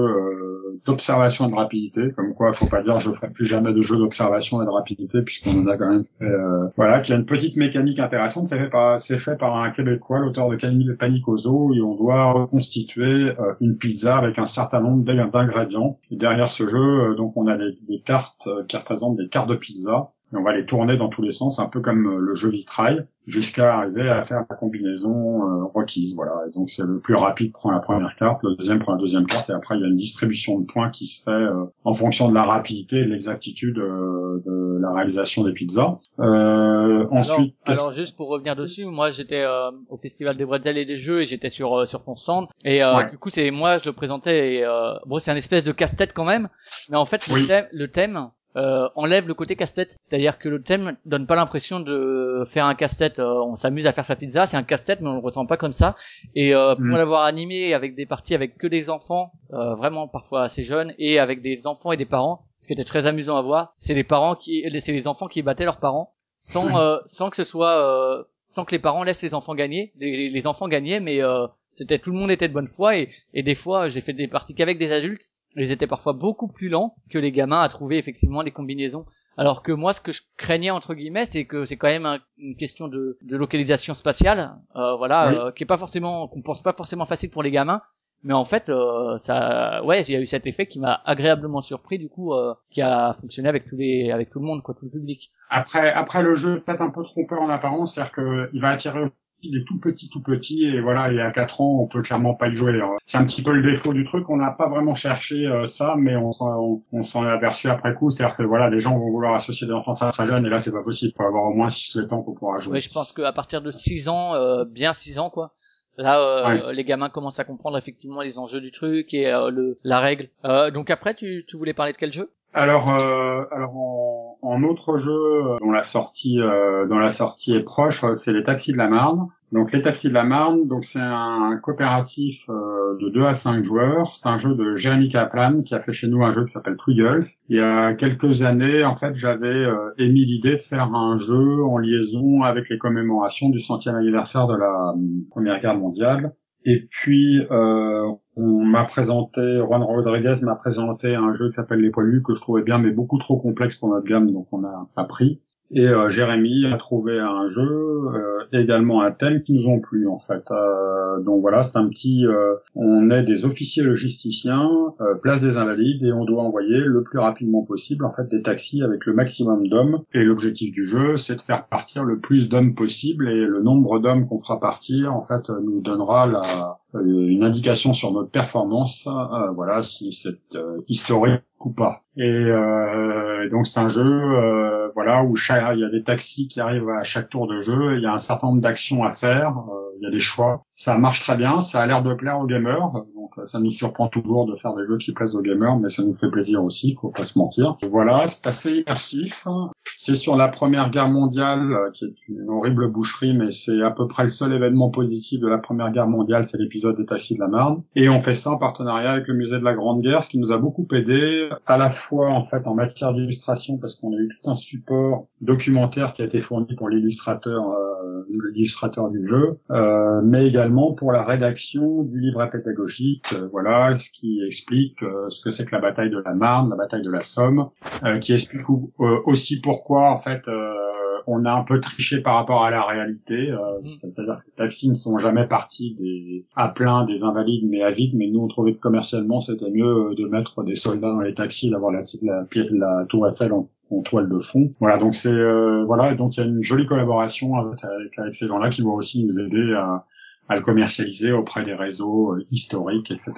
d'observation et de rapidité. Comme quoi, faut pas dire je ferai plus jamais de jeu d'observation et de rapidité puisqu'on en a quand même fait. voilà, qui a une petite mécanique intéressante. C'est fait par, un Québécois, l'auteur de Panicoso, et on doit reconstituer une pizza avec un certain nombre d'ing- d'ingrédients. Et derrière ce jeu, donc on a des, des cartes qui représentent des cartes de pizza. Et on va les tourner dans tous les sens, un peu comme euh, le jeu vitrail, jusqu'à arriver à faire la combinaison euh, requise. Voilà. Et donc c'est le plus rapide prend la première carte, le deuxième prend la deuxième carte, et après il y a une distribution de points qui se fait euh, en fonction de la rapidité et de l'exactitude euh, de la réalisation des pizzas. Euh, ensuite, alors, alors, juste pour revenir dessus, moi j'étais euh, au festival des bretzels et des jeux et j'étais sur euh, sur ton stand et euh, Ouais. du coup c'est moi je le présentais et euh, bon c'est un espèce de casse-tête quand même, mais en fait le thème, le thème euh, enlève le côté casse-tête, c'est-à-dire que le thème donne pas l'impression de faire un casse-tête. euh, on s'amuse à faire sa pizza, c'est un casse-tête mais on le ressent pas comme ça. Et euh, pour Mm. l'avoir animé avec des parties avec que des enfants, euh, vraiment parfois assez jeunes, et avec des enfants et des parents, ce qui était très amusant à voir, c'est les parents qui, c'est les enfants qui battaient leurs parents sans euh, sans que ce soit euh, sans que les parents laissent les enfants gagner. Les, les enfants gagnaient, mais euh, c'était tout le monde était de bonne foi et, et des fois j'ai fait des parties qu'avec des adultes. Ils étaient parfois beaucoup plus lents que les gamins à trouver effectivement les combinaisons. Alors que moi, ce que je craignais entre guillemets, c'est que c'est quand même un- une question de, de localisation spatiale, euh, voilà, Oui. euh, qui est pas forcément, qu'on pense pas forcément facile pour les gamins. Mais en fait, euh, ça, ouais, il y a eu cet effet qui m'a agréablement surpris du coup, euh, qui a fonctionné avec tous les, avec tout le monde, quoi, tout le public. Après, après le jeu, peut-être un peu trompeur en apparence, c'est-à-dire qu'il va attirer aussi des tout petits, tout petits, et voilà, et à 4 ans, on peut clairement pas y jouer. Alors, C'est un petit peu le défaut du truc, on n'a pas vraiment cherché euh, ça, mais on s'en, on, on s'en est aperçu après coup, c'est-à-dire que voilà, les gens vont vouloir associer des enfants très, très jeunes, et là, c'est pas possible, il faut avoir au moins 6-7 ans pour pouvoir jouer. Ouais, je pense qu'à partir de 6 ans, euh, bien 6 ans quoi. Là, euh, les gamins commencent à comprendre effectivement les enjeux du truc et euh, le, la règle. Euh, donc après, tu, tu voulais parler de quel jeu? Alors, euh, alors en, en autre jeu euh, dont la sortie, euh, dont la sortie est proche, euh, c'est les Taxis de la Marne. Donc les Taxis de la Marne, donc c'est un coopératif euh, de 2 à 5 joueurs. C'est un jeu de Jérémy Kaplan qui a fait chez nous un jeu qui s'appelle Twiggles. Il y a quelques années, en fait, j'avais euh, émis l'idée de faire un jeu en liaison avec les commémorations du centième anniversaire de la euh, Première Guerre mondiale. Et puis, euh, on m'a présenté, Juan Rodriguez m'a présenté un jeu qui s'appelle Les Poilus, que je trouvais bien, mais beaucoup trop complexe pour notre gamme, donc on a pas pris. Et euh, Jérémy a trouvé un jeu, euh, également un thème qui nous ont plu en fait. Euh, donc voilà, c'est un petit, euh, on est des officiers logisticiens, euh, place des Invalides, et on doit envoyer le plus rapidement possible en fait des taxis avec le maximum d'hommes. Et l'objectif du jeu, c'est de faire partir le plus d'hommes possible, et le nombre d'hommes qu'on fera partir en fait nous donnera la, euh, une indication sur notre performance, euh, voilà, si c'est euh, historique ou pas. Et euh, donc c'est un jeu, voilà, où chaque, il y a des taxis qui arrivent à chaque tour de jeu, il y a un certain nombre d'actions à faire, euh, il y a des choix. Ça marche très bien, ça a l'air de plaire aux gamers, donc ça nous surprend toujours de faire des jeux qui plaisent aux gamers, mais ça nous fait plaisir aussi, faut pas se mentir. Voilà, c'est assez immersif. C'est sur la Première Guerre mondiale, euh, qui est une horrible boucherie, mais c'est à peu près le seul événement positif de la Première Guerre mondiale, c'est l'épisode des Taxis de la Marne. Et on fait ça en partenariat avec le musée de la Grande Guerre, ce qui nous a beaucoup aidé, à la fois en fait en matière d'illustration, parce qu'on a eu tout un support documentaire qui a été fourni pour l'illustrateur, euh, l'illustrateur du jeu, euh, mais également pour la rédaction du livret pédagogique, euh, voilà, ce qui explique euh, ce que c'est que la bataille de la Marne, la bataille de la Somme, euh, qui explique euh, aussi pourquoi en fait euh, on a un peu triché par rapport à la réalité. Euh, Mhm. C'est-à-dire que les taxis ne sont jamais partis des à plein des invalides, mais à vide. Mais nous, on trouvait que commercialement, c'était mieux de mettre des soldats dans les taxis, d'avoir la, la, la, la tour Eiffel en, en toile de fond. Voilà, donc c'est euh, voilà, donc il y a une jolie collaboration avec, avec, ces gens-là qui vont aussi nous aider à, à le commercialiser auprès des réseaux euh, historiques, etc.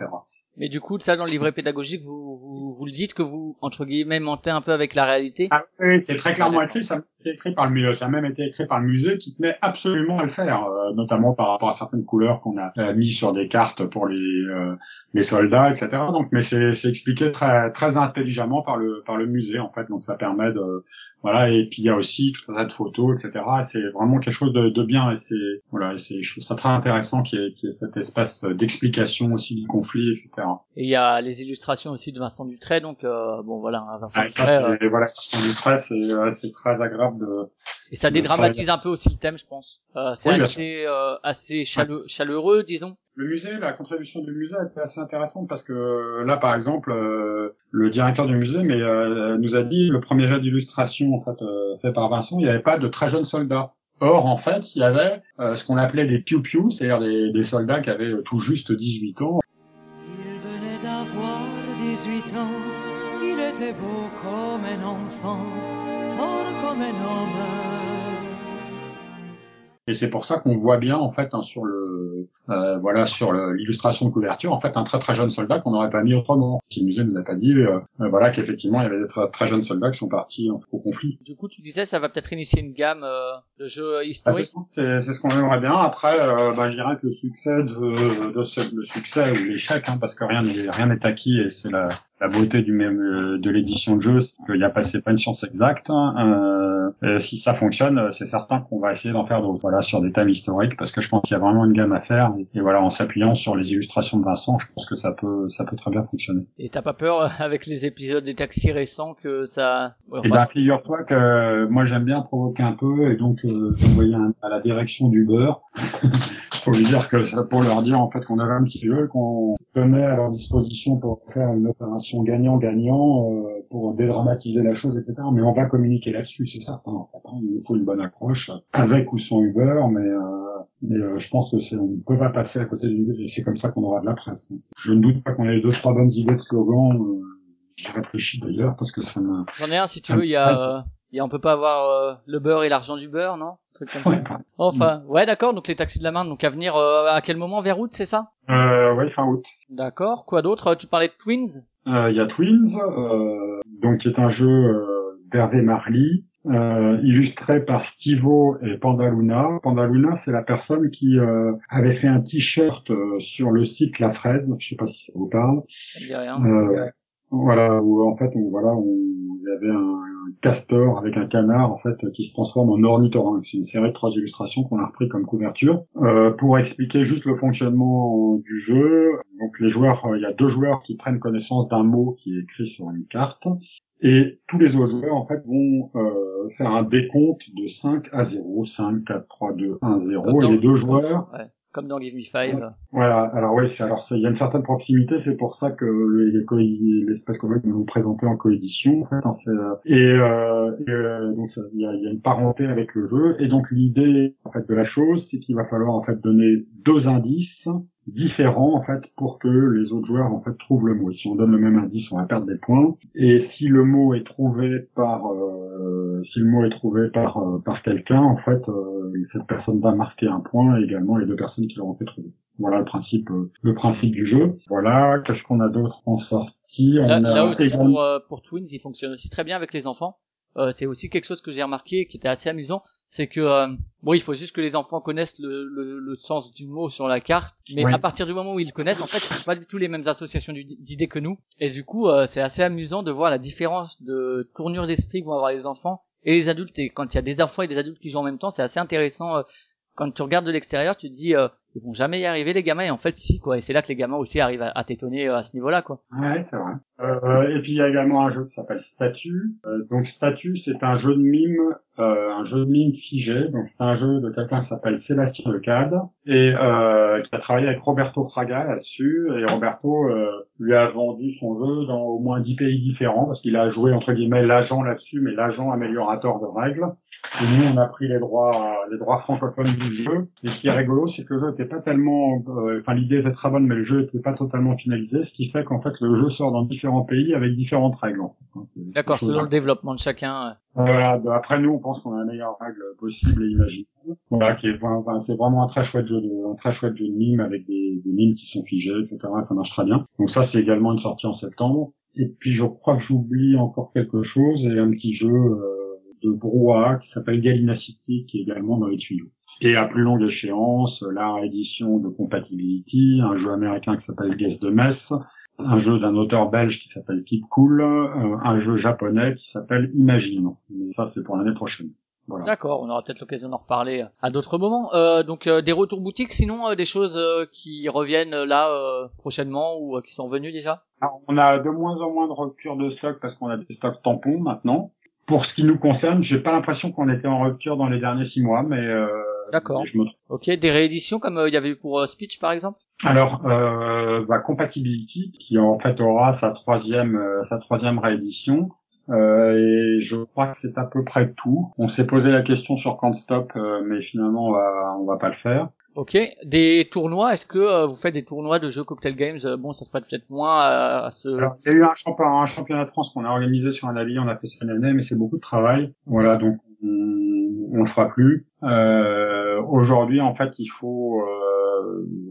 Mais du coup, ça dans le livret pédagogique, vous, vous, vous le dites que vous, entre guillemets, mentez un peu avec la réalité. Ah oui, c'est très clairement écrit. Ça a, écrit par le, musée- ça a même été écrit par le musée qui tenait absolument à le faire, euh, notamment par rapport à certaines couleurs qu'on a euh, mis sur des cartes pour les euh, les soldats, etc. Donc, mais c'est expliqué très très intelligemment par le par le musée en fait. Donc, ça permet de voilà. Et puis il y a aussi tout un tas de photos, etc. C'est vraiment quelque chose de, de bien et c'est voilà. et c'est je trouve ça très intéressant qu'il y ait, qu'il y ait cet espace d'explication aussi du conflit, etc. Et il y a les illustrations aussi de Vincent Dutray, donc euh, bon voilà, hein, Vincent ça, Dutray, euh, c'est voilà, Christian Dutray, c'est euh, c'est très agréable de et ça dédramatise un peu aussi le thème, je pense. Euh, c'est Oui, assez euh, assez chale- chaleureux, disons. Le musée, la contribution du musée était assez intéressante parce que là, par exemple, euh, le directeur du musée mais, euh, nous a dit le premier jet d'illustration en fait euh, fait par Vincent, il n'y avait pas de très jeunes soldats. Or, en fait, il y avait ce qu'on appelait des piou-piou, c'est-à-dire des, des soldats qui avaient tout juste 18 ans. Il venait d'avoir 18 ans, il était beau comme un enfant, fort comme un homme. Et c'est pour ça qu'on voit bien en fait hein, sur le euh, voilà sur l'illustration de couverture en fait un très très jeune soldat qu'on n'aurait pas mis autrement. Si le musée ne nous a pas dit euh, euh, voilà qu'effectivement il y avait des très, très jeunes soldats qui sont partis en- au conflit. Du coup, tu disais ça va peut-être initier une gamme euh, de jeux Ah, historiques. qu'on- c'est c'est ce qu'on aimerait bien. Après, euh, bah, je dirais que le succès de, de ce, le succès ou l'échec, hein, parce que rien n'est rien n'est acquis et c'est la, la beauté du même euh, de l'édition de jeu, c'est qu'il n'y a pas c'est pas une science exacte. hein. Si ça fonctionne, c'est certain qu'on va essayer d'en faire d'autres. Voilà, sur des thèmes historiques, parce que je pense qu'il y a vraiment une gamme à faire. Et, voilà, en s'appuyant sur les illustrations de Vincent, je pense que ça peut ça peut très bien fonctionner. Et t'as pas peur euh, avec les épisodes des taxis récents que ça. Ouais, Et enfin, ben, figure-toi que euh, moi j'aime bien provoquer un peu et donc euh, un- à la direction du beurre pour lui dire que pour leur dire en fait qu'on avait un petit jeu qu'on tenait à leur disposition pour faire une opération gagnant-gagnant euh, pour dédramatiser la chose etc. Mais on va communiquer là-dessus c'est certain. En fait, hein. Il nous faut une bonne accroche avec ou sans Uber mais, euh, mais euh, je pense que c'est on ne peut pas passer à côté du et c'est comme ça qu'on aura de la presse. Je ne doute pas qu'on ait deux trois bonnes idées de slogan. Euh, J'y réfléchis d'ailleurs parce que ça me J'en ai un si tu veux. Il y a, euh, a on peut pas avoir euh, le beurre et l'argent du beurre, non? Un truc comme ça. Ouais. Enfin, ouais, d'accord. Donc les taxis de la main, donc à venir euh, à quel moment? Vers août, c'est ça? Euh, ouais, fin août. D'accord. Quoi d'autre? Tu parlais de Twins? Euh, Il y a Twins, euh, donc qui est un jeu euh, d'Hervé Marly, euh, illustré par Stivo et Pandaluna. Pandaluna, c'est la personne qui euh, avait fait un t-shirt euh, sur le site La Fraise, je sais pas si ça vous parle. Ça me dit rien. Voilà, où en fait, on, voilà, on, il y avait un, un castor avec un canard en fait qui se transforme en ornithorynque. C'est une série de trois illustrations qu'on a repris comme couverture Euh, pour expliquer juste le fonctionnement du jeu. Donc les joueurs, il y a deux joueurs qui prennent connaissance d'un mot qui est écrit sur une carte. Et tous les autres joueurs, en fait, vont euh, faire un décompte de 5 à 0. 5, 4, 3, 2, 1, 0. Comme Et les deux joueurs Ouais. Comme dans Give Me Five. Voilà, alors oui, alors il y a une certaine proximité, c'est pour ça que les, les, Cowboys nous présenté en coédition, en fait, hein, euh, et, euh, et, euh, donc il y a, il y a une parenté avec le jeu, et donc l'idée en fait de la chose, c'est qu'il va falloir en fait donner deux indices différents en fait pour que les autres joueurs en fait trouvent le mot. Si on donne le même indice, on va perdre des points. Et si le mot est trouvé par euh, si le mot est trouvé par euh, par quelqu'un, en fait, euh, cette personne va marquer un point et également les deux personnes qui l'auront fait trouver. Voilà le principe euh, le principe du jeu. Voilà, qu'est-ce qu'on a d'autre en sortie? Là, On a là aussi également- pour, euh, pour Twins, il fonctionne aussi très bien avec les enfants. Euh, c'est aussi quelque chose que j'ai remarqué qui était assez amusant, c'est que euh, bon, il faut juste que les enfants connaissent le, le, le sens du mot sur la carte, mais à partir du moment où ils le connaissent, en fait, c'est pas du tout les mêmes associations d'idées que nous, et du coup, euh, c'est assez amusant de voir la différence de tournure d'esprit que vont avoir les enfants et les adultes. Et quand il y a des enfants et des adultes qui jouent en même temps, c'est assez intéressant. Quand tu regardes de l'extérieur, tu te dis euh, ils vont jamais y arriver les gamins, et en fait si quoi. Et c'est là que les gamins aussi arrivent à, t'étonner euh, à ce niveau-là quoi. Ouais, c'est vrai. Euh, et puis il y a également un jeu qui s'appelle Statue. Euh, donc Statue, c'est un jeu de mime, un jeu de mime figé. Donc c'est un jeu de quelqu'un qui s'appelle Sébastien Lecade et qui a travaillé avec Roberto Fraga là-dessus. Et Roberto lui a vendu son jeu dans au moins 10 pays différents parce qu'il a joué entre guillemets l'agent là-dessus, mais l'agent améliorateur de règles. Et nous, on a pris les droits, les droits francophones du jeu. Et ce qui est rigolo, c'est que le jeu n'était pas tellement, euh, enfin l'idée était très bonne, mais le jeu n'était pas totalement finalisé, ce qui fait qu'en fait le jeu sort dans différents pays avec différentes règles. en fait, hein. D'accord, selon le développement de chacun. euh. voilà, bah, après nous on pense qu'on a la meilleure règle possible et imaginaire. Voilà, qui est, enfin, c'est vraiment un très chouette jeu de, un très chouette jeu de mimes avec des, des mimes qui sont figés, etc. Ça marche très bien. Donc ça c'est également une sortie en septembre. Et puis je crois que j'oublie encore quelque chose et un petit jeu euh, de brouhaha qui s'appelle Galina City qui est également dans les tuyaux. Et à plus longue échéance, la réédition de Compatibility, un jeu américain qui s'appelle Guest de Metz, un jeu d'un auteur belge qui s'appelle Keep Cool, euh, un jeu japonais qui s'appelle Imagine. Mais ça, c'est pour l'année prochaine. Voilà. D'accord, on aura peut-être l'occasion d'en reparler à d'autres moments. Euh, donc euh, des retours boutiques, sinon euh, des choses euh, qui reviennent euh, là euh, prochainement ou euh, qui sont venues déjà? Alors, on a de moins en moins de rupture de stock parce qu'on a des stocks tampons maintenant. Pour ce qui nous concerne, j'ai pas l'impression qu'on était en rupture dans les derniers six mois, mais euh, D'accord. je me. Ok, des rééditions comme euh, il y avait eu pour euh, Speech par exemple? Alors, euh, bah, Compatibility, qui en fait aura sa troisième, sa troisième réédition, euh, et je crois que c'est à peu près tout. On s'est posé la question sur Can't Stop, euh, mais finalement on va, on va pas le faire. Ok, des tournois. Est-ce que euh, vous faites des tournois de jeux cocktail games Euh, Bon, ça se prête peut-être moins à, à ce. Alors, il y a eu un championnat, un championnat de France qu'on a organisé sur un avis, on a fait ça une année, mais c'est beaucoup de travail. Voilà, donc on, on le fera plus. Euh, Aujourd'hui, en fait, il faut, euh,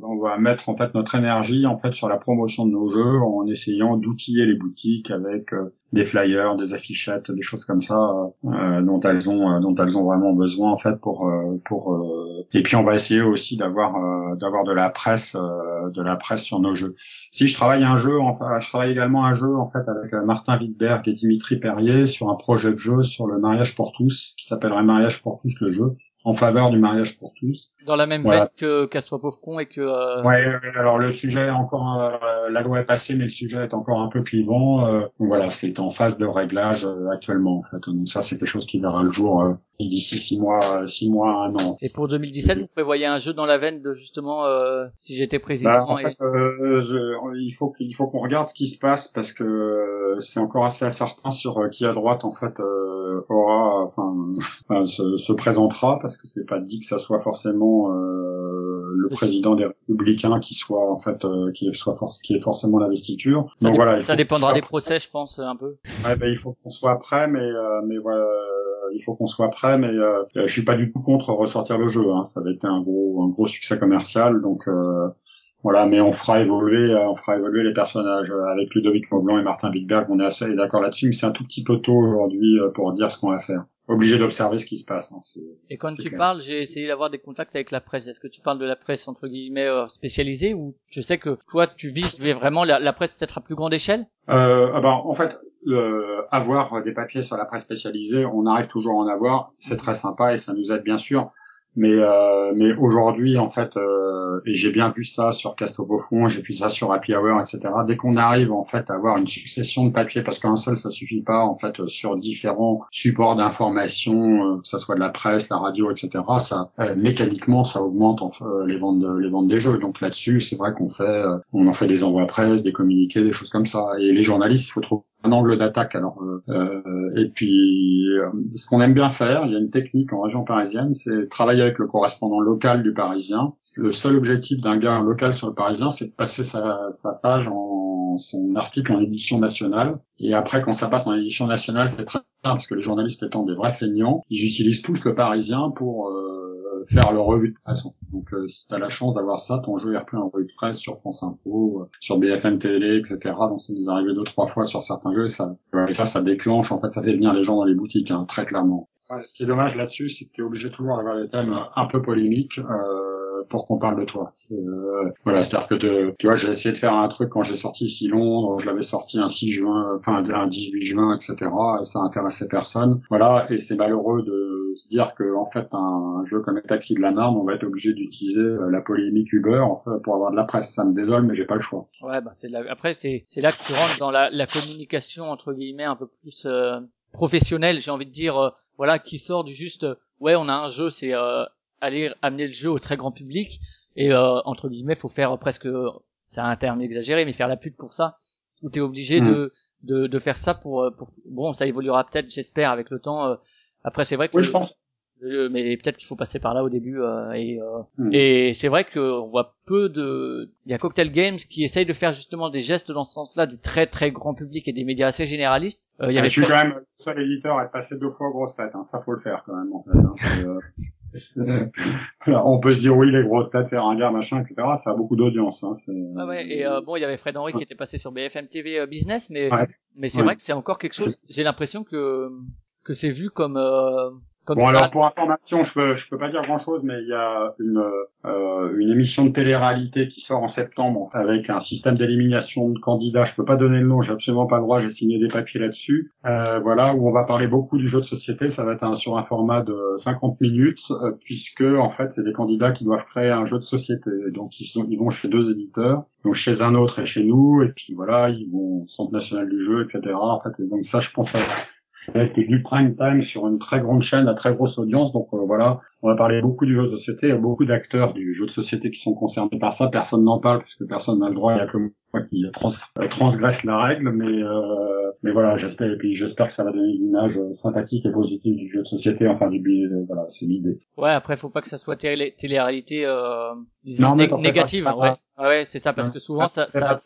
on va mettre en fait notre énergie en fait sur la promotion de nos jeux en essayant d'outiller les boutiques avec euh, des flyers, des affichettes, des choses comme ça euh, dont elles ont, euh, dont elles ont vraiment besoin en fait pour, euh, pour. euh, Et puis on va essayer aussi d'avoir, euh, d'avoir de la presse, euh, de la presse sur nos jeux. Si je travaille un jeu, enfin, je travaille également un jeu en fait avec euh, Martin Wittberg et Dimitri Perrier sur un projet de jeu sur le mariage pour tous qui s'appellerait Mariage pour tous le jeu en faveur du mariage pour tous. Dans la même Voilà. veine que Casse-toi pauvre con et que. euh, Ouais, alors le sujet est encore, euh, la loi est passée, mais le sujet est encore un peu clivant. euh, donc voilà, c'est en phase de réglage euh, actuellement en fait. Donc ça, c'est quelque chose qui verra le jour euh, d'ici six mois, euh, six mois, un an. Et pour 2017, vous prévoyez un jeu dans la veine de justement euh, si j'étais président Bah, en et... fait, euh, je- il faut qu'il faut qu'on regarde ce qui se passe parce que c'est encore assez incertain sur qui à droite en fait euh, aura, enfin, enfin, se, se présentera parce que c'est pas dit que ça soit forcément euh, le président des Républicains qui soit en fait euh, qui soit force qui est forcément l'investiture. Ça, Donc voilà, il ça dépendra des procès, je pense, un peu. Ouais, ben, il faut qu'on soit prêt, mais euh, mais voilà, euh, il faut qu'on soit prêt, mais euh, je suis pas du tout contre ressortir le jeu. Hein. Ça va être un gros un gros succès commercial, donc euh, voilà. Mais on fera évoluer, euh, on fera évoluer les personnages Euh, avec Ludovic Maublanc et Martin Wittberg. On est assez d'accord là-dessus, mais c'est un tout petit peu tôt aujourd'hui euh, pour dire ce qu'on va faire. Obligé d'observer ce qui se passe. Hein. Et quand tu clair. parles, j'ai essayé d'avoir des contacts avec la presse. Est-ce que tu parles de la presse entre guillemets euh, spécialisée ou je sais que toi tu vises vraiment la, la presse peut-être à plus grande échelle? Euh, ah ben, en fait, euh, avoir des papiers sur la presse spécialisée, on arrive toujours à en avoir. C'est très sympa et ça nous aide bien sûr. Mais euh, mais aujourd'hui, en fait, euh, et j'ai bien vu ça sur Castopofron, j'ai vu ça sur Happy Hour, etc. Dès qu'on arrive en fait à avoir une succession de papiers, parce qu'un seul ça suffit pas, en fait, sur différents supports d'information, euh, que ça soit de la presse, la radio, etc. Ça euh, mécaniquement ça augmente en fait, euh, les ventes les ventes des jeux. Donc là-dessus, c'est vrai qu'on fait, on en fait des envois presse, des communiqués, des choses comme ça. Et les journalistes, il faut trouver un angle d'attaque. Alors, euh, euh, et puis, ce qu'on aime bien faire, il y a une technique en région parisienne, c'est travailler le correspondant local du Parisien. Le seul objectif d'un gars local sur le Parisien, c'est de passer sa, sa page en son article en édition nationale. Et après, quand ça passe en édition nationale, c'est très bien parce que les journalistes étant des vrais feignants, ils utilisent tous le Parisien pour euh, faire leur revue de presse. Donc, euh, si tu as la chance d'avoir ça, ton jeu est repris en revue de presse sur France Info, euh, sur BFM Télé, etc. Donc, ça nous est arrivé deux, trois fois sur certains jeux. Et ça, et ça, ça déclenche. En fait, ça fait venir les gens dans les boutiques, hein, très clairement. Ouais, ce qui est dommage là-dessus, c'est que tu es obligé toujours d'avoir des thèmes un peu polémiques euh, pour qu'on parle de toi. Euh, voilà, c'est-à-dire que de- tu vois, j'ai essayé de faire un truc quand j'ai sorti ici Londres, je l'avais sorti un 6 juin, enfin un 18 juin, etc. Et ça intéressait personne. Voilà, et c'est malheureux de se dire que en fait un jeu comme Taxi de la Marne, on va être obligé d'utiliser euh, la polémique Uber pour avoir de la presse. Ça me désole, mais j'ai pas le choix. Ouais, bah c'est là. Après, c'est c'est là que tu rentres dans la, la communication entre guillemets un peu plus euh, professionnelle. J'ai envie de dire, euh, voilà, qui sort du juste. euh, ouais, on a un jeu, c'est euh, aller amener le jeu au très grand public et euh, entre guillemets, faut faire presque, c'est un terme exagéré, mais faire la pub pour ça. Où t'es obligé Mm. de, de de faire ça pour, pour bon, ça évoluera peut-être, j'espère, avec le temps. euh. Après, c'est vrai que Oui, je pense. Euh, mais peut-être qu'il faut passer par là au début euh, et euh, Hmm. et c'est vrai qu'on voit peu de il y a Cocktail Games qui essaye de faire justement des gestes dans ce sens-là du très très grand public et des médias assez généralistes Euh, il y Euh, avait je suis quand même le seul éditeur à être passé deux fois aux grosses têtes. Hein. Ça faut le faire quand même. En fait, hein. Euh, Alors, on peut se dire oui les grosses têtes, faire un gars machin, etc. Ça a beaucoup d'audience. Hein. C'est- Ouais, et euh, bon, il y avait Fred Henry qui était passé sur BFM TV Business, mais Ouais. mais c'est Ouais. vrai que c'est encore quelque chose. J'ai l'impression que que c'est vu comme euh, comme Bon ça. alors pour information, je peux je peux pas dire grand chose, mais il y a une euh, une émission de télé-réalité qui sort en septembre avec un système d'élimination de candidats. Je peux pas donner le nom, j'ai absolument pas le droit. J'ai signé des papiers là-dessus. Euh, voilà où on va parler beaucoup du jeu de société. Ça va être un- sur un format de 50 minutes euh, puisque en fait c'est des candidats qui doivent créer un jeu de société. Donc ils sont ils vont chez deux éditeurs, donc chez un autre et chez nous. Et puis voilà ils vont au centre national du jeu, etc. En fait et donc ça je pense à été du prime time sur une très grande chaîne à très grosse audience. Donc euh, voilà, on va parler beaucoup du jeu de société. Il y a beaucoup d'acteurs du jeu de société qui sont concernés par ça. Personne n'en parle parce que personne n'a le droit. Il y a que moi qui trans euh, transgresse la règle. Mais euh, mais voilà, j'espère et puis j'espère que ça va donner une image euh, sympathique et positive du jeu de société. Enfin du euh, voilà, c'est l'idée. Ouais, après faut pas que ça soit télé- télé-réalité euh, disons Non, mais né- négative. pas ouais. ouais, c'est ça parce Non. que souvent ça ça,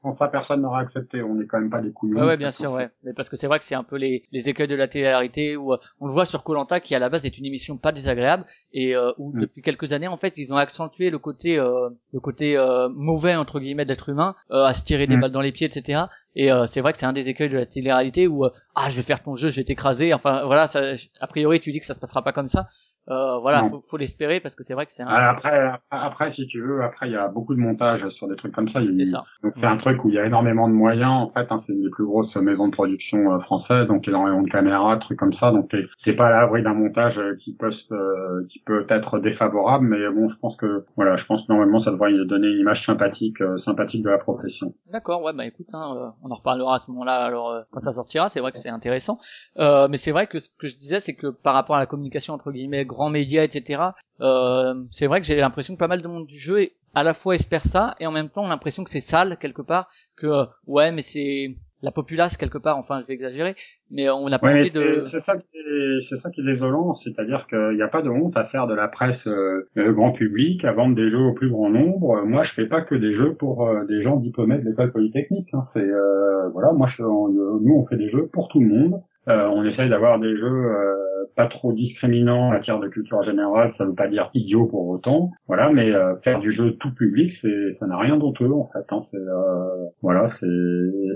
sans ça, personne n'aura accepté. On n'est quand même pas des couillons. Ouais, ouais, bien sûr, ouais. Mais parce que c'est vrai que c'est un peu les, les écueils de la télé-réalité où euh, on le voit sur Colanta qui à la base est une émission pas désagréable et euh, où Mm. depuis quelques années en fait ils ont accentué le côté euh, le côté euh, mauvais entre guillemets d'être humain euh, à se tirer des Mm. balles dans les pieds, etc. Et euh, c'est vrai que c'est un des écueils de la télé-réalité où euh, ah je vais faire ton jeu, je vais t'écraser. Enfin voilà, ça, a priori tu dis que ça se passera pas comme ça. Euh, voilà, Non. faut, faut l'espérer parce que c'est vrai que c'est un. Après, après, après, si tu veux, après il y a beaucoup de montage sur des trucs comme ça. C'est ça. Donc c'est un truc où il y a énormément de moyens en fait. Hein, c'est une des plus grosses maisons de production euh, françaises, donc énormément de caméras, de trucs comme ça. Donc c'est pas à l'abri d'un montage euh, qui peut euh, qui peut être défavorable, mais bon, je pense que voilà, je pense que normalement ça devrait donner une image sympathique, euh, sympathique de la profession. D'accord, ouais, bah écoute, hein, euh, on en reparlera à ce moment-là. Alors euh, quand ça sortira, c'est vrai que c'est intéressant. Euh, mais c'est vrai que ce que je disais, c'est que par rapport à la communication entre guillemets grands médias, etc. Euh, c'est vrai que j'ai l'impression que pas mal de monde du jeu est- à la fois espère ça et en même temps l'impression que c'est sale quelque part. Que euh, ouais, mais c'est la populace quelque part. Enfin, je vais exagérer, mais on n'a pas Ouais, envie de. c'est ça qui est, c'est ça qui est désolant, c'est-à-dire qu'il n'y a pas de honte à faire de la presse euh, euh, grand public, à vendre des jeux au plus grand nombre. Moi, je fais pas que des jeux pour euh, des gens diplômés de l'école polytechnique. hein. C'est euh, voilà, moi, je, on- nous, on fait des jeux pour tout le monde. Euh, on essaye d'avoir des jeux euh, pas trop discriminants en matière de culture générale. Ça veut pas dire idiot pour autant. Voilà, mais euh, faire du jeu tout public, c'est ça n'a rien d'honteux en fait. Hein. C'est euh, voilà, c'est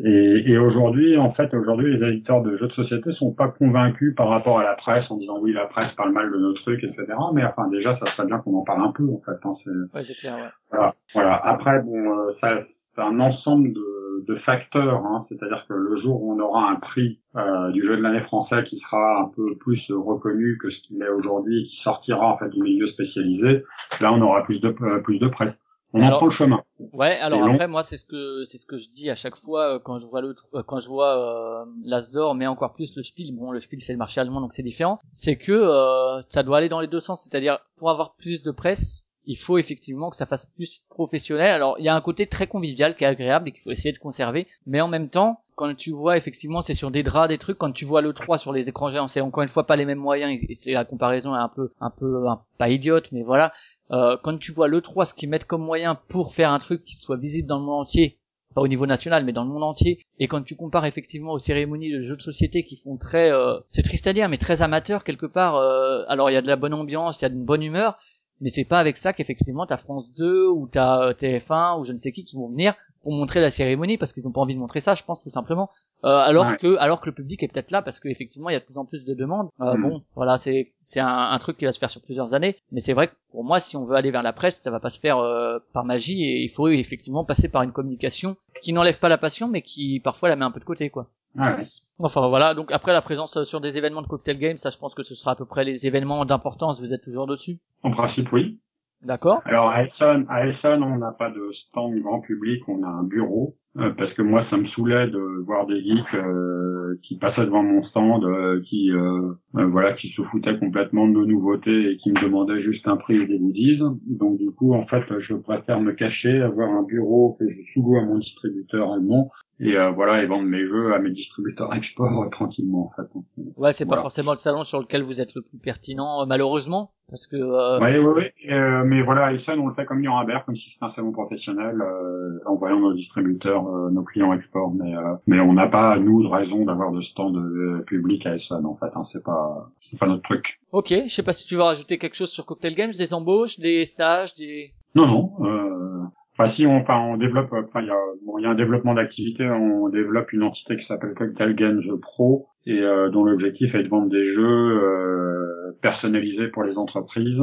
et, et aujourd'hui, en fait, aujourd'hui, les éditeurs de jeux de société sont pas convaincus par rapport à la presse en disant oui, la presse parle mal de nos trucs, etc. Mais enfin, déjà, ça serait bien qu'on en parle un peu, en fait. Hein, c'est- Ouais, c'est clair. Ouais. voilà. voilà. Après, bon, euh, ça, un ensemble de, de facteurs. Hein, C'est-à-dire que le jour où on aura un prix euh, du jeu de l'année français qui sera un peu plus reconnu que ce qu'il est aujourd'hui, qui sortira en fait du milieu spécialisé, là, on aura plus de euh, plus de presse. On en Alors- prend le chemin. Ouais, alors après moi c'est ce que c'est ce que je dis à chaque fois euh, quand je vois le euh, quand je vois euh, l'Asdor mais encore plus le Spiel. Bon, le Spiel c'est le marché allemand donc c'est différent. C'est que euh, ça doit aller dans les deux sens, c'est-à-dire pour avoir plus de presse, il faut effectivement que ça fasse plus professionnel. Alors, il y a un côté très convivial qui est agréable et qu'il faut essayer de conserver, mais en même temps, quand tu vois effectivement c'est sur des draps des trucs quand tu vois le 3 sur les écrans géants c'est encore une fois pas les mêmes moyens et c'est la comparaison est un peu un peu pas idiote mais voilà euh, quand tu vois le 3 ce qu'ils mettent comme moyen pour faire un truc qui soit visible dans le monde entier pas au niveau national mais dans le monde entier et quand tu compares effectivement aux cérémonies de jeux de société qui font très euh, c'est triste à dire mais très amateur quelque part euh, alors il y a de la bonne ambiance il y a une bonne humeur mais c'est pas avec ça qu'effectivement t'as France 2 ou t'as euh, TF1 ou je ne sais qui qui vont venir pour montrer la cérémonie parce qu'ils ont pas envie de montrer ça je pense tout simplement euh, alors Ouais. que alors que le public est peut-être là parce qu'effectivement il y a de plus en plus de demandes Euh, Mm. bon voilà c'est c'est un, un truc qui va se faire sur plusieurs années mais c'est vrai que pour moi si on veut aller vers la presse ça va pas se faire euh, par magie et il faut effectivement passer par une communication qui n'enlève pas la passion mais qui parfois la met un peu de côté quoi Ouais. Enfin voilà, donc après la présence euh, sur des événements de cocktail game, ça je pense que ce sera à peu près les événements d'importance, vous êtes toujours dessus? En principe, oui. D'accord Alors à Essen, à Essen, on n'a pas de stand grand public, on a un bureau. euh, parce que moi, ça me saoulait de voir des geeks euh, qui passaient devant mon stand, euh, qui euh, euh, voilà, qui se foutaient complètement de nos nouveautés et qui me demandaient juste un prix et des goodies. Donc du coup, en fait, je préfère me cacher, avoir un bureau que je sous à mon distributeur allemand et euh, voilà et vendre mes jeux à mes distributeurs export euh, tranquillement en fait. Ouais, c'est pas forcément le salon sur lequel vous êtes le plus pertinent, euh, malheureusement, parce que euh, Ouais, ouais, ouais. Euh, mais voilà, Ison, on le fait comme Nuremberg, comme si c'était un salon professionnel, euh, en voyant nos distributeurs, euh, nos clients export. Mais, euh, mais on n'a pas, nous, de raison d'avoir de stand public à Essen, en fait. Hein, c'est pas, c'est pas notre truc. Ok, je sais pas si tu veux rajouter quelque chose sur Cocktail Games, des embauches, des stages, des... Non, non. Enfin, si on, enfin, on développe, enfin, il y a, bon, il y a un développement d'activité. On développe une entité qui s'appelle Cocktail Games Pro et euh, dont l'objectif est de vendre des jeux euh, personnalisés pour les entreprises.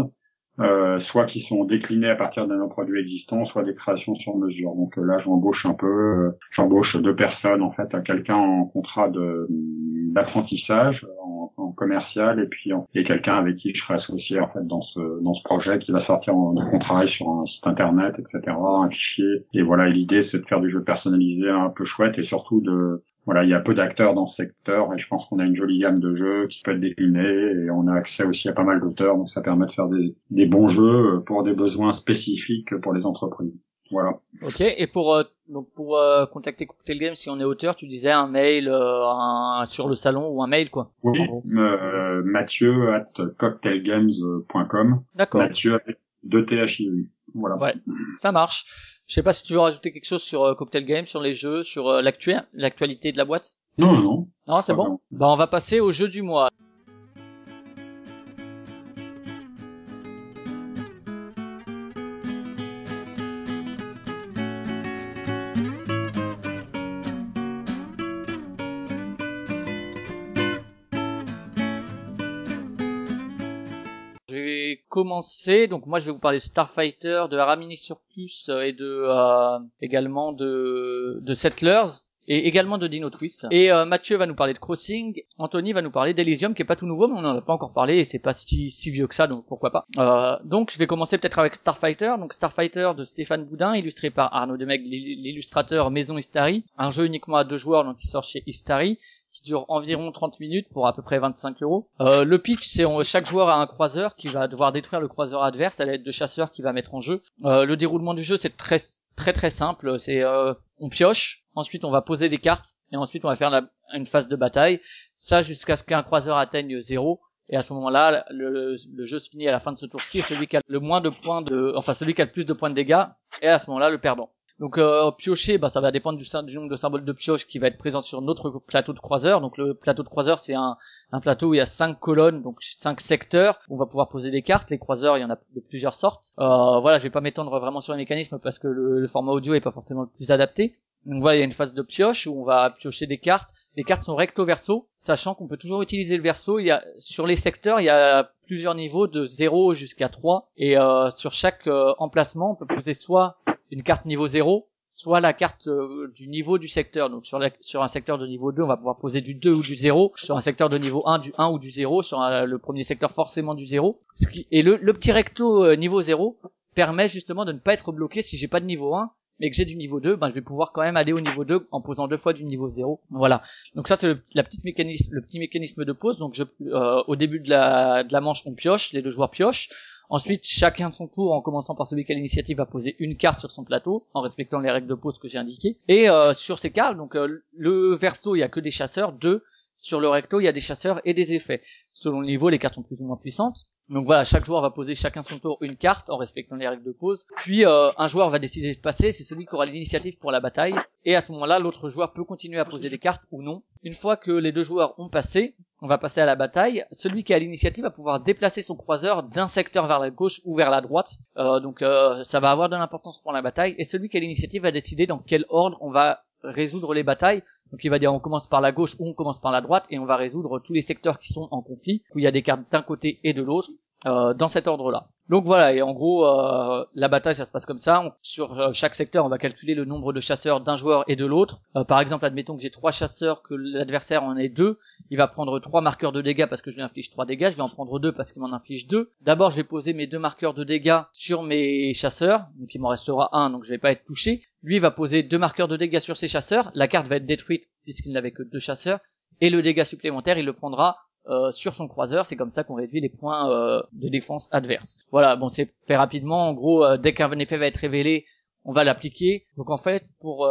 euh, soit qui sont déclinés à partir de nos produits existants, soit des créations sur mesure. Donc euh, là, j'embauche un peu, euh, j'embauche deux personnes en fait, à quelqu'un en contrat de d'apprentissage en, commercial et puis en- et quelqu'un avec qui je serai associé en fait dans ce dans ce projet qui va sortir en, donc on travaille sur un site internet etc un fichier et voilà l'idée c'est de faire des jeux personnalisés un peu chouettes et surtout de voilà, il y a peu d'acteurs dans ce secteur et je pense qu'on a une jolie gamme de jeux qui peut être déclinée et on a accès aussi à pas mal d'auteurs, donc ça permet de faire des, des bons jeux pour des besoins spécifiques pour les entreprises. Voilà. Ok, et pour euh, donc pour euh, contacter Cocktail Games, si on est auteur, tu disais un mail euh, un- sur le salon ou un mail quoi. Oui, euh, Mathieu at cocktailgames.com. D'accord, Mathieu avec deux THIU. Voilà. Ouais. ça marche. Je sais pas si tu veux rajouter quelque chose sur euh, Cocktail Games, sur les jeux, sur euh, l'actu- l'actualité de la boîte? Non, non, non. Non, c'est bon. Bah on va passer au jeu du mois. Donc moi je vais vous parler de Starfighter, de Aramini Circus euh, et de euh, également de de Settlers et également de Dino Twist. Et euh, Mathieu va nous parler de Crossing, Anthony va nous parler d'Elysium qui est pas tout nouveau mais on en a pas encore parlé et c'est pas si, si vieux que ça donc pourquoi pas. Euh, donc je vais commencer peut-être avec Starfighter. Donc Starfighter de Stéphane Boudin illustré par Arnaud Demeg, l'illustrateur Maison Istari, un jeu uniquement à deux joueurs donc qui sort chez Istari dure environ 30 minutes pour à peu près 25 euros. Euh, le pitch, c'est chaque joueur a un croiseur qui va devoir détruire le croiseur adverse à l'aide de chasseurs qui va mettre en jeu. Euh, le déroulement du jeu, c'est très très très simple. C'est euh, on pioche, ensuite on va poser des cartes et ensuite on va faire une phase de bataille. Ça jusqu'à ce qu'un croiseur atteigne zéro. Et à ce moment-là, le, jeu se finit à la fin de ce tour-ci celui qui a le moins de points de, enfin celui qui a le plus de points de dégâts est à ce moment-là le perdant. Donc euh, piocher, bah, ça va dépendre du, nombre de symboles de pioche qui va être présent sur notre plateau de croiseur. Donc le plateau de croiseur, c'est un, plateau où il y a cinq colonnes, donc cinq secteurs. On va pouvoir poser des cartes. Les croiseurs, il y en a de plusieurs sortes. Euh, voilà, je vais pas m'étendre vraiment sur les mécanismes parce que le, le format audio est pas forcément le plus adapté. Donc voilà, il y a une phase de pioche où on va piocher des cartes. Les cartes sont recto verso, sachant qu'on peut toujours utiliser le verso. Il y a sur les secteurs, il y a plusieurs niveaux de 0 jusqu'à 3 et euh, sur chaque euh, emplacement, on peut poser soit une carte niveau 0, soit la carte euh, du niveau du secteur. Donc sur, la- sur un secteur de niveau 2, on va pouvoir poser du 2 ou du 0. Sur un secteur de niveau 1, du 1 ou du 0. Sur un- le premier secteur, forcément du 0. Ce qui, et le, le petit recto euh, niveau 0 permet justement de ne pas être bloqué si j'ai pas de niveau 1 mais que j'ai du niveau 2, ben je vais pouvoir quand même aller au niveau 2 en posant deux fois du niveau 0. Voilà. Donc ça c'est le, la mécanisme, le petit mécanisme de pose. Donc je, euh, au début de la, de la manche, on pioche, les deux joueurs piochent. Ensuite, chacun son tour, en commençant par celui qui a l'initiative, va poser une carte sur son plateau, en respectant les règles de pose que j'ai indiquées. Et euh, sur ces cartes, donc euh, le verso, il y a que des chasseurs. Deux, sur le recto, il y a des chasseurs et des effets. Selon le niveau, les cartes sont plus ou moins puissantes. Donc voilà, chaque joueur va poser chacun son tour une carte en respectant les règles de pose. Puis euh, un joueur va décider de passer, c'est celui qui aura l'initiative pour la bataille. Et à ce moment-là, l'autre joueur peut continuer à poser des cartes ou non. Une fois que les deux joueurs ont passé, on va passer à la bataille. Celui qui a l'initiative va pouvoir déplacer son croiseur d'un secteur vers la gauche ou vers la droite. Euh, donc euh, ça va avoir de l'importance pour la bataille. Et celui qui a l'initiative va décider dans quel ordre on va résoudre les batailles. Donc il va dire on commence par la gauche ou on commence par la droite et on va résoudre tous les secteurs qui sont en conflit, où il y a des cartes d'un côté et de l'autre, euh, dans cet ordre-là. Donc voilà, et en gros, euh, la bataille, ça se passe comme ça. Sur euh, chaque secteur, on va calculer le nombre de chasseurs d'un joueur et de l'autre. Par exemple, admettons que j'ai trois chasseurs, que l'adversaire en ait deux. Il va prendre trois marqueurs de dégâts parce que je lui inflige trois dégâts. Je vais en prendre deux parce qu'il m'en inflige deux. D'abord, je vais poser mes deux marqueurs de dégâts sur mes chasseurs. Donc il m'en restera un, donc je vais pas être touché. Lui va poser deux marqueurs de dégâts sur ses chasseurs. La carte va être détruite puisqu'il n'avait que deux chasseurs. Et le dégât supplémentaire, il le prendra euh, sur son croiseur. C'est comme ça qu'on réduit les points euh, de défense adverse. Voilà, bon, c'est fait rapidement. En gros, euh, dès qu'un effet va être révélé, on va l'appliquer. Donc en fait, pour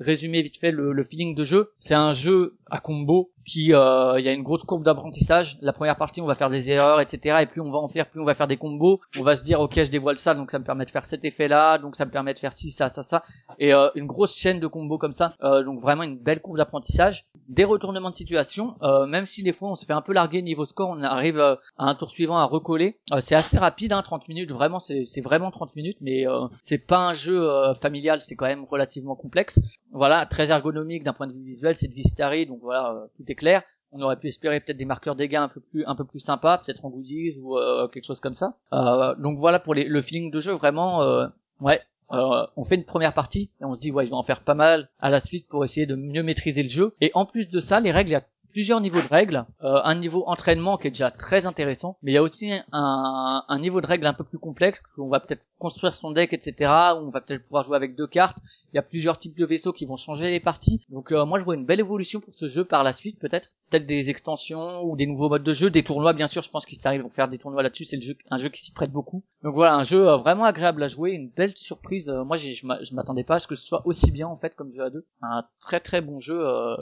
résumer vite fait le feeling de jeu, c'est un jeu à combo qui euh, il y a une grosse courbe d'apprentissage. La première partie, on va faire des erreurs, etc. Et plus on va en faire, plus on va faire des combos. On va se dire, ok, je dévoile ça, donc ça me permet de faire cet effet-là, donc ça me permet de faire ci, ça, ça, ça. Et euh, une grosse chaîne de combos comme ça. Euh, donc vraiment une belle courbe d'apprentissage. Des retournements de situation, euh, même si des fois on se fait un peu larguer niveau score, on arrive euh, à un tour suivant à recoller. Euh, c'est assez rapide, hein, 30 minutes. Vraiment, c'est vraiment 30 minutes, mais euh, c'est pas un jeu euh, familial, c'est quand même relativement complexe. Voilà, très ergonomique d'un point de vue visuel, c'est de Vistari, donc voilà, euh, clair. On aurait pu espérer peut-être des marqueurs dégâts un peu plus un peu plus sympas, peut-être en goodies ou euh, quelque chose comme ça. Euh, donc voilà pour le feeling de jeu vraiment euh, ouais. on fait une première partie et on se dit ouais je vais en faire pas mal à la suite pour essayer de mieux maîtriser le jeu. Et en plus de ça, les règles, il y a plusieurs niveaux de règles, un niveau entraînement qui est déjà très intéressant, mais il y a aussi un, un niveau de règles un peu plus complexe où on va peut-être construire son deck, etc. Où on va peut-être pouvoir jouer avec deux cartes. Il y a plusieurs types de vaisseaux qui vont changer les parties. Donc euh, moi je vois une belle évolution pour ce jeu par la suite peut-être. Peut-être des extensions ou des nouveaux modes de jeu, des tournois bien sûr. Je pense qu'ils arrivent à faire des tournois là-dessus. C'est le jeu, un jeu qui s'y prête beaucoup. Donc voilà un jeu euh, vraiment agréable à jouer, une belle surprise. Euh, moi je m'a- je m'attendais pas à ce que ce soit aussi bien en fait comme jeu à deux. Un très très bon jeu. euh,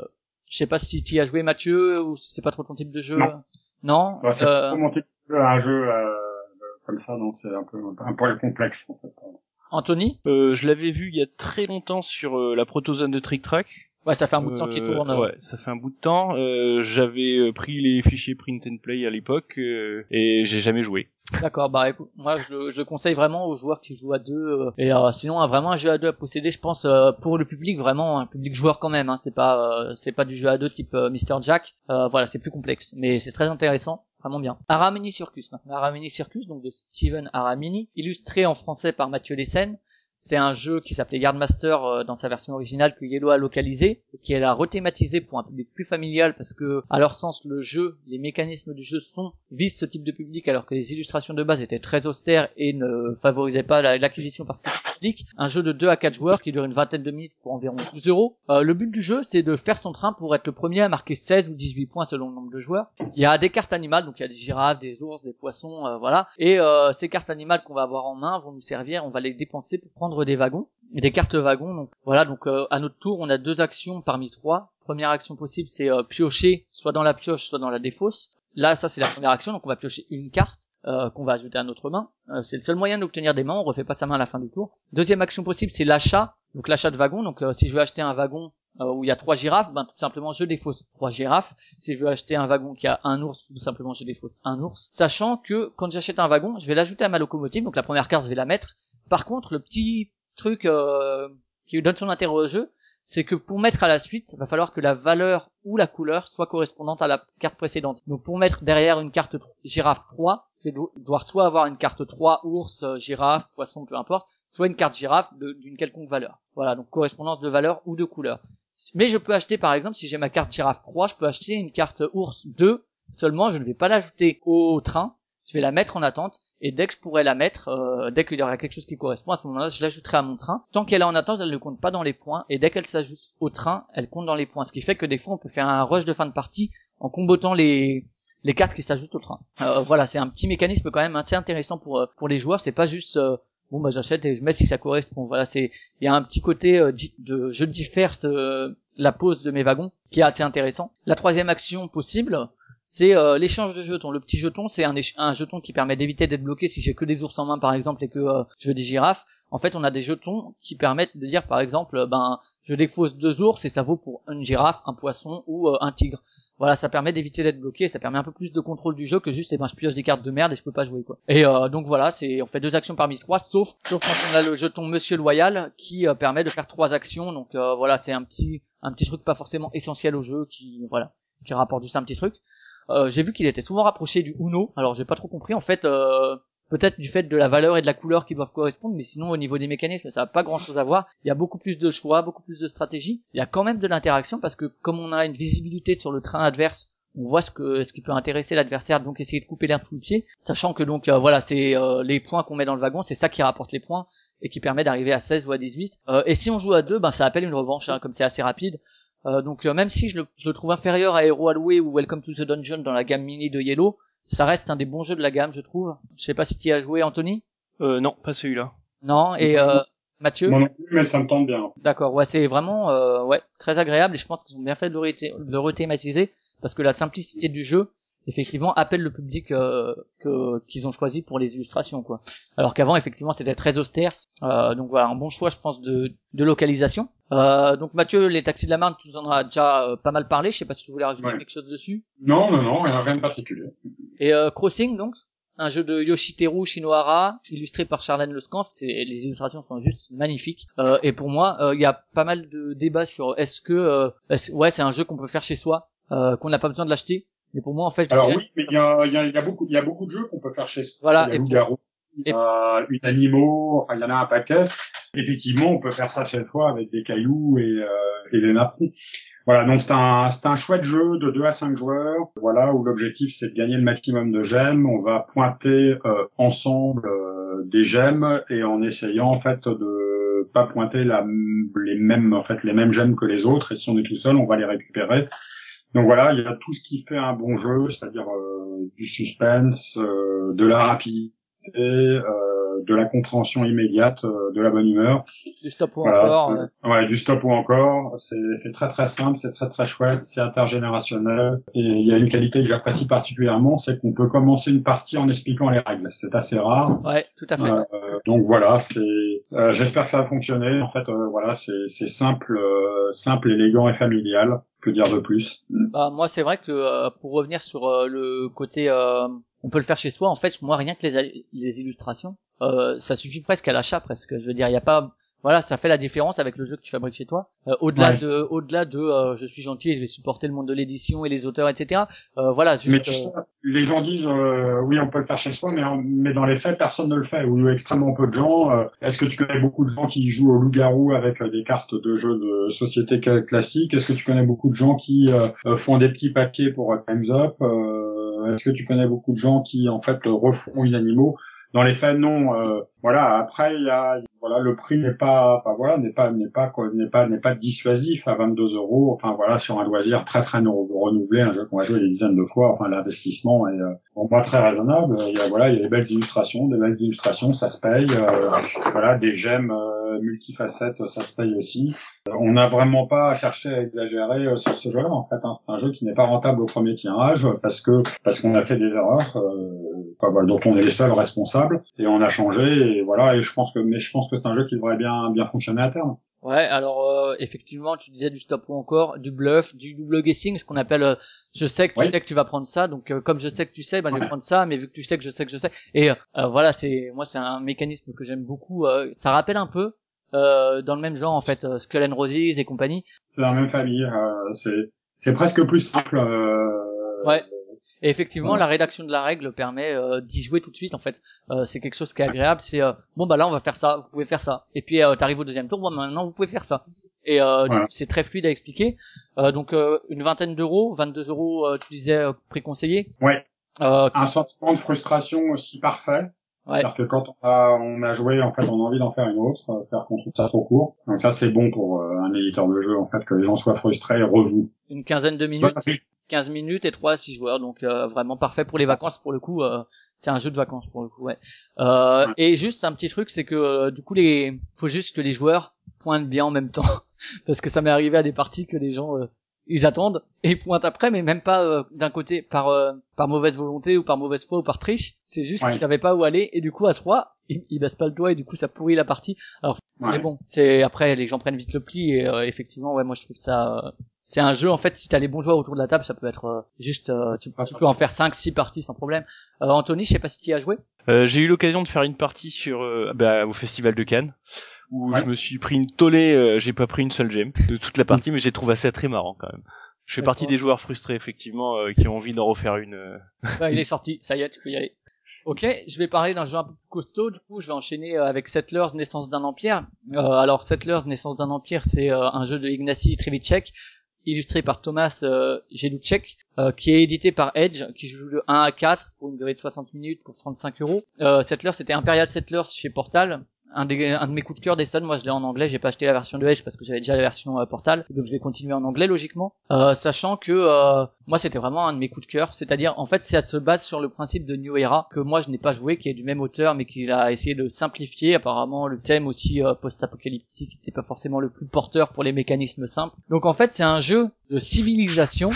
je sais pas si tu y as joué Mathieu ou si c'est pas trop ton type de jeu. Non. Non. Bah, c'est Euh, pour monter un jeu euh, comme ça, donc c'est un peu un peu complexe en fait. Anthony? Euh, je l'avais vu il y a très longtemps sur euh, la protozone de Trick Track. Ouais, ça fait un bout de temps qu'il Euh, tourne. Ouais, ça fait un bout de temps. Euh, J'avais euh, pris les fichiers print and play à l'époque euh, et j'ai jamais joué. D'accord, bah écoute, moi je, je le conseille vraiment aux joueurs qui jouent à deux. euh, et euh, sinon, vraiment un jeu à deux à posséder, je pense euh, pour le public vraiment un public joueur quand même. Hein, c'est pas euh, c'est pas du jeu à deux type euh, Mr Jack. Euh, voilà, c'est plus complexe, mais c'est très intéressant. Vraiment bien. Aramini Circus maintenant. Aramini Circus, donc de Steven Aramini, illustré en français par Mathieu Lessen. C'est un jeu qui s'appelait Yardmaster euh, dans sa version originale que Yellow a localisé, qui est a rethématisé pour un public plus familial parce que, à leur sens, le jeu, les mécanismes du jeu sont visent ce type de public alors que les illustrations de base étaient très austères et ne favorisaient pas la- l'acquisition par ce public. Un jeu de 2 à 4 joueurs qui dure une vingtaine de minutes pour environ 12 euros. Euh, le but du jeu, c'est de faire son train pour être le premier à marquer 16 ou 18 points selon le nombre de joueurs. Il y a des cartes animales, donc il y a des girafes, des ours, des poissons, euh, voilà. Et euh, ces cartes animales qu'on va avoir en main vont nous servir, on va les dépenser pour prendre des wagons, des cartes wagons. Donc voilà, donc euh, à notre tour, on a deux actions parmi trois. Première action possible, c'est euh, piocher, soit dans la pioche, soit dans la défausse. Là, ça c'est la première action, donc on va piocher une carte euh, qu'on va ajouter à notre main. C'est le seul moyen d'obtenir des mains, on refait pas sa main à la fin du tour. Deuxième action possible, c'est l'achat, donc l'achat de wagons. Donc si je veux acheter un wagon où il y a trois girafes, ben tout simplement je défausse trois girafes. Si je veux acheter un wagon qui a un ours, tout simplement je défausse un ours. Sachant que quand j'achète un wagon, je vais l'ajouter à ma locomotive, donc la première carte je vais la mettre. Par contre, le petit truc euh, qui donne son intérêt au jeu, c'est que pour mettre à la suite, va falloir que la valeur ou la couleur soit correspondante à la carte précédente. Donc pour mettre derrière une carte girafe 3, je vais devoir soit avoir une carte 3 ours, euh, girafe, poisson, peu importe, soit une carte girafe d'une quelconque valeur. Voilà, donc correspondance de valeur ou de couleur. Mais je peux acheter par exemple, si j'ai ma carte girafe 3, je peux acheter une carte ours 2, seulement je ne vais pas l'ajouter au train, je vais la mettre en attente et dès que je pourrai la mettre, euh, dès qu'il y aura quelque chose qui correspond à ce moment-là, je l'ajouterai à mon train. Tant qu'elle est en attente, elle ne compte pas dans les points et dès qu'elle s'ajoute au train, elle compte dans les points. Ce qui fait que des fois, on peut faire un rush de fin de partie en combotant les les cartes qui s'ajoutent au train. Euh, voilà, c'est un petit mécanisme quand même assez intéressant pour euh, pour les joueurs. C'est pas juste euh, bon bah j'achète et je mets si ça correspond. Voilà, c'est il y a un petit côté de je diffère la pose de mes wagons qui est assez intéressant. La troisième action possible, c'est euh, l'échange de jetons. Le petit jeton, c'est un, jeton qui permet d'éviter d'être bloqué si j'ai que des ours en main par exemple et que euh, je veux des girafes. En fait, on a des jetons qui permettent de dire par exemple, euh, ben je défausse deux ours et ça vaut pour une girafe, un poisson ou un tigre. Voilà, ça permet d'éviter d'être bloqué, ça permet un peu plus de contrôle du jeu que juste, eh ben, je pioche des cartes de merde et je peux pas jouer, quoi. Et donc voilà, c'est, on fait deux actions parmi trois, sauf, sauf quand on a le jeton Monsieur Loyal qui permet de faire trois actions. Donc voilà, c'est un petit, un petit truc pas forcément essentiel au jeu qui, voilà, qui rapporte juste un petit truc. Euh, j'ai vu qu'il était souvent rapproché du Uno, alors j'ai pas trop compris. En fait, euh, peut-être du fait de la valeur et de la couleur qui doivent correspondre, mais sinon au niveau des mécanismes, ça n'a pas grand-chose à voir. Il y a beaucoup plus de choix, beaucoup plus de stratégie. Il y a quand même de l'interaction parce que comme on a une visibilité sur le train adverse, on voit ce que ce qui peut intéresser l'adversaire, donc essayer de couper l'herbe sous le pied, sachant que donc euh, voilà, c'est les points qu'on met dans le wagon, c'est ça qui rapporte les points et qui permet d'arriver à 16 ou à 18. Euh, et si on joue à deux, ben ça appelle une revanche, hein, comme c'est assez rapide. Euh, donc euh, même si je le, je le trouve inférieur à Hero Alloué ou Welcome to the Dungeon dans la gamme mini de Yellow, ça reste un des bons jeux de la gamme, je trouve. Je sais pas si tu y as joué, Anthony. Euh, non, pas celui-là. Non. Et euh, Mathieu Moi non plus, mais ça me tente bien. D'accord, ouais, c'est vraiment euh, ouais très agréable et je pense qu'ils ont bien fait de le, rethé- de le rethématiser parce que la simplicité du jeu effectivement appelle le public euh, que qu'ils ont choisi pour les illustrations quoi. Alors qu'avant effectivement c'était très austère. Euh, donc voilà un bon choix je pense de de localisation. Euh, donc Mathieu les taxis de la Marne tu nous en as déjà euh, pas mal parlé. Je sais pas si tu voulais rajouter Ouais. quelque chose dessus. Non, non, non, rien rien de particulier. Et euh, Crossing donc? Un jeu de Yoshiteru Shinohara illustré par Charlène. C'est les illustrations sont juste magnifiques. Euh, et pour moi euh, il y a pas mal de débats sur est-ce que euh, est-ce- ouais c'est un jeu qu'on peut faire chez soi euh, qu'on n'a pas besoin de l'acheter. Mais pour moi en fait je Alors dirais- oui, mais il y a, y, a, y a beaucoup, il y a beaucoup de jeux qu'on peut faire chez soi. Voilà, Il y a et Loup-garou, et- a une animaux, enfin il y en a un paquet. Effectivement, on peut faire ça chez soi avec des cailloux et, euh, et des napperons. Voilà, donc c'est un, c'est un chouette jeu de 2 à 5 joueurs, voilà, où l'objectif c'est de gagner le maximum de gemmes. On va pointer euh, ensemble euh, des gemmes et en essayant en fait de pas pointer la, les mêmes en fait les mêmes gemmes que les autres. Et si on est tout seul, on va les récupérer. Donc voilà, il y a tout ce qui fait un bon jeu, c'est-à-dire euh, du suspense, euh, de la rapidité, euh, de la compréhension immédiate, euh, de la bonne humeur. du stop ou Voilà. encore. euh, Ouais, du stop ou encore. C'est très très simple, c'est très très chouette, c'est intergénérationnel. Et il y a une qualité que j'apprécie particulièrement, c'est qu'on peut commencer une partie en expliquant les règles. C'est assez rare. Ouais, tout à fait. Euh, donc voilà, c'est. euh, J'espère que ça va fonctionner. En fait, euh, voilà, c'est c'est simple, euh, simple, élégant et familial. Que dire de plus? Bah moi c'est vrai que euh, pour revenir sur euh, le côté euh, on peut le faire chez soi en fait moi rien que les, les illustrations euh, ça suffit presque à l'achat presque je veux dire il y a pas voilà ça fait la différence avec le jeu que tu fabriques chez toi Euh, au-delà Ouais. de au-delà de euh, je suis gentil et je vais supporter le monde de l'édition et les auteurs etc euh, voilà juste, Mais tu euh, sais, les gens disent euh, oui, on peut le faire chez soi, mais, en- mais dans les faits, personne ne le fait, ou extrêmement peu de gens. euh, Est-ce que tu connais beaucoup de gens qui jouent au loup-garou avec des cartes de jeux de société cla- classiques? Est-ce que tu connais beaucoup de gens qui font des petits papiers pour Times Up Est-ce que tu connais beaucoup de gens qui en fait euh, refont une animaux dans les faits, non. euh, voilà. Après, il y a, voilà, le prix n'est pas, enfin voilà, n'est pas, n'est pas, n'est pas, n'est pas dissuasif à 22 euros. Enfin voilà, sur un loisir très très nou- renouvelé, un jeu qu'on va jouer des dizaines de fois. Enfin, l'investissement est, euh, pour moi, très raisonnable. Il y a, voilà, il y a des belles illustrations, des belles illustrations, ça se paye. euh, voilà, des gemmes euh, multifacettes, ça se paye aussi. Euh, On n'a vraiment pas à chercher à exagérer euh, sur ce jeu-là. En fait, hein. c'est un jeu qui n'est pas rentable au premier tirage parce que parce qu'on a fait des erreurs. Euh, voilà, donc on est les seuls responsables et on a changé et voilà. Et je pense que mais je pense que c'est un jeu qui devrait bien bien fonctionner à terme. Ouais, alors euh, effectivement, tu disais du stop ou encore, du bluff, du double guessing, ce qu'on appelle euh, je sais que tu sais que tu vas prendre ça, donc euh, comme je sais que tu sais, ben je vais prendre ça, mais vu que tu sais que je sais que je sais. Et euh, voilà, c'est moi c'est un mécanisme que j'aime beaucoup. euh, ça rappelle un peu euh, dans le même genre en fait, euh, Skull and Roses et compagnie. C'est la même famille. euh, c'est c'est presque plus simple. euh, Ouais. Et effectivement, Ouais. la rédaction de la règle permet euh, d'y jouer tout de suite. En fait, Euh, c'est quelque chose qui est agréable. C'est euh, bon bah là on va faire ça, vous pouvez faire ça. Et puis euh, t'arrives au deuxième tour, bon maintenant vous pouvez faire ça. Et euh, Voilà. c'est très fluide à expliquer. Euh, donc euh, une vingtaine d'euros, 22 euros, euh, tu disais préconseillé. Ouais. Euh, Un sentiment de frustration aussi parfait. Ouais. C'est-à-dire que quand on a, on a joué, en fait, on a envie d'en faire une autre. C'est-à-dire qu'on trouve ça trop court. Donc ça, c'est bon pour euh, un éditeur de jeu, en fait, que les gens soient frustrés et rejouent. une quinzaine de minutes, 15 minutes et 3 à 6 joueurs. Donc euh, vraiment parfait pour les vacances pour le coup. euh, c'est un jeu de vacances pour le coup. Ouais. Euh, Ouais. Et juste un petit truc, c'est que euh, du coup les, faut juste que les joueurs pointent bien en même temps, parce que ça m'est arrivé à des parties que les gens euh, ils attendent et ils pointent après, mais même pas euh, d'un côté par euh, par mauvaise volonté ou par mauvaise foi ou par triche. C'est juste Ouais. qu'ils savaient pas où aller et du coup à 3 ils, ils baissent pas le doigt et du coup ça pourrit la partie. Alors Ouais. mais bon, c'est après les gens prennent vite le pli et euh, effectivement ouais moi je trouve ça euh, c'est un jeu en fait si t'as les bons joueurs autour de la table ça peut être euh, juste euh, tu, tu peux en faire 5 6 parties sans problème. Euh, Anthony, je sais pas si tu as joué. Euh, j'ai eu l'occasion de faire une partie sur euh, bah, au festival de Cannes où Ouais. je me suis pris une tollée, euh, j'ai pas pris une seule gemme de toute la partie, mais j'ai trouvé ça très marrant quand même. Je fais partie des joueurs frustrés effectivement euh, qui ont envie d'en refaire une. euh. Ouais, il est sorti, ça y est, tu peux y aller. Ok, je vais parler d'un jeu un peu plus costaud, du coup je vais enchaîner avec Settlers, Naissance d'un Empire. Euh, alors Settlers, Naissance d'un Empire, c'est euh, un jeu de Ignacy Trivicek, illustré par Thomas euh, euh, qui est édité par Edge, qui joue de 1 à 4 pour une durée de 60 minutes pour 35 euros. Euh, Settlers, c'était Imperial Settlers chez Portal, un, des, un de mes coups de cœur des Sun, moi je l'ai en anglais, j'ai pas acheté la version de Edge parce que j'avais déjà la version euh, Portal, donc je vais continuer en anglais logiquement, euh, sachant que euh, moi c'était vraiment un de mes coups de cœur, c'est-à-dire en fait ça se base sur le principe de New Era que moi je n'ai pas joué, qui est du même auteur mais qu'il a essayé de simplifier. Apparemment le thème aussi euh, post-apocalyptique n'était pas forcément le plus porteur pour les mécanismes simples. Donc en fait c'est un jeu de civilisation,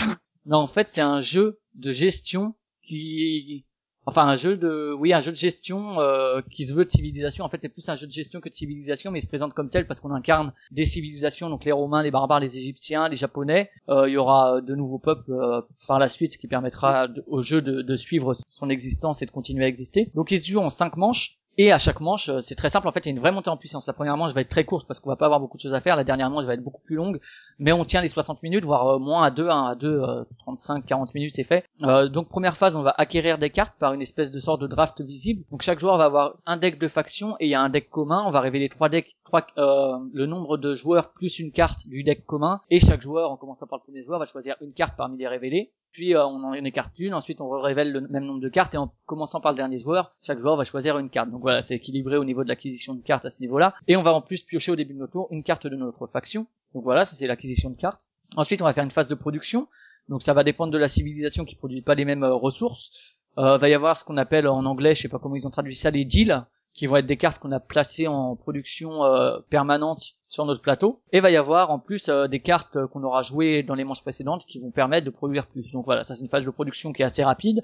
non en fait c'est un jeu de gestion qui enfin un jeu de oui un jeu de gestion euh, qui se veut de civilisation. En fait c'est plus un jeu de gestion que de civilisation mais il se présente comme tel parce qu'on incarne des civilisations donc les romains les barbares les égyptiens les japonais. Euh, il y aura de nouveaux peuples euh, par la suite ce qui permettra au jeu de, de suivre son existence et de continuer à exister. Donc il se joue en cinq manches et à chaque manche, euh, c'est très simple. En fait, il y a une vraie montée en puissance. La première manche va être très courte parce qu'on va pas avoir beaucoup de choses à faire. La dernière manche va être beaucoup plus longue, mais on tient les 60 minutes, voire euh, moins à 2, 1 à 2, euh, 35, 40 minutes, c'est fait. Euh, donc première phase, on va acquérir des cartes par une espèce de sorte de draft visible. Donc chaque joueur va avoir un deck de faction et il y a un deck commun. On va révéler trois decks, trois, euh, le nombre de joueurs plus une carte du deck commun. Et chaque joueur, en commençant par le premier joueur, va choisir une carte parmi les révélées. Puis euh, on en écarte une, ensuite on révèle le même nombre de cartes et en commençant par le dernier joueur, chaque joueur va choisir une carte. Donc voilà, c'est équilibré au niveau de l'acquisition de cartes à ce niveau-là. Et on va en plus piocher au début de notre tour une carte de notre faction. Donc voilà, ça c'est l'acquisition de cartes. Ensuite on va faire une phase de production. Donc ça va dépendre de la civilisation qui produit pas les mêmes euh, ressources. Euh, va y avoir ce qu'on appelle en anglais, je sais pas comment ils ont traduit ça, les deals, qui vont être des cartes qu'on a placées en production euh, permanente sur notre plateau. Et va y avoir en plus euh, des cartes qu'on aura jouées dans les manches précédentes qui vont permettre de produire plus. Donc voilà, ça c'est une phase de production qui est assez rapide.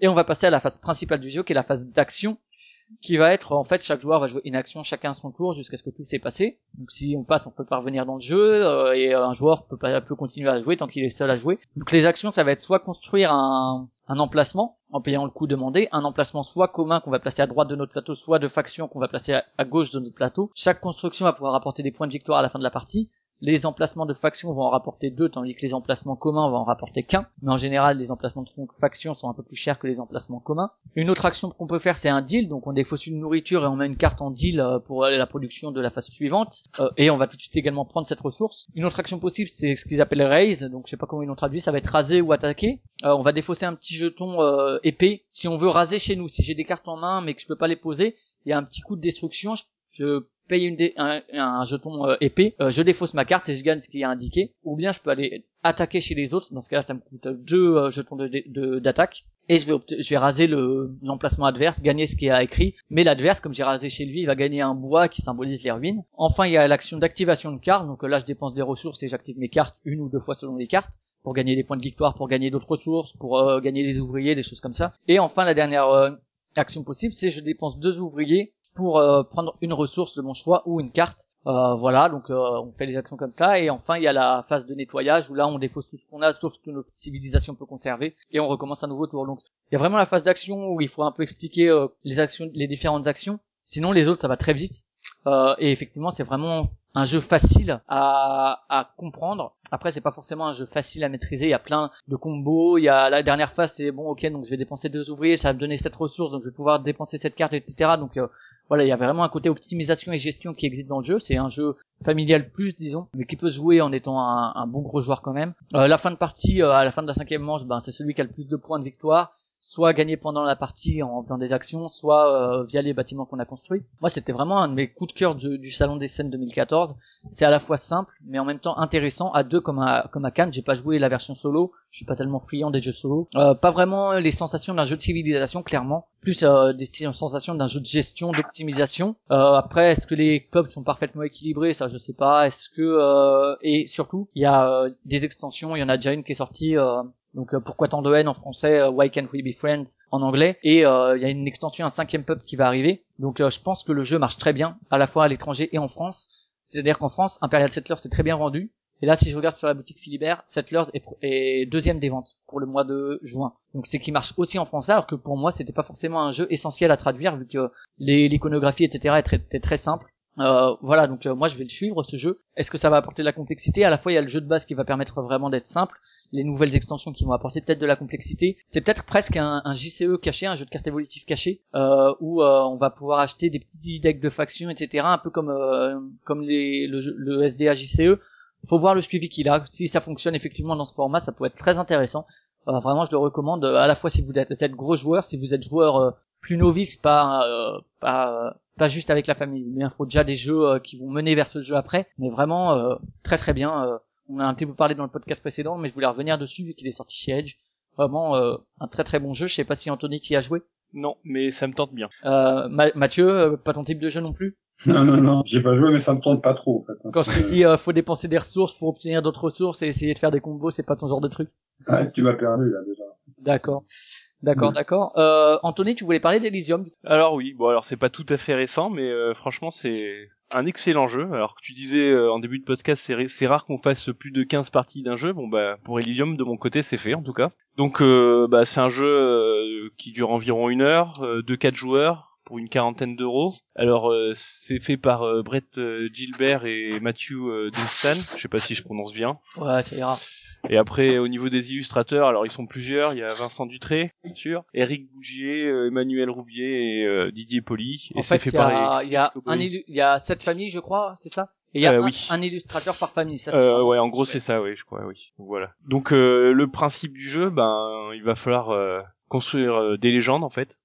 Et on va passer à la phase principale du jeu, qui est la phase d'action, qui va être en fait chaque joueur va jouer une action chacun son tour jusqu'à ce que tout s'est passé. Donc si on passe, on peut parvenir dans le jeu euh, et un joueur peut pas peut continuer à jouer tant qu'il est seul à jouer. Donc les actions, ça va être soit construire un, un emplacement en payant le coût demandé, un emplacement soit commun qu'on va placer à droite de notre plateau, soit de faction qu'on va placer à gauche de notre plateau. Chaque construction va pouvoir apporter des points de victoire à la fin de la partie. Les emplacements de faction vont en rapporter deux, tandis que les emplacements communs vont en rapporter qu'un. Mais en général, les emplacements de faction sont un peu plus chers que les emplacements communs. Une autre action qu'on peut faire, c'est un deal. Donc on défausse une nourriture et on met une carte en deal euh, pour la production de la phase suivante. Euh, et on va tout de suite également prendre cette ressource. Une autre action possible, c'est ce qu'ils appellent raise. Donc je sais pas comment ils l'ont traduit, ça va être raser ou attaquer. Euh, on va défausser un petit jeton euh, épée. Si on veut raser chez nous, si j'ai des cartes en main mais que je peux pas les poser, il y a un petit coup de destruction. Je paye un, jeton euh, épée, euh, je défausse ma carte et je gagne ce qui est indiqué. Ou bien je peux aller attaquer chez les autres. Dans ce cas-là, ça me coûte deux euh, jetons de dé- de- d'attaque. et je vais, raser le l'emplacement adverse, gagner ce qui est écrit. Mais l'adverse, comme j'ai rasé chez lui, il va gagner un bois qui symbolise les ruines. Enfin, il y a l'action d'activation de cartes. Donc euh, là, je dépense des ressources et j'active mes cartes une ou deux fois selon les cartes pour gagner des points de victoire, pour gagner d'autres ressources, pour gagner des ouvriers, des choses comme ça. Et enfin, la dernière action possible, c'est je dépense deux ouvriers pour euh, prendre une ressource de mon choix ou une carte. Euh, voilà, donc euh, on fait les actions comme ça. Et enfin, il y a la phase de nettoyage où là, on défausse tout ce qu'on a, sauf ce que notre civilisation peut conserver, et on recommence un nouveau tour. Donc, il y a vraiment la phase d'action où il faut un peu expliquer euh, les actions, les différentes actions. Sinon, les autres, ça va très vite. Euh, et effectivement, c'est vraiment un jeu facile à, à comprendre. Après, c'est pas forcément un jeu facile à maîtriser. Il y a plein de combos. Il y a la dernière phase, c'est bon, ok, donc je vais dépenser deux ouvriers, ça va me donner cette ressource, donc je vais pouvoir dépenser cette carte, etc. Donc euh, voilà, il y a vraiment un côté optimisation et gestion qui existe dans le jeu. C'est un jeu familial plus, disons, mais qui peut se jouer en étant un, bon gros joueur quand même. Euh, la fin de partie, euh, à la fin de la cinquième manche, ben c'est celui qui a le plus de points de victoire soit gagné pendant la partie en faisant des actions, soit euh, via les bâtiments qu'on a construits. Moi, c'était vraiment un de mes coups de cœur du, du salon des scènes 2014. C'est à la fois simple, mais en même temps intéressant à deux comme à comme à Cannes. J'ai pas joué la version solo, je suis pas tellement friand des jeux solo. Euh, pas vraiment les sensations d'un jeu de civilisation, clairement. Plus euh, des sensations d'un jeu de gestion, d'optimisation. Euh, après, est-ce que les peuples sont parfaitement équilibrés? Ça, je sais pas. Est-ce que euh, et surtout, il y a euh, des extensions. Il y en a déjà une qui est sortie. Donc euh, pourquoi tant de haine en français, euh, Why Can't We Be Friends en anglais, et euh, il y a une extension, un cinquième peuple qui va arriver. Donc euh, je pense que le jeu marche très bien, à la fois à l'étranger et en France. C'est-à-dire qu'en France, Imperial Settlers c'est très bien vendu. Et là, si je regarde sur la boutique Philibert, Settlers est, deuxième des ventes pour le mois de juin. Donc c'est qui marche aussi en français, alors que pour moi, c'était pas forcément un jeu essentiel à traduire, vu que l'iconographie, etc., est très, très simple. Euh, voilà, donc euh, moi je vais le suivre ce jeu. Est-ce que ça va apporter de la complexité? À la fois il y a le jeu de base qui va permettre vraiment d'être simple, les nouvelles extensions qui vont apporter peut-être de la complexité. C'est peut-être presque un, un JCE caché, un jeu de cartes évolutives caché, euh, où euh, on va pouvoir acheter des petits decks de factions, etc. Un peu comme euh, comme les, le, le SDA JCE. Faut voir le suivi qu'il a. Si ça fonctionne effectivement dans ce format, ça peut être très intéressant. Vraiment, je le recommande. à la fois si vous êtes, êtes gros joueur, si vous êtes joueur plus novice, pas pas pas juste avec la famille. Il faut déjà des jeux euh, qui vont mener vers ce jeu après, mais vraiment euh, très très bien. euh, on a un petit peu parlé dans le podcast précédent, mais je voulais revenir dessus vu qu'il est sorti chez Edge. Vraiment euh, un très très bon jeu. Je sais pas si Anthony t'y a joué. Non, mais ça me tente bien. Euh, Ma- Mathieu, euh, pas ton type de jeu non plus? Non, non, non, j'ai pas joué, mais ça me tente pas trop, en fait. Quand je te dis euh, faut dépenser des ressources pour obtenir d'autres ressources et essayer de faire des combos, c'est pas ton genre de truc? Ouais, tu m'as perdu, là, déjà. D'accord. D'accord, Mm. d'accord. Euh, Anthony, tu voulais parler d'Elysium. Alors oui, bon alors c'est pas tout à fait récent, mais euh, franchement c'est un excellent jeu. Alors que tu disais euh, en début de podcast, c'est ra- c'est rare qu'on fasse plus de 15 parties d'un jeu. Bon bah pour Elysium de mon côté c'est fait en tout cas. Donc euh, bah c'est un jeu euh, qui dure environ une heure, euh, de quatre joueurs pour une quarantaine d'euros. Alors euh, c'est fait par euh, Brett euh, Gilbert et Matthew euh, Dunstan. Je sais pas si je prononce bien. Ouais, ça ira. Et après, au niveau des illustrateurs, alors ils sont plusieurs. Il y a Vincent Dutré, bien sûr, Eric Bougier, euh, Emmanuel Roubier et euh, Didier Poli. Et c'est fait, fait il y a, par il y a Chris un Coboy. illu- il y a sept familles, je crois, c'est ça? Et il y a Euh, un, oui. un illustrateur par famille. Ça, Euh, ouais, en gros c'est ça, oui, je crois, oui. Donc, voilà. Donc euh, le principe du jeu, ben, il va falloir euh, construire des légendes en fait.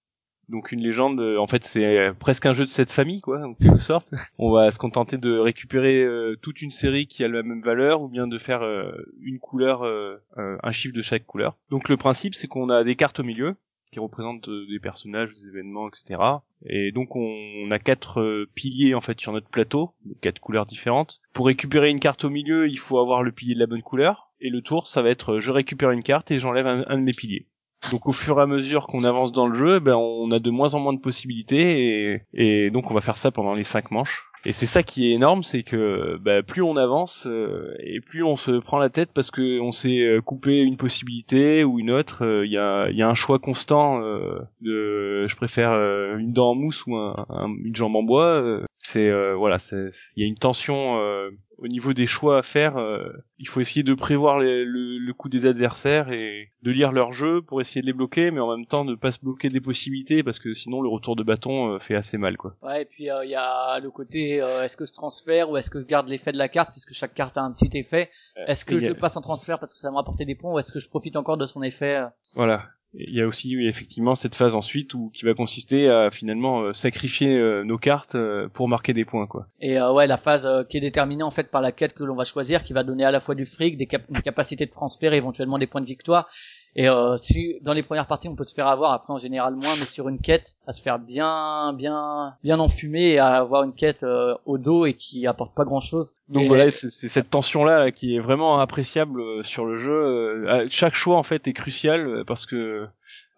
Donc une légende, euh, en fait, c'est euh, presque un jeu de cette famille, quoi, en quelque sorte. On va se contenter de récupérer euh, toute une série qui a la même valeur, ou bien de faire euh, une couleur, euh, un chiffre de chaque couleur. Donc le principe, c'est qu'on a des cartes au milieu qui représentent des personnages, des événements, etc. Et donc on, a quatre piliers en fait sur notre plateau, quatre couleurs différentes. Pour récupérer une carte au milieu, il faut avoir le pilier de la bonne couleur. Et le tour, ça va être je récupère une carte et j'enlève un, un de mes piliers. Donc au fur et à mesure qu'on avance dans le jeu, ben on a de moins en moins de possibilités et, donc on va faire ça pendant les cinq manches. Et c'est ça qui est énorme, c'est que ben, plus on avance euh, et plus on se prend la tête parce que on s'est euh, coupé une possibilité ou une autre. euh, Il y, a, un choix constant euh, de je préfère une dent en mousse ou un- un- une jambe en bois. C'est euh, voilà, il y a une tension euh, au niveau des choix à faire. euh, il faut essayer de prévoir les- le, le coup des adversaires et de lire leur jeu pour essayer de les bloquer, mais en même temps de pas se bloquer des possibilités parce que sinon le retour de bâton fait assez mal quoi. Ouais, et puis euh, il y a le côté euh, est-ce que je transfère ou est-ce que je garde l'effet de la carte puisque chaque carte a un petit effet. Est-ce que je a- le passe en transfert parce que ça va me rapporter des points ou est-ce que je profite encore de son effet Voilà. Et Il y a aussi effectivement cette phase ensuite où qui va consister à finalement euh, sacrifier euh, nos cartes euh, pour marquer des points quoi. Et ouais, la phase qui est déterminée en fait par la quête que l'on va choisir, qui va donner à la fois du fric, des cap- une capacité de transfert, éventuellement des points de victoire. Et euh, si dans les premières parties on peut se faire avoir, après en général moins, mais sur une quête, à se faire bien, bien, bien enfumer et à avoir une quête euh, au dos et qui apporte pas grand chose. Donc voilà, c'est cette tension là qui est vraiment appréciable euh, sur le jeu. Euh, Chaque choix en fait est crucial parce que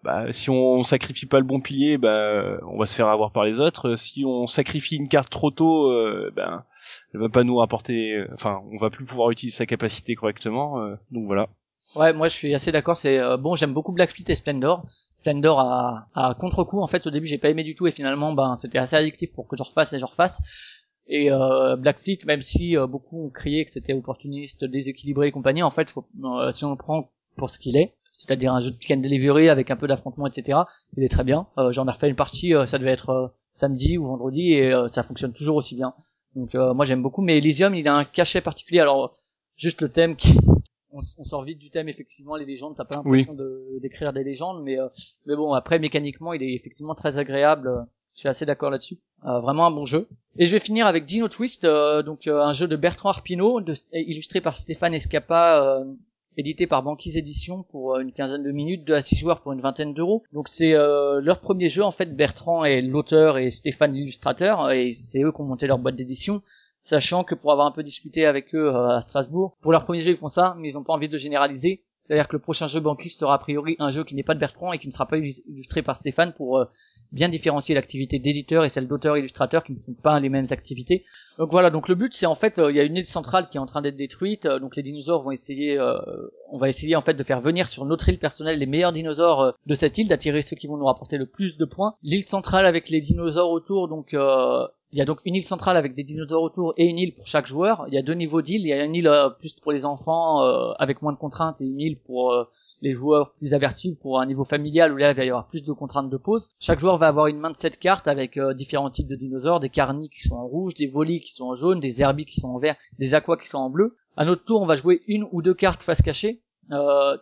bah, si on sacrifie pas le bon pilier, bah, on va se faire avoir par les autres. Si on sacrifie une carte trop tôt, euh, ben, elle va pas nous rapporter. Enfin, on va plus pouvoir utiliser sa capacité correctement. euh, donc voilà. Ouais, moi je suis assez d'accord. C'est euh, bon, j'aime beaucoup Blackfleet et Splendor. Splendor à, à contre-coup. En fait, au début, j'ai pas aimé du tout et finalement, ben, c'était assez addictif pour que je refasse et je refasse. Et euh, Blackfleet, même si euh, beaucoup ont crié que c'était opportuniste, déséquilibré et compagnie, en fait, euh, si on le prend pour ce qu'il est, c'est-à-dire un jeu de pick and delivery avec un peu d'affrontement, etc., il est très bien. Euh, J'en ai refait une partie, euh, ça devait être euh, samedi ou vendredi, et euh, ça fonctionne toujours aussi bien. Donc euh, moi j'aime beaucoup, mais Elysium, il a un cachet particulier. Alors juste le thème qui on, on sort vite du thème effectivement les légendes t'as pas l'impression de d'écrire des légendes mais euh, mais bon après mécaniquement il est effectivement très agréable euh, je suis assez d'accord là-dessus Euh, vraiment un bon jeu et je vais finir avec Dino Twist euh, donc euh, un jeu de Bertrand Arpino de, illustré par Stéphane Escapa euh, édité par Banquise Édition pour une quinzaine de minutes, de à 6 joueurs pour une vingtaine d'euros. Donc c'est euh, leur premier jeu en fait. Bertrand est l'auteur et Stéphane l'illustrateur et c'est eux qui ont monté leur boîte d'édition. Sachant que pour avoir un peu discuté avec eux euh, à Strasbourg, pour leur premier jeu ils font ça, mais ils n'ont pas envie de généraliser. C'est-à-dire que le prochain jeu Banquise sera a priori un jeu qui n'est pas de Bertrand et qui ne sera pas illustré par Stéphane pour euh, bien différencier l'activité d'éditeur et celle d'auteur-illustrateur qui ne font pas les mêmes activités. Donc voilà, donc le but c'est en fait, euh, il y a une île centrale qui est en train d'être détruite, donc les dinosaures vont essayer, on va essayer en fait de faire venir sur notre île personnelle les meilleurs dinosaures de cette île, d'attirer ceux qui vont nous rapporter le plus de points. L'île centrale avec les dinosaures autour, donc il y a donc une île centrale avec des dinosaures autour et une île pour chaque joueur. Il y a deux niveaux d'île, il y a une île euh, plus pour les enfants euh, avec moins de contraintes et une île pour euh, les joueurs plus avertis pour un niveau familial où là il va y avoir plus de contraintes de pause. Chaque joueur va avoir une main de 7 cartes avec euh, différents types de dinosaures, des carnis qui sont en rouge, des volis qui sont en jaune, des herbis qui sont en vert, des aquas qui sont en bleu. À notre tour, on va jouer une ou deux cartes face cachée.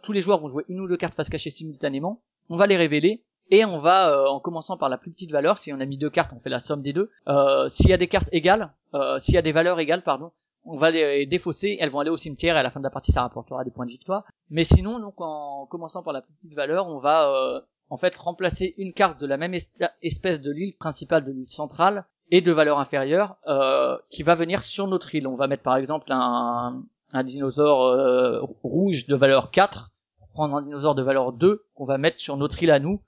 Tous les joueurs vont jouer une ou deux cartes face cachée simultanément. On va les révéler Et on va, euh, en commençant par la plus petite valeur, si on a mis deux cartes, on fait la somme des deux. Euh, s'il y a des cartes égales, euh, s'il y a des valeurs égales, pardon, on va les défausser, elles vont aller au cimetière et à la fin de la partie ça rapportera des points de victoire. Mais sinon, donc en commençant par la plus petite valeur, on va euh, en fait remplacer une carte de la même espèce de l'île principale de l'île centrale et de valeur inférieure euh, qui va venir sur notre île. On va mettre par exemple un, un dinosaure euh, rouge de valeur 4, prendre un dinosaure de valeur 2 qu'on va mettre sur notre île à nous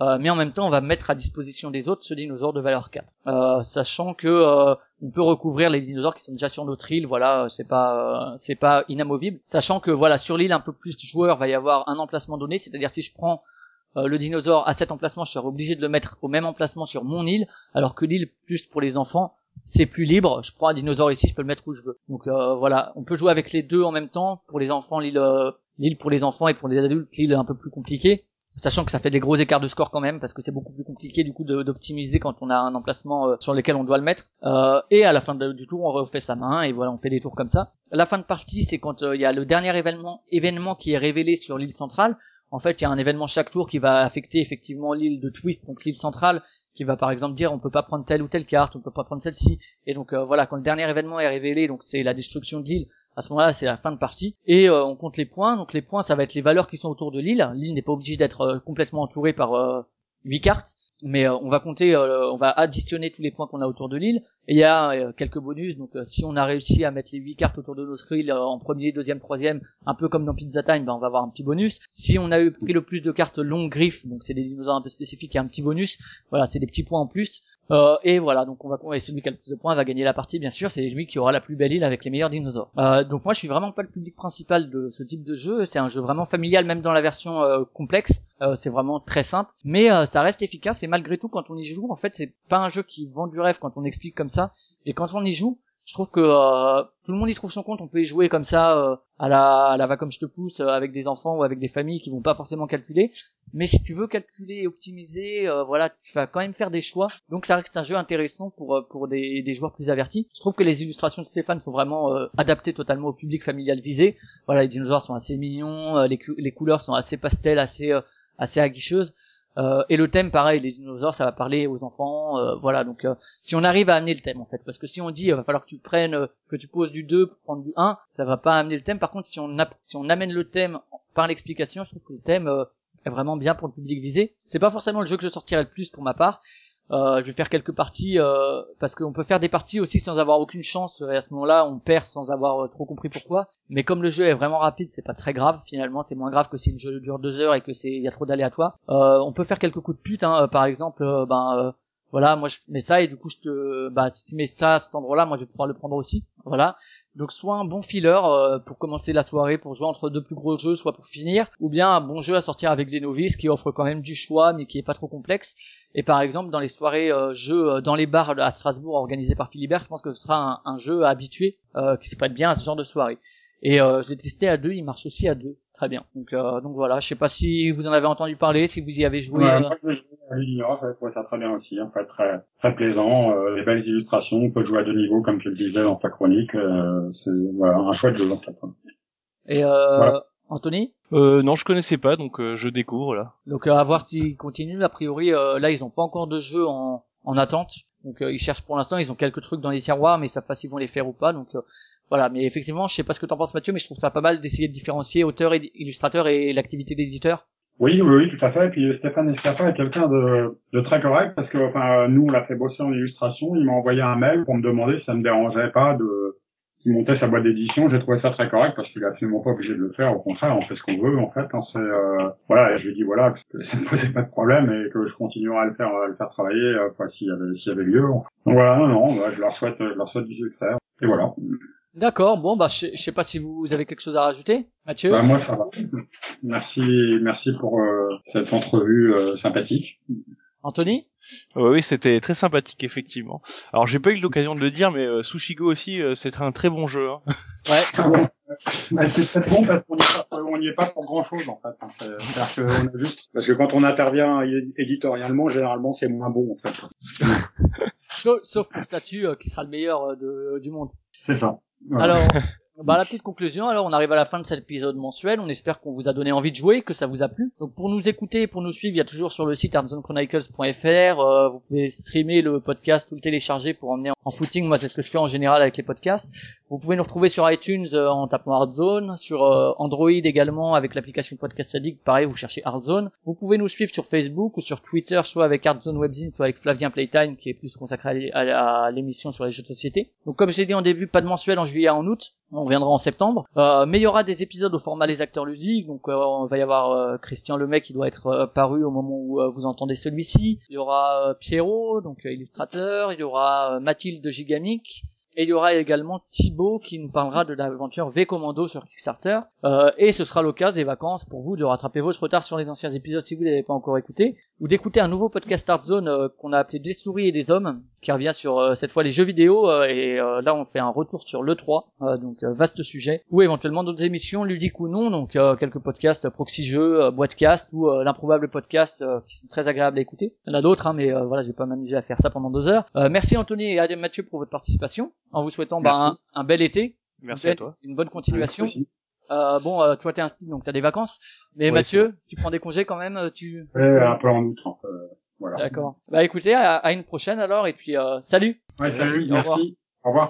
euh, mais en même temps on va mettre à disposition des autres ce dinosaure de valeur 4 euh, sachant que euh, on peut recouvrir les dinosaures qui sont déjà sur notre île voilà c'est pas c'est pas inamovible. Sachant que voilà sur l'île un peu plus de joueurs va y avoir un emplacement donné. C'est-à-dire si je prends le dinosaure à cet emplacement je serai obligé de le mettre au même emplacement sur mon île alors que l'île plus pour les enfants c'est plus libre. Je prends un dinosaure ici je peux le mettre où je veux. Donc voilà on peut jouer avec les deux en même temps. Pour les enfants l'île l'île pour les enfants et pour les adultes l'île un peu plus compliquée sachant que ça fait des gros écarts de score quand même parce que c'est beaucoup plus compliqué du coup d'optimiser quand on a un emplacement euh, sur lequel on doit le mettre. Euh, et à la fin du tour on refait sa main et voilà on fait des tours comme ça. La fin de partie c'est quand euh, il y a le dernier événement événement qui est révélé sur l'île centrale. En fait il y a un événement chaque tour qui va affecter effectivement l'île de Twist donc l'île centrale qui va par exemple dire on peut pas prendre telle ou telle carte on peut pas prendre celle-ci. Et donc voilà quand le dernier événement est révélé donc c'est la destruction de l'île à ce moment-là, c'est la fin de partie. Et euh, on compte les points. Donc les points, ça va être les valeurs qui sont autour de l'île. L'île n'est pas obligée d'être euh, complètement entourée par euh, 8 cartes, mais on va compter, on va additionner tous les points qu'on a autour de l'île. Et il y a euh, quelques bonus, donc euh, si on a réussi à mettre les 8 cartes autour de notre île euh, en premier, deuxième, troisième, un peu comme dans Pizza Time, ben on va avoir un petit bonus. Si on a eu pris le plus de cartes longues griffes, donc c'est des dinosaures un peu spécifiques, il y a un petit bonus. Voilà, c'est des petits points en plus. Et voilà, donc on va et celui qui a le plus de points va gagner la partie, bien sûr. C'est lui qui aura la plus belle île avec les meilleurs dinosaures. donc moi, je suis vraiment pas le public principal de ce type de jeu. C'est un jeu vraiment familial, même dans la version complexe. c'est vraiment très simple, mais ça reste efficace. Et malgré tout, quand on y joue, en fait, c'est pas un jeu qui vend du rêve quand on explique comme ça et quand on y joue, je trouve que euh, tout le monde y trouve son compte. On peut y jouer comme ça euh, à la à la va comme je te pousse euh, avec des enfants ou avec des familles qui vont pas forcément calculer. Mais si tu veux calculer et optimiser, voilà, tu vas quand même faire des choix. Donc ça reste un jeu intéressant pour pour des, des joueurs plus avertis. Je trouve que les illustrations de Stéphane sont vraiment adaptées totalement au public familial visé. Voilà, les dinosaures sont assez mignons, les, les couleurs sont assez pastel, assez assez aguicheuses. Euh, et le thème, pareil, les dinosaures, ça va parler aux enfants, euh, voilà. Donc, euh, si on arrive à amener le thème, en fait, parce que si on dit, il va falloir que tu prennes, que tu poses du 2 pour prendre du 1, ça va pas amener le thème. Par contre, si on, si on amène le thème par l'explication, je trouve que le thème est vraiment bien pour le public visé. C'est pas forcément le jeu que je sortirais le plus pour ma part, je vais faire quelques parties euh, parce qu'on peut faire des parties aussi sans avoir aucune chance et à ce moment-là on perd sans avoir euh, trop compris pourquoi. Mais comme le jeu est vraiment rapide, c'est pas très grave finalement, c'est moins grave que si le jeu dure deux heures et que c'est il y a trop d'aléatoires. on peut faire quelques coups de pute, hein, par exemple, ben voilà, moi je mets ça et du coup je te, bah si tu mets ça à cet endroit-là, moi je vais pouvoir le prendre aussi, voilà. Donc soit un bon filler euh, pour commencer la soirée, pour jouer entre deux plus gros jeux, soit pour finir, ou bien un bon jeu à sortir avec des novices qui offre quand même du choix mais qui est pas trop complexe. Et par exemple dans les soirées euh, jeux euh, dans les bars à Strasbourg organisés par Philibert, je pense que ce sera un, jeu habitué qui se prête bien à ce genre de soirée. Et je l'ai testé à deux, il marche aussi à deux. Très bien. Donc, euh, donc voilà, je sais pas si vous en avez entendu parler, si vous y avez joué. Ouais, moi, je joué à ça trouvé ça très bien aussi, en fait, très, très plaisant, euh, les belles illustrations, on peut jouer à deux niveaux, comme tu le disais dans ta chronique, euh, c'est voilà, un chouette jeu en fait. Et euh, Anthony? Euh, non, je connaissais pas, donc euh, je découvre là. Donc à voir s'ils continuent. A priori, là, ils ont pas encore de jeu en, en attente. Donc ils cherchent pour l'instant, ils ont quelques trucs dans les tiroirs, mais ils savent pas s'ils vont les faire ou pas. Donc voilà, mais effectivement, je sais pas ce que t'en penses Mathieu, mais je trouve ça pas mal d'essayer de différencier auteur et illustrateur et l'activité d'éditeur. Oui, oui, oui, tout à fait. Et puis Stéphane Escapa est quelqu'un de, de très correct parce que enfin nous on l'a fait bosser en illustration. Il m'a envoyé un mail pour me demander si ça me dérangeait pas de qu'il montait sa boîte d'édition. J'ai trouvé ça très correct parce qu'il est absolument pas obligé de le faire. Au contraire, on fait ce qu'on veut en fait. Hein, c'est euh, voilà, et je lui dit voilà que ça ne posait pas de problème et que je continuerai à le faire, à le faire travailler euh, s'il y avait s'il y avait lieu. Donc voilà, non, non, bah, je leur souhaite, je leur souhaite du succès. Et voilà. D'accord, bon, bah, je, sais pas si vous avez quelque chose à rajouter, Mathieu. Bah, moi, ça va. Merci, merci pour euh, cette entrevue euh, sympathique. Anthony? Oui, c'était très sympathique, effectivement. Alors, j'ai pas eu l'occasion de le dire, mais euh, Sushigo aussi, c'est un très bon jeu. Hein. Ouais. C'est très bon parce qu'on n'y est, pas pour grand chose, en fait. Hein. Que on a juste, parce que quand on intervient éditorialement, généralement, c'est moins bon, en fait. sauf, sauf pour Statue, qui sera le meilleur de, du monde. C'est ça. Alors, Bah la petite conclusion, alors on arrive à la fin de cet épisode mensuel, on espère qu'on vous a donné envie de jouer, que ça vous a plu. Donc pour nous écouter, pour nous suivre, il y a toujours sur le site artzonechronicles.fr, euh, vous pouvez streamer le podcast ou le télécharger pour emmener en footing, moi c'est ce que je fais en général avec les podcasts. Vous pouvez nous retrouver sur iTunes euh, en tapant Hardzone, sur euh, Android également avec l'application Podcast Addict, pareil vous cherchez Hardzone. Vous pouvez nous suivre sur Facebook ou sur Twitter, soit avec Hardzone Webzine, soit avec Flavien Playtime qui est plus consacré à, l'émission sur les jeux de société. Donc comme j'ai dit en début, pas de mensuel en juillet à en août, on reviendra en septembre. Euh, mais il y aura des épisodes au format les acteurs ludiques, donc euh, on va y avoir Christian Lemay qui doit être paru au moment où vous entendez celui-ci. Il y aura Pierrot, donc illustrateur. Il y aura Mathilde de Gigamic. Et il y aura également Thibaut qui nous parlera de l'aventure V Commando sur Kickstarter. Euh, et ce sera l'occasion des vacances pour vous de rattraper votre retard sur les anciens épisodes si vous ne l'avez pas encore écouté. Ou d'écouter un nouveau podcast Start Zone euh, qu'on a appelé Des souris et des hommes, qui revient sur euh, cette fois les jeux vidéo. Euh, et là on fait un retour sur l'E3, donc vaste sujet. Ou éventuellement d'autres émissions, ludiques ou non, donc quelques podcasts proxy jeux, boîtecast ou l'improbable podcast qui sont très agréables à écouter. Il y en a d'autres, hein, mais voilà, je vais pas m'amuser à faire ça pendant deux heures. merci Anthony et Adam Mathieu pour votre participation en vous souhaitant bah, un, bel été. Merci à toi. Une bonne continuation. Euh, bon, euh, toi t'es un style donc t'as des vacances. Mais Mathieu, tu prends des congés quand même. Euh, tu. Ouais, un peu en août. voilà. D'accord. Bah écoutez, à, une prochaine alors et puis euh, salut. Ouais, salut. Merci. Au revoir. Au revoir.